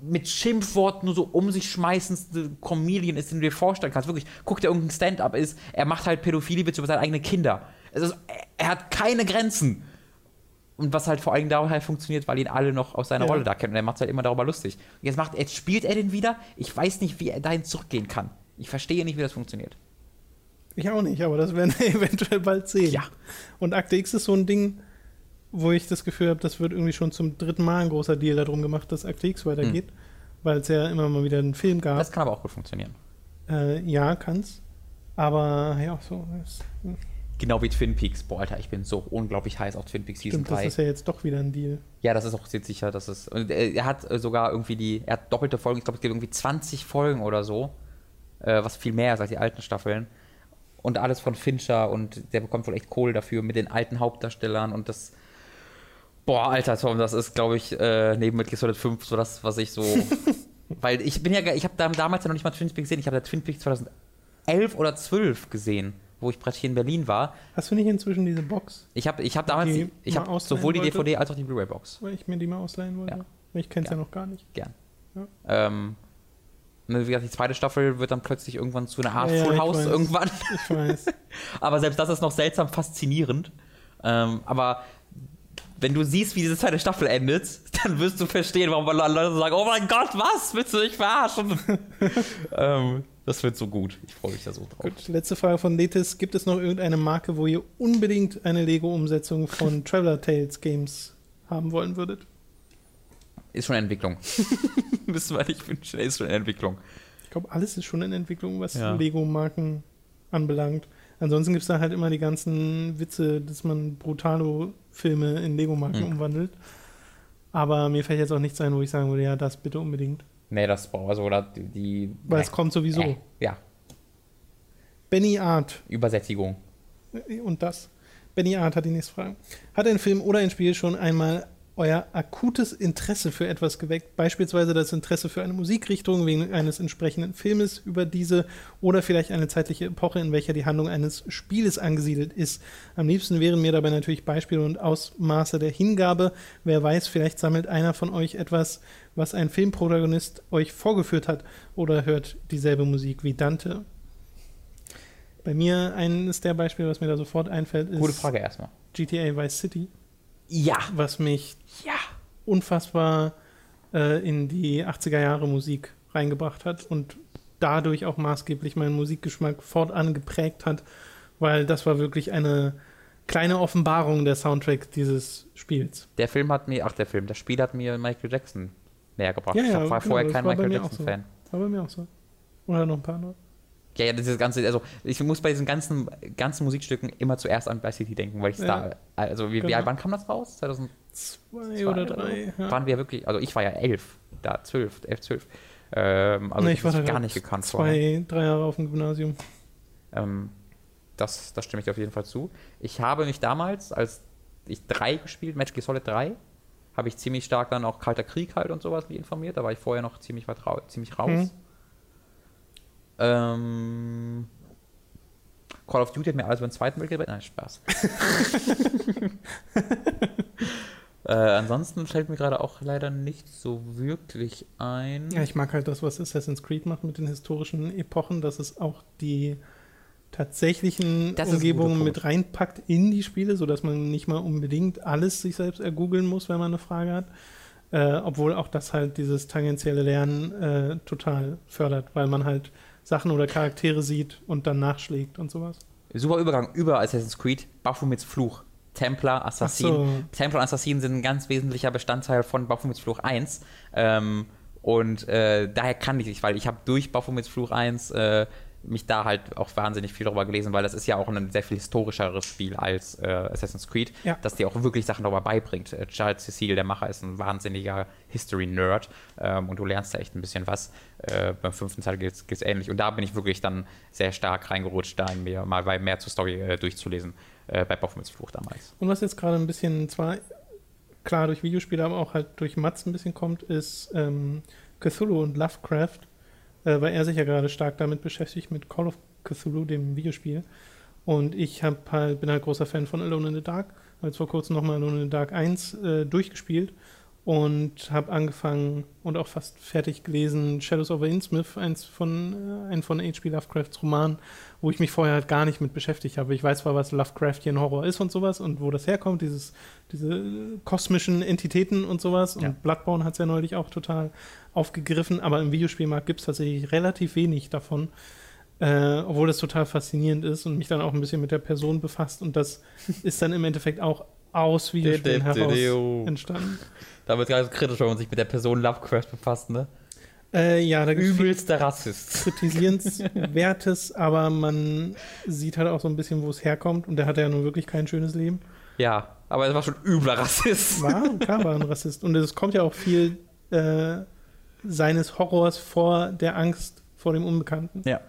[SPEAKER 2] mit Schimpfworten nur so um sich schmeißendste Comedian ist, den du dir vorstellen kannst. Wirklich, guck dir irgendein Stand-up ist, er macht halt Pädophilie-Witze über seine eigenen Kinder. Ist, er hat keine Grenzen. Und was halt vor allem daher funktioniert, weil ihn alle noch aus seiner
[SPEAKER 1] Ja.
[SPEAKER 2] Rolle da kennen. Und er macht es halt immer darüber lustig. Und jetzt, macht, jetzt spielt er den wieder. Ich weiß nicht, wie er dahin zurückgehen kann. Ich verstehe nicht, wie das funktioniert.
[SPEAKER 1] Ich auch nicht, aber das werden wir eventuell bald sehen.
[SPEAKER 2] Ja.
[SPEAKER 1] Und Akte X ist so ein Ding, wo ich das Gefühl habe, das wird irgendwie schon zum dritten Mal ein großer Deal darum gemacht, dass Akte X weitergeht. Weil es ja immer mal wieder einen Film gab.
[SPEAKER 2] Das kann aber auch gut funktionieren.
[SPEAKER 1] Äh, ja, kann's. Aber ja, so. Das,
[SPEAKER 2] Genau wie Twin Peaks. Boah, Alter, ich bin so unglaublich heiß auf Twin Peaks Season
[SPEAKER 1] stimmt, das
[SPEAKER 2] 3.
[SPEAKER 1] ist ja jetzt doch wieder ein Deal.
[SPEAKER 2] Ja, das ist auch jetzt sicher, dass es. Und er hat äh, sogar irgendwie die. Er hat doppelte Folgen, ich glaube, es gibt irgendwie 20 Folgen oder so. Äh, was viel mehr ist als die alten Staffeln. Und alles von Fincher und der bekommt wohl echt Kohle dafür mit den alten Hauptdarstellern und das. Boah, Alter, Tom, das ist, glaube ich, äh, neben Metal Gear Solid 5 so das, was ich so. weil ich bin ja, ich habe da, damals ja noch nicht mal Twin Peaks gesehen. Ich habe da Twin Peaks 2011 oder 12 gesehen, wo ich praktisch hier in Berlin war.
[SPEAKER 1] Hast du nicht inzwischen diese Box,
[SPEAKER 2] Ich habe ich hab damals,
[SPEAKER 1] Die
[SPEAKER 2] ich
[SPEAKER 1] ausleihen
[SPEAKER 2] sowohl die
[SPEAKER 1] wollte?
[SPEAKER 2] DVD als auch die Blu-ray-Box.
[SPEAKER 1] weil ich mir die mal ausleihen wollte?
[SPEAKER 2] Ja.
[SPEAKER 1] Ich kenn's ja.
[SPEAKER 2] Ja.
[SPEAKER 1] noch gar nicht.
[SPEAKER 2] Gern.
[SPEAKER 1] Ja.
[SPEAKER 2] Ähm, ne, wie gesagt, die zweite Staffel wird dann plötzlich irgendwann zu einer Art
[SPEAKER 1] Ja,
[SPEAKER 2] Full House
[SPEAKER 1] weiß.
[SPEAKER 2] irgendwann.
[SPEAKER 1] Ich weiß.
[SPEAKER 2] aber selbst das ist noch seltsam faszinierend. Ähm, aber wenn du siehst, wie diese zweite Staffel endet, dann wirst du verstehen, warum Leute sagen, oh mein Gott, was? Willst du mich verarschen? ähm, das wird so gut. Ich freue mich da so drauf.
[SPEAKER 1] Gut, letzte Frage von Letis. Gibt es noch irgendeine Marke, wo ihr unbedingt eine Lego-Umsetzung von Traveler Tales Games haben wollen würdet?
[SPEAKER 2] Ist schon in Entwicklung. Müssen wir nicht wünschen, ist schon in Entwicklung.
[SPEAKER 1] Ich glaube, alles ist schon in Entwicklung, was
[SPEAKER 2] Ja.
[SPEAKER 1] Lego-Marken anbelangt. Ansonsten gibt es da halt immer die ganzen Witze, dass man Brutalo-Filme in Lego-Marken
[SPEAKER 2] Hm.
[SPEAKER 1] umwandelt. Aber mir fällt jetzt auch nichts ein, wo ich sagen würde, ja, das bitte unbedingt.
[SPEAKER 2] Nee, das braucht also oder die. die
[SPEAKER 1] Weil
[SPEAKER 2] nee.
[SPEAKER 1] es kommt sowieso.
[SPEAKER 2] Äh, ja,
[SPEAKER 1] Benny Art
[SPEAKER 2] Übersättigung.
[SPEAKER 1] und das. Benny Art hat die nächste Frage. Hat ein Film oder ein Spiel schon einmal euer akutes Interesse für etwas geweckt? Beispielsweise das Interesse für eine Musikrichtung wegen eines entsprechenden Filmes über diese oder vielleicht eine zeitliche Epoche, in welcher die Handlung eines Spieles angesiedelt ist. Am liebsten wären mir dabei natürlich Beispiele und Ausmaße der Hingabe. Wer weiß, vielleicht sammelt einer von euch etwas, was ein Filmprotagonist euch vorgeführt hat oder hört dieselbe Musik wie Dante. Bei mir eines der Beispiele, was mir da sofort einfällt, ist
[SPEAKER 2] Gute Frage erstmal.
[SPEAKER 1] GTA Vice City,
[SPEAKER 2] Ja.
[SPEAKER 1] was mich
[SPEAKER 2] Ja.
[SPEAKER 1] unfassbar äh, in die 80er Jahre Musik reingebracht hat und dadurch auch maßgeblich meinen Musikgeschmack fortan geprägt hat, weil das war wirklich eine kleine Offenbarung der Soundtrack dieses Spiels.
[SPEAKER 2] Der Film hat mir, ach der Film, das Spiel hat mir Michael Jackson näher gebracht.
[SPEAKER 1] Ja,
[SPEAKER 2] ich
[SPEAKER 1] ja,
[SPEAKER 2] war
[SPEAKER 1] genau,
[SPEAKER 2] vorher kein Michael Jackson-Fan.
[SPEAKER 1] War bei mir auch so. Oder noch ein paar andere.
[SPEAKER 2] Ja, ja, dieses ganze, also ich muss bei diesen ganzen, ganzen Musikstücken immer zuerst an Vice City denken, weil ich
[SPEAKER 1] Ja.
[SPEAKER 2] da, also wie,
[SPEAKER 1] Genau.
[SPEAKER 2] alt, wann kam das raus? 2002
[SPEAKER 1] Zwei oder drei. Ja.
[SPEAKER 2] Waren wir wirklich, also ich war ja elf, da zwölf, elf, zwölf. Ähm, also
[SPEAKER 1] Nee,
[SPEAKER 2] ich
[SPEAKER 1] war da
[SPEAKER 2] gar nicht gekannt vorher.
[SPEAKER 1] Zwei, drei Jahre auf dem Gymnasium.
[SPEAKER 2] Ähm, das, das stimme ich dir auf jeden Fall zu. Ich habe mich damals, als ich drei gespielt, Gear Solid 3, habe ich ziemlich stark dann auch Kalter Krieg halt und sowas wie informiert. Da war ich vorher noch ziemlich weit ziemlich raus.
[SPEAKER 1] Mhm.
[SPEAKER 2] Ähm, Call of Duty hat mir alles über den Zweiten Weltkrieg. Nein, Spaß. äh, ansonsten fällt mir gerade auch leider nicht so wirklich ein.
[SPEAKER 1] Ja, ich mag halt das, was Assassin's Creed macht mit den historischen Epochen, dass es auch die tatsächlichen
[SPEAKER 2] Das
[SPEAKER 1] Umgebungen mit reinpackt in die Spiele, sodass man nicht mal unbedingt alles sich selbst ergoogeln muss, wenn man eine Frage hat. Äh, obwohl auch das halt dieses tangentielle Lernen äh, total fördert, weil man halt Sachen oder Charaktere sieht und dann nachschlägt und sowas.
[SPEAKER 2] Super Übergang über Assassin's Creed, Baphomets Fluch. Templar, Assassin.
[SPEAKER 1] So.
[SPEAKER 2] Templar und Assassin sind ein ganz wesentlicher Bestandteil von Baphomets Fluch 1. Ähm, und äh, daher kann ich, weil ich habe durch Baphomets Fluch 1 äh, mich da halt auch wahnsinnig viel darüber gelesen, weil das ist ja auch ein sehr viel historischeres Spiel als äh, Assassin's Creed,
[SPEAKER 1] Ja.
[SPEAKER 2] dass dir auch wirklich Sachen darüber beibringt. Äh, Charles Cecil, der Macher, ist ein wahnsinniger History-Nerd ähm, und du lernst da echt ein bisschen was. Äh, beim fünften Teil geht es ähnlich. Und da bin ich wirklich dann sehr stark reingerutscht, da in mir mal mehr zur Story äh, durchzulesen, äh, bei Baphomets Fluch damals.
[SPEAKER 1] Und was jetzt gerade ein bisschen zwar klar durch Videospiele, aber auch halt durch Mats ein bisschen kommt, ist ähm, Cthulhu und Lovecraft, äh, weil er sich ja gerade stark damit beschäftigt, mit Call of Cthulhu, dem Videospiel. Und ich hab halt, bin halt großer Fan von Alone in the Dark, habe jetzt vor kurzem nochmal Alone in the Dark 1 äh, durchgespielt. Und habe angefangen und auch fast fertig gelesen Shadows over Innsmouth, eins von, äh, ein von H.P. Lovecrafts Roman, wo ich mich vorher halt gar nicht mit beschäftigt habe. Ich weiß zwar, was Lovecraftian Horror ist und sowas und wo das herkommt, dieses, diese kosmischen Entitäten und sowas. Und
[SPEAKER 2] Ja.
[SPEAKER 1] Bloodborne hat es ja neulich auch total aufgegriffen, aber im Videospielmarkt gibt es tatsächlich relativ wenig davon. Äh, obwohl das total faszinierend ist und mich dann auch ein bisschen mit der Person befasst. Und das ist dann im Endeffekt auch aus Videospielen heraus entstanden.
[SPEAKER 2] Da wird gerade so kritisch, wenn man sich mit der Person Lovecraft befasst, ne?
[SPEAKER 1] Äh, ja, da gibt es viel
[SPEAKER 2] Übelster Rassist.
[SPEAKER 1] Kritisierenswertes, aber man sieht halt auch so ein bisschen, wo es herkommt. Und der hatte ja nun wirklich kein schönes Leben.
[SPEAKER 2] Ja, aber er war schon übler Rassist.
[SPEAKER 1] War, klar, war ein Rassist. Und es kommt ja auch viel äh, seines Horrors vor der Angst vor dem Unbekannten.
[SPEAKER 2] Ja.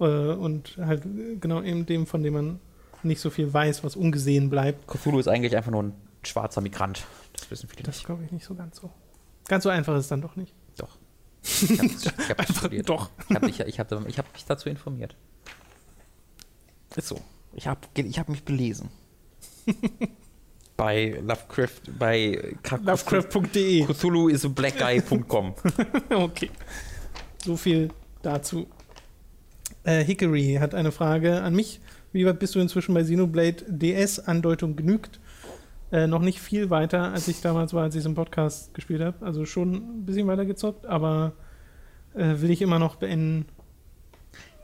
[SPEAKER 1] Äh, und halt genau eben dem, von dem man nicht so viel weiß, was ungesehen bleibt.
[SPEAKER 2] Cthulhu ist eigentlich einfach nur ein schwarzer Migrant. Das wissen viele
[SPEAKER 1] Das
[SPEAKER 2] nicht.
[SPEAKER 1] glaube ich nicht so ganz so. Ganz so einfach ist es dann doch nicht.
[SPEAKER 2] Doch. Ich habe hab das studiert.
[SPEAKER 1] doch.
[SPEAKER 2] Ich habe ich, ich hab, ich hab mich dazu informiert. Ist so. Ich habe ich hab mich belesen. bei Lovecraft, bei
[SPEAKER 1] Lovecraft.de.
[SPEAKER 2] Cthulhu is a blackguy.com.
[SPEAKER 1] okay. So viel dazu. Äh, Hickory hat eine Frage an mich. Wie weit bist du inzwischen bei Xenoblade DS? Andeutung genügt. Äh, noch nicht viel weiter, als ich damals war, als ich es im Podcast gespielt habe. Also schon ein bisschen weiter gezockt, aber äh, will ich immer noch beenden.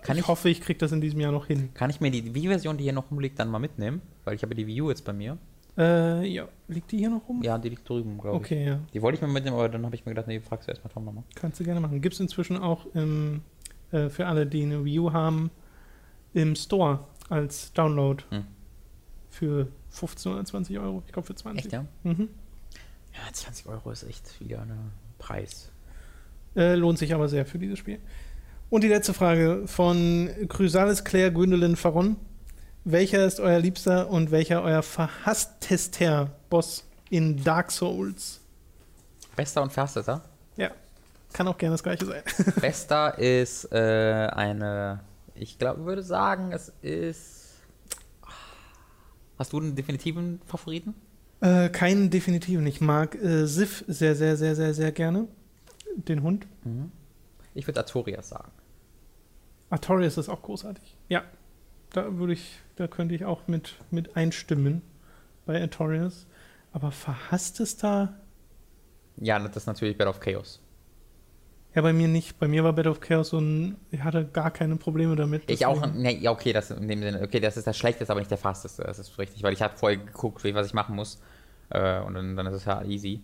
[SPEAKER 1] Ich,
[SPEAKER 2] ich,
[SPEAKER 1] hoffe, ich kriege das in diesem Jahr noch hin.
[SPEAKER 2] kann ich mir die Wii-Version, die hier noch rumliegt, dann mal mitnehmen? Weil ich habe die Wii U jetzt bei mir.
[SPEAKER 1] Äh, ja, liegt die hier noch rum?
[SPEAKER 2] Ja, die liegt drüben, glaube ich.
[SPEAKER 1] Okay, ja.
[SPEAKER 2] Die wollte ich mir mitnehmen, aber dann habe ich mir gedacht, nee, fragst du erstmal Tom nochmal.
[SPEAKER 1] Kannst du gerne machen. Gibt es inzwischen auch im, äh, für alle, die eine Wii U haben, im Store als Download
[SPEAKER 2] Hm.
[SPEAKER 1] für 15 oder 20 Euro. Ich glaube für 20.
[SPEAKER 2] Echt, ja?
[SPEAKER 1] Mhm.
[SPEAKER 2] Ja, 20 Euro ist echt wieder ein Preis.
[SPEAKER 1] Äh, lohnt sich aber sehr für dieses Spiel. Und die letzte Frage von Chrysales Claire Gwendolyn Faron. Welcher ist euer liebster und welcher euer verhasstester Boss in Dark Souls?
[SPEAKER 2] Bester und fastester?
[SPEAKER 1] Ja, kann auch gerne das gleiche sein.
[SPEAKER 2] Bester ist äh, eine, ich glaube, würde sagen, es ist. Hast du einen definitiven Favoriten?
[SPEAKER 1] Äh, keinen definitiven. Ich mag äh, Sif sehr, sehr, sehr, sehr, sehr gerne. Den Hund.
[SPEAKER 2] Ich würde Artorias sagen.
[SPEAKER 1] Artorias ist auch großartig. Ja, da würde ich, da könnte ich auch mit, mit einstimmen bei Artorias. Aber verhasstester?
[SPEAKER 2] Ja, das ist natürlich Battle of Chaos.
[SPEAKER 1] Ja, bei mir nicht. Bei mir war Bed of Chaos so ein, ich hatte gar keine Probleme damit.
[SPEAKER 2] Ich auch, ne, ja, okay, das in dem Sinne, okay, das ist das Schlechteste, aber nicht der fasteste. Das ist richtig, weil ich habe vorher geguckt, was ich machen muss. Äh, und dann, dann ist es ja easy.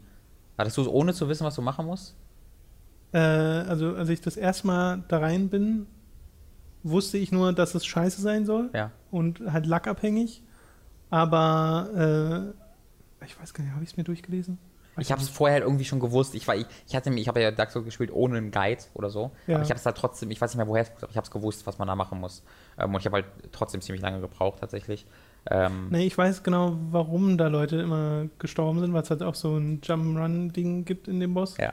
[SPEAKER 2] Hattest du es ohne zu wissen, was du machen musst?
[SPEAKER 1] Äh, also, als ich das erste Mal da rein bin, wusste ich nur, dass es scheiße sein soll
[SPEAKER 2] Ja.
[SPEAKER 1] und halt lackabhängig. Aber äh, ich weiß gar nicht, habe ich es mir durchgelesen?
[SPEAKER 2] Ich habe es vorher halt irgendwie schon gewusst. Ich war, ich, ich hatte, ich habe ja Dark Souls gespielt ohne einen Guide oder so.
[SPEAKER 1] Ja.
[SPEAKER 2] Aber ich habe es halt trotzdem, ich weiß nicht mehr woher, es kommt, aber ich habe es gewusst, was man da machen muss. Ähm, und ich habe halt trotzdem ziemlich lange gebraucht tatsächlich. Ähm,
[SPEAKER 1] Nee, ich weiß genau, warum da Leute immer gestorben sind, weil es halt auch so ein Jump-Run-Ding gibt in dem Boss.
[SPEAKER 2] Ja.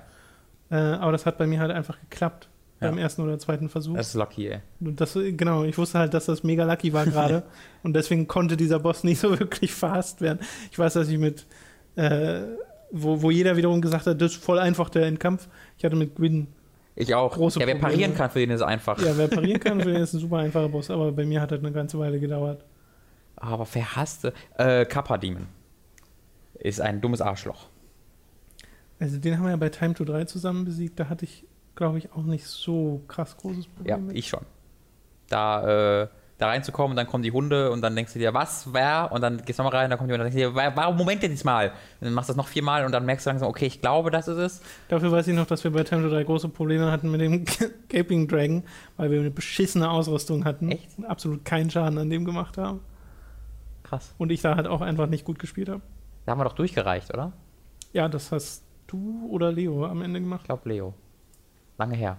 [SPEAKER 1] Äh, aber das hat bei mir halt einfach geklappt
[SPEAKER 2] Ja.
[SPEAKER 1] beim ersten oder zweiten Versuch.
[SPEAKER 2] Das ist lucky, ey.
[SPEAKER 1] Das, genau, ich wusste halt, dass das mega lucky war gerade. und deswegen konnte dieser Boss nicht so wirklich fast werden. Ich weiß, dass ich mit, äh, wo, wo jeder wiederum gesagt hat, das ist voll einfach der Endkampf. Ich hatte mit Gwyn,
[SPEAKER 2] Ich auch.
[SPEAKER 1] Große
[SPEAKER 2] ja, wer
[SPEAKER 1] Probleme.
[SPEAKER 2] parieren kann, für den ist es einfach.
[SPEAKER 1] ja, wer parieren kann, für den ist ein super einfacher Boss. Aber bei mir hat das eine ganze Weile gedauert.
[SPEAKER 2] Aber verhasste. Äh, Kappa Demon. Ist ein dummes Arschloch.
[SPEAKER 1] Also den haben wir ja bei Time to 3 zusammen besiegt. Da hatte ich, glaube ich, auch nicht so krass großes Problem
[SPEAKER 2] Ja,
[SPEAKER 1] mit.
[SPEAKER 2] ich schon. Da, äh, da reinzukommen und dann kommen die Hunde und dann denkst du dir, was, wer? Und dann gehst du nochmal rein, dann kommt jemand und dann denkst du dir, wa- warum Moment jetzt mal? Und dann machst du das noch viermal und dann merkst du langsam, okay, ich glaube, das ist es.
[SPEAKER 1] Dafür weiß ich noch, dass wir bei to 3 große Probleme hatten mit dem Gaping Dragon, weil wir eine beschissene Ausrüstung hatten.
[SPEAKER 2] Echt?
[SPEAKER 1] Und absolut keinen Schaden an dem gemacht haben.
[SPEAKER 2] Krass.
[SPEAKER 1] Und ich da halt auch einfach nicht gut gespielt habe.
[SPEAKER 2] Da haben wir doch durchgereicht, oder?
[SPEAKER 1] Ja, das hast du oder Leo am Ende gemacht.
[SPEAKER 2] Ich glaube, Leo. Lange her.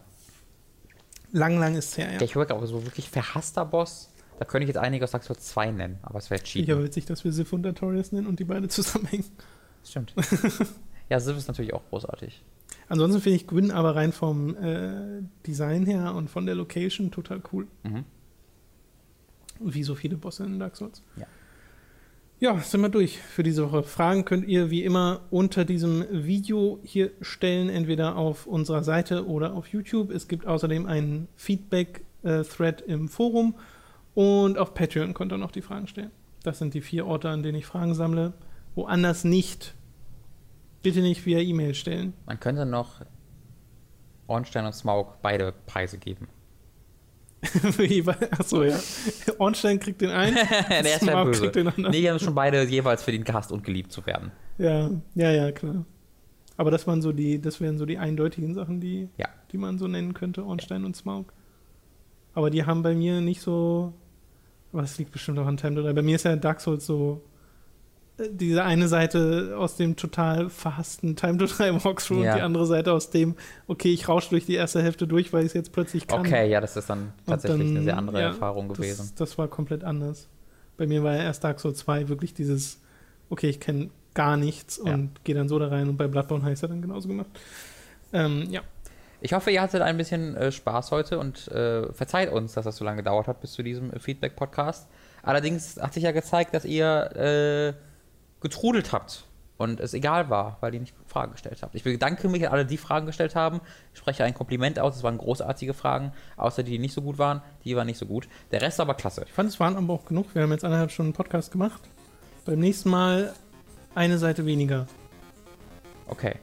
[SPEAKER 1] Lang, lang ist her, ja.
[SPEAKER 2] Ja, ich überlege auch, so wirklich verhasster Boss. Da könnte ich jetzt einige aus Dark Souls 2 nennen, aber es wäre cheap.
[SPEAKER 1] Sicher witzig, dass wir Sif und Artorias nennen und die beide zusammenhängen.
[SPEAKER 2] Stimmt. ja, Civ ist natürlich auch großartig.
[SPEAKER 1] Ansonsten finde ich Gwyn aber rein vom äh, Design her und von der Location total cool.
[SPEAKER 2] Mhm.
[SPEAKER 1] Wie so viele Bosse in Dark Souls.
[SPEAKER 2] Ja.
[SPEAKER 1] Ja, sind wir durch für diese Woche. Fragen könnt ihr wie immer unter diesem Video hier stellen, entweder auf unserer Seite oder auf YouTube. Es gibt außerdem einen Feedback-Thread im Forum und auf Patreon könnt ihr noch die Fragen stellen. Das sind die vier Orte, an denen ich Fragen sammle. Woanders nicht. Bitte nicht via E-Mail stellen.
[SPEAKER 2] Man könnte noch Ornstein und Smaug beide Preise geben.
[SPEAKER 1] Achso, ja. Ornstein kriegt den einen,
[SPEAKER 2] Der ist ja
[SPEAKER 1] Smaug
[SPEAKER 2] böse.
[SPEAKER 1] kriegt den anderen.
[SPEAKER 2] Nee, die haben schon beide jeweils verdient, gehasst und geliebt zu werden.
[SPEAKER 1] Ja, ja, ja, klar. Aber das waren so die, das wären so die eindeutigen Sachen, die,
[SPEAKER 2] Ja.
[SPEAKER 1] die man so nennen könnte, Ornstein und Smaug. Aber die haben bei mir nicht so. Aber das liegt bestimmt auch an Time to 3. Bei mir ist ja Dark Souls so diese eine Seite aus dem total verhassten Time to 3 Walkthrough
[SPEAKER 2] Ja.
[SPEAKER 1] und die andere Seite aus dem, okay, ich rausche durch die erste Hälfte durch, weil ich es jetzt plötzlich kann.
[SPEAKER 2] Okay, ja, das ist dann tatsächlich
[SPEAKER 1] dann,
[SPEAKER 2] eine sehr andere
[SPEAKER 1] ja,
[SPEAKER 2] Erfahrung gewesen.
[SPEAKER 1] Das, das war komplett anders. Bei mir war ja erst Dark Souls 2 wirklich dieses, okay, ich kenne gar nichts
[SPEAKER 2] Ja.
[SPEAKER 1] und gehe dann so da rein und bei Bloodborne es ja dann genauso gemacht. Ähm, ja,
[SPEAKER 2] Ich hoffe, ihr hattet ein bisschen äh, Spaß heute und äh, verzeiht uns, dass das so lange gedauert hat bis zu diesem Feedback-Podcast. Allerdings hat sich ja gezeigt, dass ihr äh, getrudelt habt und es egal war, weil ihr nicht Fragen gestellt habt. Ich bedanke mich an alle, die Fragen gestellt haben. Ich spreche ein Kompliment aus. Es waren großartige Fragen, außer die, die nicht so gut waren. Die waren nicht so gut. Der Rest war aber klasse.
[SPEAKER 1] ich fand, es waren aber auch genug. Wir haben jetzt eineinhalb Stunden Podcast gemacht. Beim nächsten Mal eine Seite weniger.
[SPEAKER 2] Okay.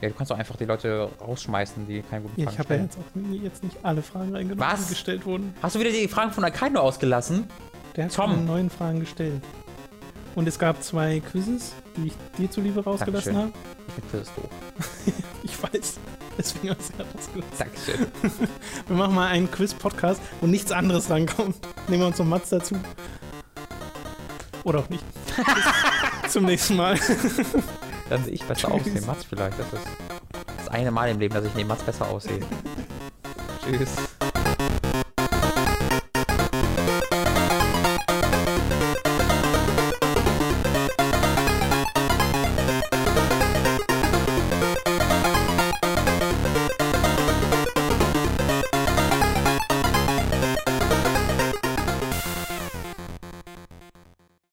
[SPEAKER 2] Ja, du kannst doch einfach die Leute rausschmeißen, die keinen guten
[SPEAKER 1] Ja,
[SPEAKER 2] Fragen
[SPEAKER 1] ich habe ja jetzt auch jetzt nicht alle Fragen reingenommen,
[SPEAKER 2] Was?
[SPEAKER 1] die gestellt wurden.
[SPEAKER 2] Hast du wieder die Fragen von Akaino ausgelassen?
[SPEAKER 1] Der hat
[SPEAKER 2] Tom.
[SPEAKER 1] neuen Fragen gestellt. Und es gab zwei Quizzes, die ich dir zuliebe rausgelassen habe.
[SPEAKER 2] Ich bin Quiz doof.
[SPEAKER 1] Ich weiß. Deswegen habe ich es rausgelassen.
[SPEAKER 2] Dankeschön.
[SPEAKER 1] Wir machen mal einen Quiz-Podcast, wo nichts anderes rankommt. Nehmen wir uns noch Mats dazu. Oder auch nicht. Zum nächsten Mal.
[SPEAKER 2] Dann sehe ich besser
[SPEAKER 1] Tschüss.
[SPEAKER 2] aussehen. Mats vielleicht. Das ist das eine Mal im Leben, dass ich neben Mats besser aussehe. Tschüss.